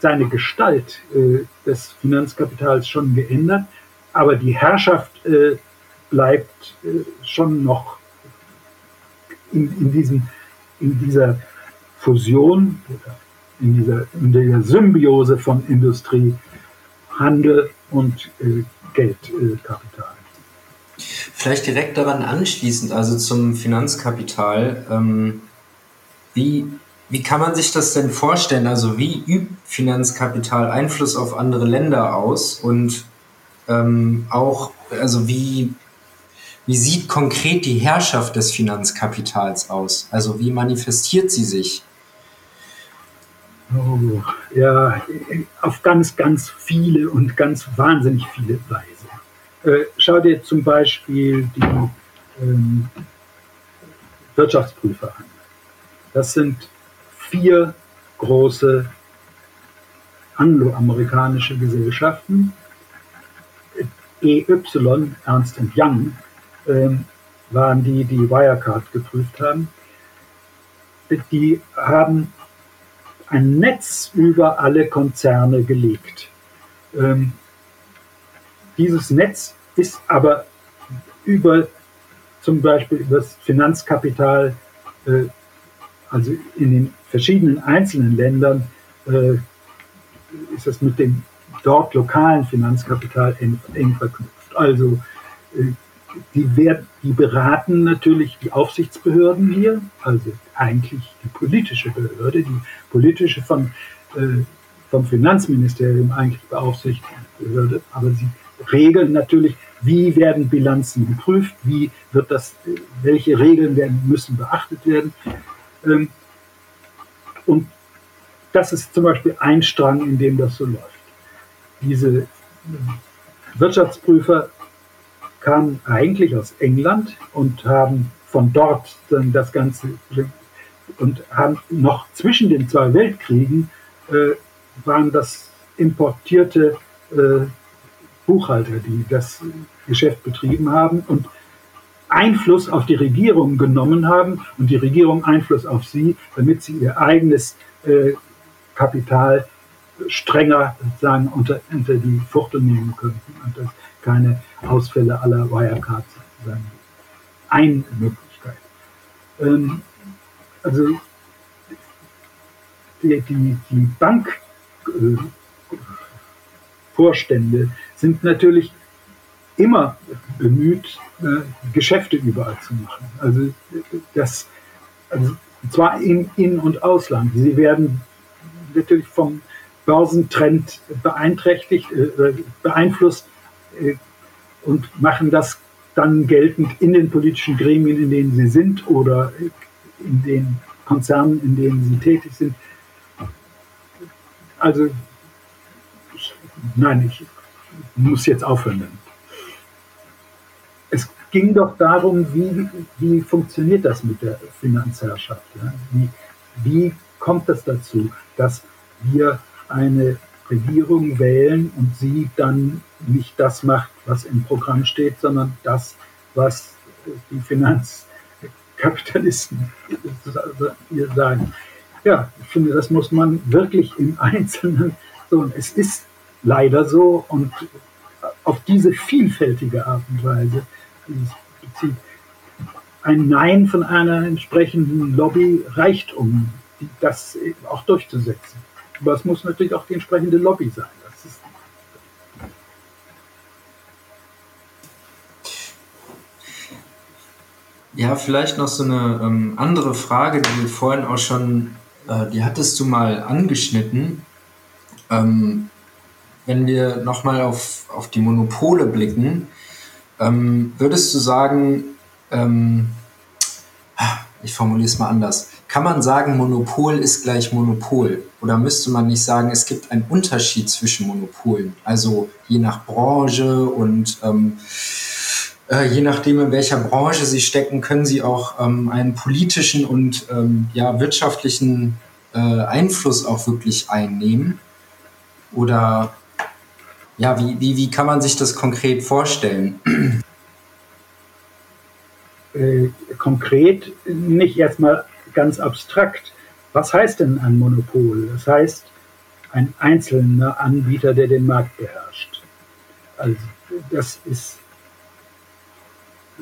seine Gestalt äh, des Finanzkapitals schon geändert, aber die Herrschaft äh, bleibt äh, schon noch in, in, diesem, in dieser Fusion, in dieser, in der Symbiose von Industrie, Handel und äh, Geldkapital. Vielleicht direkt daran anschließend, also zum Finanzkapital. Ähm, wie, wie kann man sich das denn vorstellen? Also wie übt Finanzkapital Einfluss auf andere Länder aus? Und ähm, auch, also wie, wie sieht konkret die Herrschaft des Finanzkapitals aus? Also wie manifestiert sie sich? Oh, ja, auf ganz, ganz viele und ganz wahnsinnig viele Weise. Äh, schau dir zum Beispiel die ähm, Wirtschaftsprüfer an. Das sind vier große angloamerikanische Gesellschaften. EY, Ernst Young, äh, waren die, die Wirecard geprüft haben. Die haben ein Netz über alle Konzerne gelegt. Ähm, dieses Netz ist aber über zum Beispiel über das Finanzkapital, äh, also in den verschiedenen einzelnen Ländern, äh, ist es mit dem dort lokalen Finanzkapital eng, eng verknüpft. Also äh, die, werden, die beraten natürlich die Aufsichtsbehörden hier, also eigentlich die politische Behörde, die politische von, äh, vom Finanzministerium eigentlich beaufsichtigte Behörde, aber sie regeln natürlich, wie werden Bilanzen geprüft, wie wird das, welche Regeln werden, müssen beachtet werden. Ähm, und das ist zum Beispiel ein Strang, in dem das so läuft. Diese Wirtschaftsprüfer kamen eigentlich aus England und haben von dort dann das Ganze und haben noch zwischen den zwei Weltkriegen äh, waren das importierte äh, Buchhalter, die das Geschäft betrieben haben und Einfluss auf die Regierung genommen haben und die Regierung Einfluss auf sie, damit sie ihr eigenes äh, Kapital strenger sozusagen unter, unter die Fuchtel nehmen könnten. Und dass keine Ausfälle aller Wirecard sein. Eine Möglichkeit. Ähm, also die, die, die Bankvorstände äh, sind natürlich immer bemüht, äh, Geschäfte überall zu machen. Also das, also zwar im In- und Ausland. Sie werden natürlich vom Börsentrend beeinträchtigt, äh, beeinflusst und machen das dann geltend in den politischen Gremien, in denen sie sind oder in den Konzernen, in denen sie tätig sind. Also, ich, nein, ich muss jetzt aufhören. Es ging doch darum, wie, wie funktioniert das mit der Finanzherrschaft? Ja? Wie, wie kommt es das dazu, dass wir eine Regierung wählen und sie dann nicht das macht, was im Programm steht, sondern das, was die Finanzkapitalisten ihr sagen. Ja, ich finde, das muss man wirklich im Einzelnen so. Und es ist leider so und auf diese vielfältige Art und Weise bezieht. Ein Nein von einer entsprechenden Lobby reicht, um das auch durchzusetzen. Aber es muss natürlich auch die entsprechende Lobby sein. ja, vielleicht noch so eine ähm, andere Frage, die du vorhin auch schon, äh, die hattest du mal angeschnitten. Ähm, wenn wir nochmal auf, auf die Monopole blicken, ähm, würdest du sagen, ähm, ich formuliere es mal anders, kann man sagen, Monopol ist gleich Monopol? Oder müsste man nicht sagen, es gibt einen Unterschied zwischen Monopolen? Also je nach Branche und ähm, äh, je nachdem, in welcher Branche sie stecken, können sie auch ähm, einen politischen und ähm, ja, wirtschaftlichen äh, Einfluss auch wirklich einnehmen? Oder ja, wie, wie, wie kann man sich das konkret vorstellen? Äh, konkret nicht erstmal ganz abstrakt. Was heißt denn ein Monopol? Das heißt, ein einzelner Anbieter, der den Markt beherrscht. Also das ist,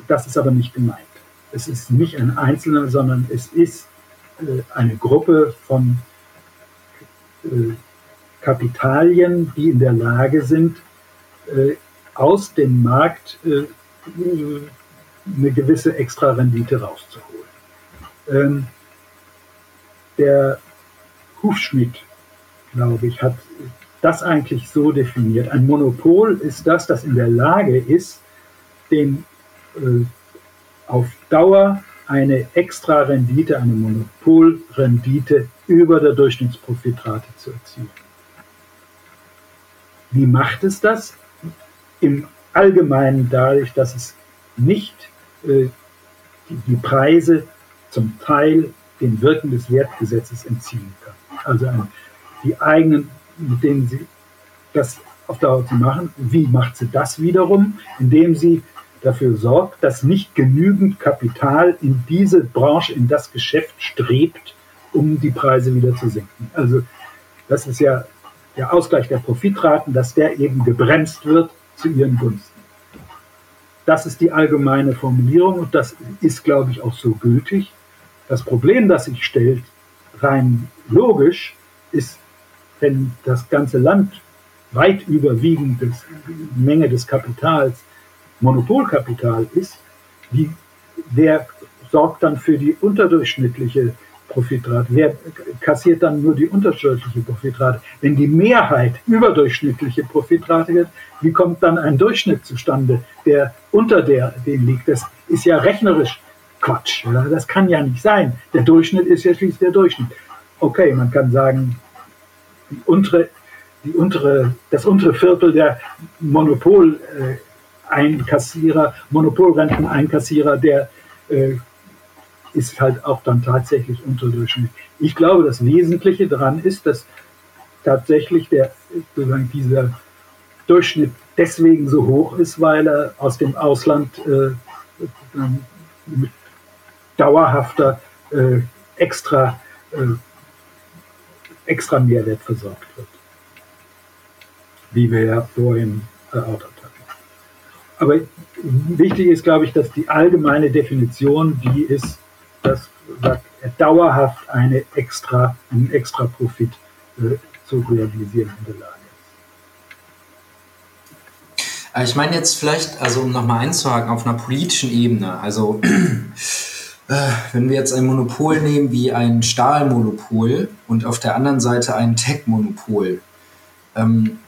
das ist aber nicht gemeint. Es ist nicht ein Einzelner, sondern es ist äh, eine Gruppe von äh, Kapitalien, die in der Lage sind, äh, aus dem Markt eine gewisse Extra-Rendite rauszuholen. Ähm, der Hufschmidt, glaube ich, hat das eigentlich so definiert. Ein Monopol ist das, das in der Lage ist, den äh, auf Dauer eine Extra-Rendite, eine Monopolrendite über der Durchschnittsprofitrate zu erzielen. Wie macht es das? Im Allgemeinen dadurch, dass es nicht äh, die, die Preise zum Teil den Wirken des Wertgesetzes entziehen kann. Also ein, die eigenen, mit denen sie das auf Dauer zu machen. Wie macht sie das wiederum? Indem sie dafür sorgt, dass nicht genügend Kapital in diese Branche, in das Geschäft strebt, um die Preise wieder zu senken. Also das ist ja der Ausgleich der Profitraten, dass der eben gebremst wird zu ihren Gunsten. Das ist die allgemeine Formulierung und das ist, glaube ich, auch so gültig. Das Problem, das sich stellt, rein logisch, ist, wenn das ganze Land weit überwiegend die Menge des Kapitals Monopolkapital ist, wie, wer sorgt dann für die unterdurchschnittliche Profitrate? Wer kassiert dann nur die unterdurchschnittliche Profitrate? Wenn die Mehrheit überdurchschnittliche Profitrate wird, wie kommt dann ein Durchschnitt zustande, der unter der, dem liegt? Das ist ja rechnerisch Quatsch. Ja? Das kann ja nicht sein. Der Durchschnitt ist ja schließlich der Durchschnitt. Okay, man kann sagen, die untere, die untere, das untere Viertel der Monopol-Einkassierer, Monopolrenten-Einkassierer, der äh, ist halt auch dann tatsächlich unterdurchschnittlich. Ich glaube, das Wesentliche daran ist, dass tatsächlich der, sozusagen dieser Durchschnitt deswegen so hoch ist, weil er aus dem Ausland äh, mit dauerhafter äh, extra, äh, extra Mehrwert versorgt wird. Wie wir ja vorhin erörtert hatten. Aber wichtig ist, glaube ich, dass die allgemeine Definition, die ist, dass er dauerhaft eine extra, einen extra Profit äh, zu realisieren in der Lage ist. Äh, ich meine jetzt vielleicht, also um nochmal einzuhaken, auf einer politischen Ebene, also äh, wenn wir jetzt ein Monopol nehmen wie ein Stahlmonopol und auf der anderen Seite ein Tech-Monopol, ähm,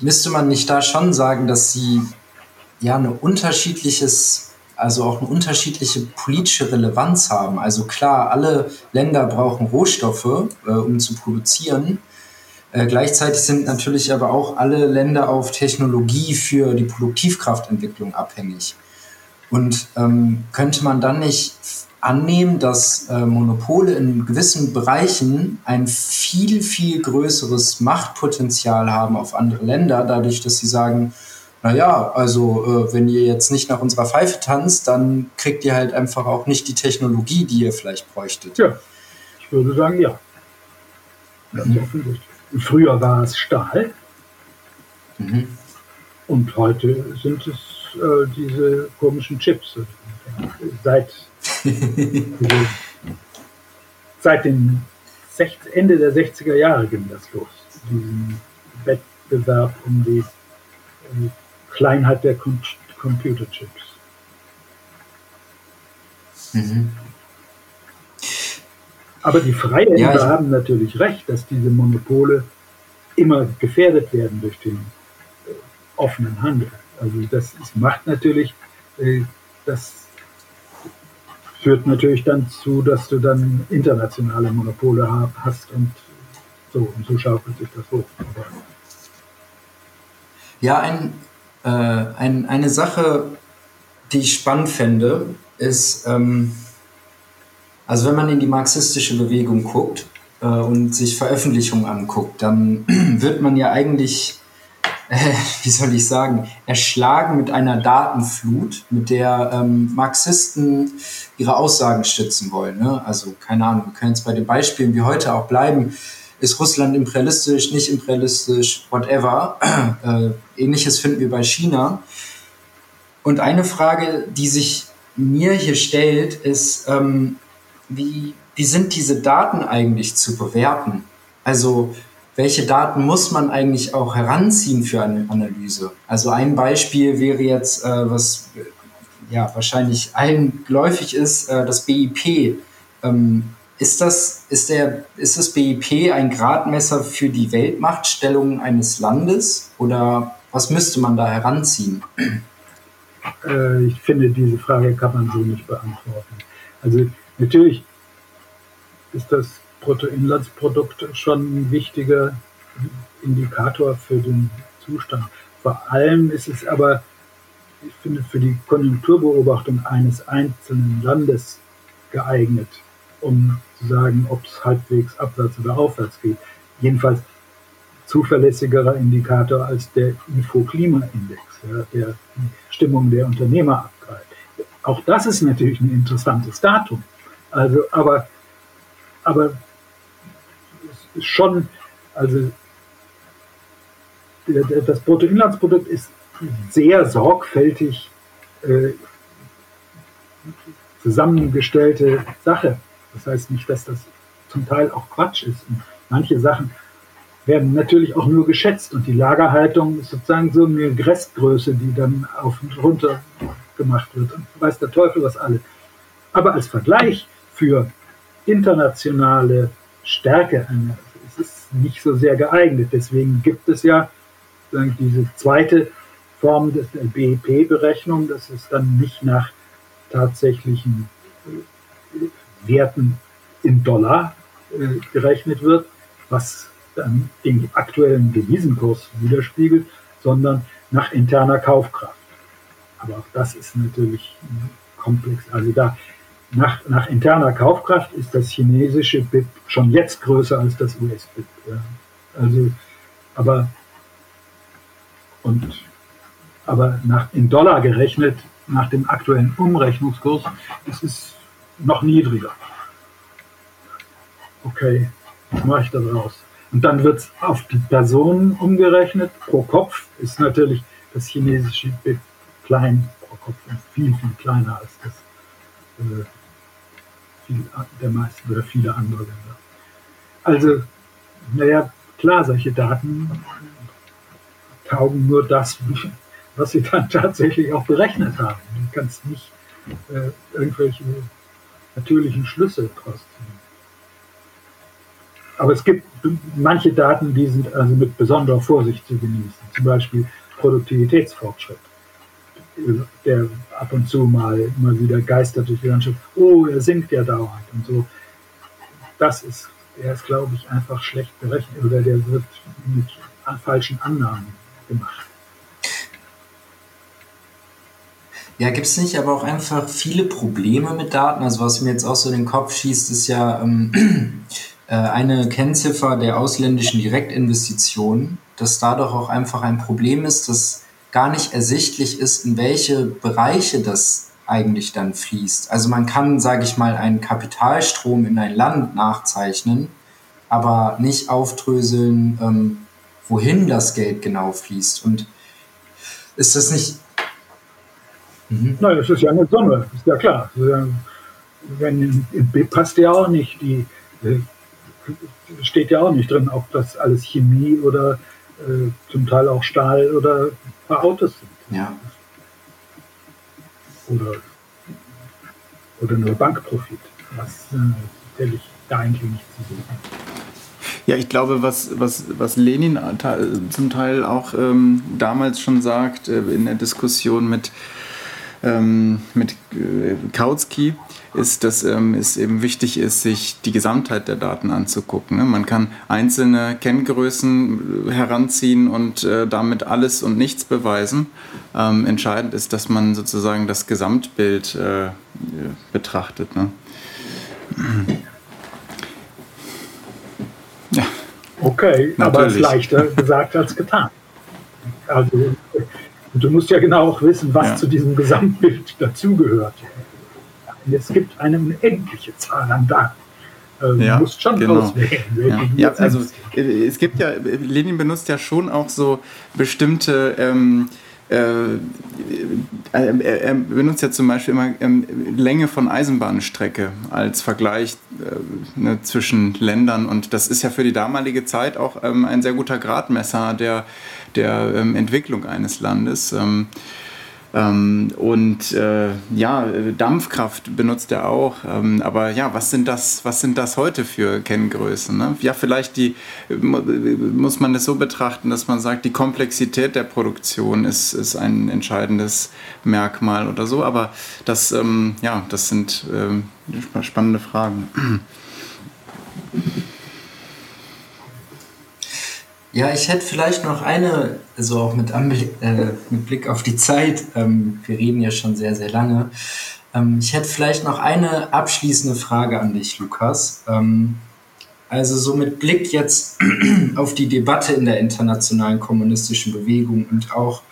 müsste man nicht da schon sagen, dass sie ja ein unterschiedliches also auch eine unterschiedliche politische Relevanz haben. Also klar, alle Länder brauchen Rohstoffe, äh, um zu produzieren. Äh, gleichzeitig sind natürlich aber auch alle Länder auf Technologie für die Produktivkraftentwicklung abhängig. Und ähm, könnte man dann nicht annehmen, dass äh, Monopole in gewissen Bereichen ein viel, viel größeres Machtpotenzial haben auf andere Länder, dadurch, dass sie sagen, naja, also äh, wenn ihr jetzt nicht nach unserer Pfeife tanzt, dann kriegt ihr halt einfach auch nicht die Technologie, die ihr vielleicht bräuchtet. Ja, ich würde sagen, ja. Mhm. Früher war es Stahl mhm. und heute sind es äh, diese komischen Chips. Seit, seit dem Ende der 60er Jahre ging das los, diesen Wettbewerb um die Kleinheit der Com Computerchips. Mhm. Aber die Freihändler ja, haben natürlich recht, dass diese Monopole immer gefährdet werden durch den äh, offenen Handel. Also das, das macht natürlich, äh, das führt natürlich dann zu, dass du dann internationale Monopole hast und so, und so schaukelt sich das hoch. Aber ja, ein, äh, ein, eine Sache, die ich spannend fände, ist, ähm, also wenn man in die marxistische Bewegung guckt, äh, und sich Veröffentlichungen anguckt, dann wird man ja eigentlich, äh, wie soll ich sagen, erschlagen mit einer Datenflut, mit der ähm, Marxisten ihre Aussagen stützen wollen. Ne? Also keine Ahnung, wir können jetzt bei den Beispielen wie heute auch bleiben. Ist Russland imperialistisch, nicht imperialistisch, whatever. Äh, Ähnliches finden wir bei China. Und eine Frage, die sich mir hier stellt, ist, ähm, wie, wie sind diese Daten eigentlich zu bewerten? Also welche Daten muss man eigentlich auch heranziehen für eine Analyse? Also ein Beispiel wäre jetzt, äh, was ja wahrscheinlich allen geläufig ist, äh, das BIP. Ähm, ist das, ist, der, ist das BIP ein Gradmesser für die Weltmachtstellung eines Landes oder was müsste man da heranziehen? Äh, ich finde, diese Frage kann man so nicht beantworten. Also natürlich ist das Bruttoinlandsprodukt schon ein wichtiger Indikator für den Zustand. Vor allem ist es aber, ich finde, für die Konjunkturbeobachtung eines einzelnen Landes geeignet, um zu sagen, ob es halbwegs abwärts oder aufwärts geht. Jedenfalls zuverlässigerer Indikator als der IFO-Klima-Index, ja, der die Stimmung der Unternehmer abgreift. Auch das ist natürlich ein interessantes Datum. Also, aber, aber ist schon, also das Bruttoinlandsprodukt ist sehr sorgfältig äh, zusammengestellte Sache. Das heißt nicht, dass das zum Teil auch Quatsch ist. Und manche Sachen werden natürlich auch nur geschätzt und die Lagerhaltung ist sozusagen so eine Restgröße, die dann auf und runter gemacht wird und weiß der Teufel was alles. Aber als Vergleich für internationale Stärke ist es nicht so sehr geeignet. Deswegen gibt es ja diese zweite Form der BIP-Berechnung, dass es dann nicht nach tatsächlichen Werten in Dollar äh, gerechnet wird, was dann den aktuellen Devisenkurs widerspiegelt, sondern nach interner Kaufkraft. Aber auch das ist natürlich komplex. Also da nach, nach interner Kaufkraft ist das chinesische BIP schon jetzt größer als das US-BIP. Ja. Also, aber und aber nach, in Dollar gerechnet, nach dem aktuellen Umrechnungskurs, ist es noch niedriger. Okay, was mache ich da draus? Und dann wird es auf die Personen umgerechnet. Pro Kopf ist natürlich das chinesische BIP klein pro Kopf und viel, viel kleiner als das äh, viel, der meisten oder viele andere Länder. Also, naja, klar, solche Daten taugen nur das, was sie dann tatsächlich auch berechnet haben. Du kannst nicht äh, irgendwelche natürlichen Schlüsse draus ziehen. Aber es gibt manche Daten, die sind also mit besonderer Vorsicht zu genießen. Zum Beispiel Produktivitätsfortschritt, der ab und zu mal immer wieder geistert durch die Landschaft. Oh, er sinkt ja dauernd und so. Das ist, der ist, glaube ich, einfach schlecht berechnet oder der wird mit falschen Annahmen gemacht. Ja, gibt es nicht aber auch einfach viele Probleme mit Daten? Also was mir jetzt auch so in den Kopf schießt, ist ja, ähm, äh, eine Kennziffer der ausländischen Direktinvestitionen, dass da doch auch einfach ein Problem ist, dass gar nicht ersichtlich ist, in welche Bereiche das eigentlich dann fließt. Also man kann, sage ich mal, einen Kapitalstrom in ein Land nachzeichnen, aber nicht aufdröseln, ähm, wohin das Geld genau fließt. Und ist das nicht... Mhm. Nein, das ist ja eine Summe, ist ja klar. Wenn, passt ja auch nicht die äh, steht ja auch nicht drin, ob das alles Chemie oder äh, zum Teil auch Stahl oder Autos sind. Ja. Oder, oder nur Bankprofit, was äh, sicherlich da eigentlich nicht zu sehen ja, ich glaube, was, was, was Lenin zum Teil auch ähm, damals schon sagt, äh, in der Diskussion mit, ähm, mit äh, Kautsky, ist, dass ähm, es eben wichtig ist, sich die Gesamtheit der Daten anzugucken. Ne? Man kann einzelne Kenngrößen heranziehen und äh, damit alles und nichts beweisen. Ähm, entscheidend ist, dass man sozusagen das Gesamtbild äh, betrachtet. Ne? Okay, Natürlich. aber es ist leichter gesagt als getan. Also du musst ja genau auch wissen, was ja. zu diesem Gesamtbild dazugehört. Es gibt eine unendliche Zahl an Daten. Also ja, du musst schon genau. auswählen. Ja. ja. also es gibt ja, Lenin benutzt ja schon auch so bestimmte ähm, äh, er, er, benutzt ja zum Beispiel immer ähm, Länge von Eisenbahnstrecke als Vergleich äh, ne, zwischen Ländern und das ist ja für die damalige Zeit auch ähm, ein sehr guter Gradmesser der, der ähm, Entwicklung eines Landes. Ähm, und äh, ja, Dampfkraft benutzt er auch. Ähm, aber ja, was sind das, was sind das heute für Kenngrößen? Ne? Ja, vielleicht die, muss man das so betrachten, dass man sagt, die Komplexität der Produktion ist, ist ein entscheidendes Merkmal oder so. Aber das, ähm, ja, das sind ähm, spannende Fragen. Ja, ich hätte vielleicht noch eine, also auch mit, Anblick, äh, mit Blick auf die Zeit, ähm, wir reden ja schon sehr, sehr lange. Ähm, ich hätte vielleicht noch eine abschließende Frage an dich, Lukas. Ähm, also so mit Blick jetzt auf die Debatte in der internationalen kommunistischen Bewegung und auch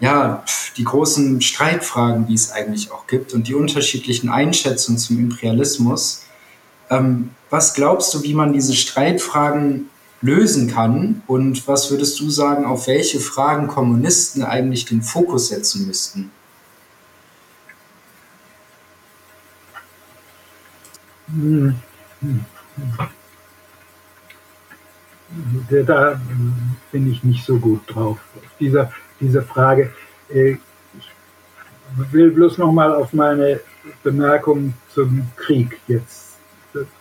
ja, die großen Streitfragen, die es eigentlich auch gibt und die unterschiedlichen Einschätzungen zum Imperialismus. Ähm, was glaubst du, wie man diese Streitfragen lösen kann? Und was würdest du sagen, auf welche Fragen Kommunisten eigentlich den Fokus setzen müssten? Da bin ich nicht so gut drauf. Diese, diese Frage. Äh, ich will bloß noch mal auf meine Bemerkung zum Krieg jetzt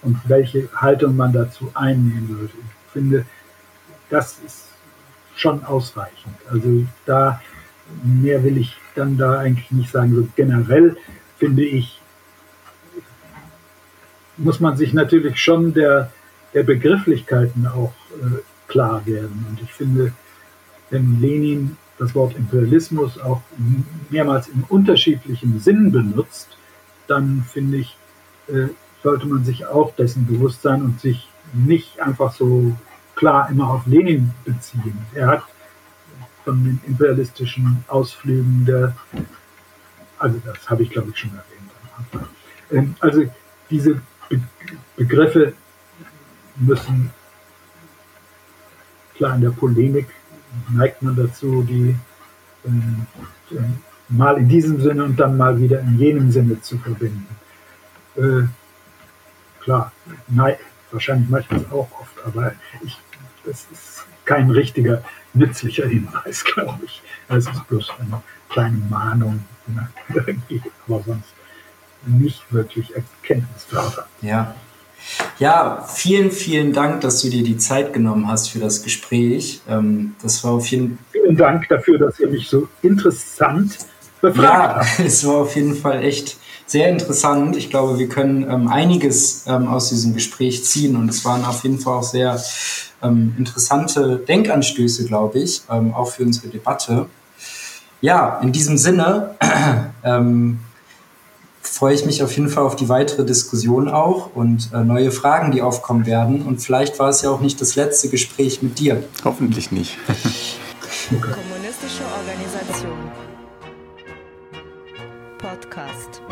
und welche Haltung man dazu einnehmen würde finde, das ist schon ausreichend. Also da mehr will ich dann da eigentlich nicht sagen. So generell finde ich, muss man sich natürlich schon der, der Begrifflichkeiten auch äh, klar werden. Und ich finde, wenn Lenin das Wort Imperialismus auch mehrmals in unterschiedlichem Sinn benutzt, dann finde ich, äh, sollte man sich auch dessen bewusst sein und sich nicht einfach so klar immer auf Lenin beziehen. Er hat von den imperialistischen Ausflügen der, also das habe ich glaube ich schon erwähnt. Ähm, also diese Be Begriffe müssen klar in der Polemik neigt man dazu, die äh, mal in diesem Sinne und dann mal wieder in jenem Sinne zu verbinden. Äh, klar, nein, wahrscheinlich mache ich das auch oft, aber ich, das ist kein richtiger, nützlicher Hinweis, glaube ich. Es ist bloß eine kleine Mahnung, ne, aber sonst nicht wirklich erkenntnisfördernd. Ja. Ja, vielen, vielen Dank, dass du dir die Zeit genommen hast für das Gespräch. Ähm, das war auf jeden Vielen Dank dafür, dass ihr mich so interessant befragt. Ja, es war auf jeden Fall echt sehr interessant. Ich glaube, wir können ähm, einiges ähm, aus diesem Gespräch ziehen und es waren auf jeden Fall auch sehr ähm, interessante Denkanstöße, glaube ich, ähm, auch für unsere Debatte. Ja, in diesem Sinne ähm, freue ich mich auf jeden Fall auf die weitere Diskussion auch und äh, neue Fragen, die aufkommen werden. Und vielleicht war es ja auch nicht das letzte Gespräch mit dir. Hoffentlich nicht. Kommunistische Podcast.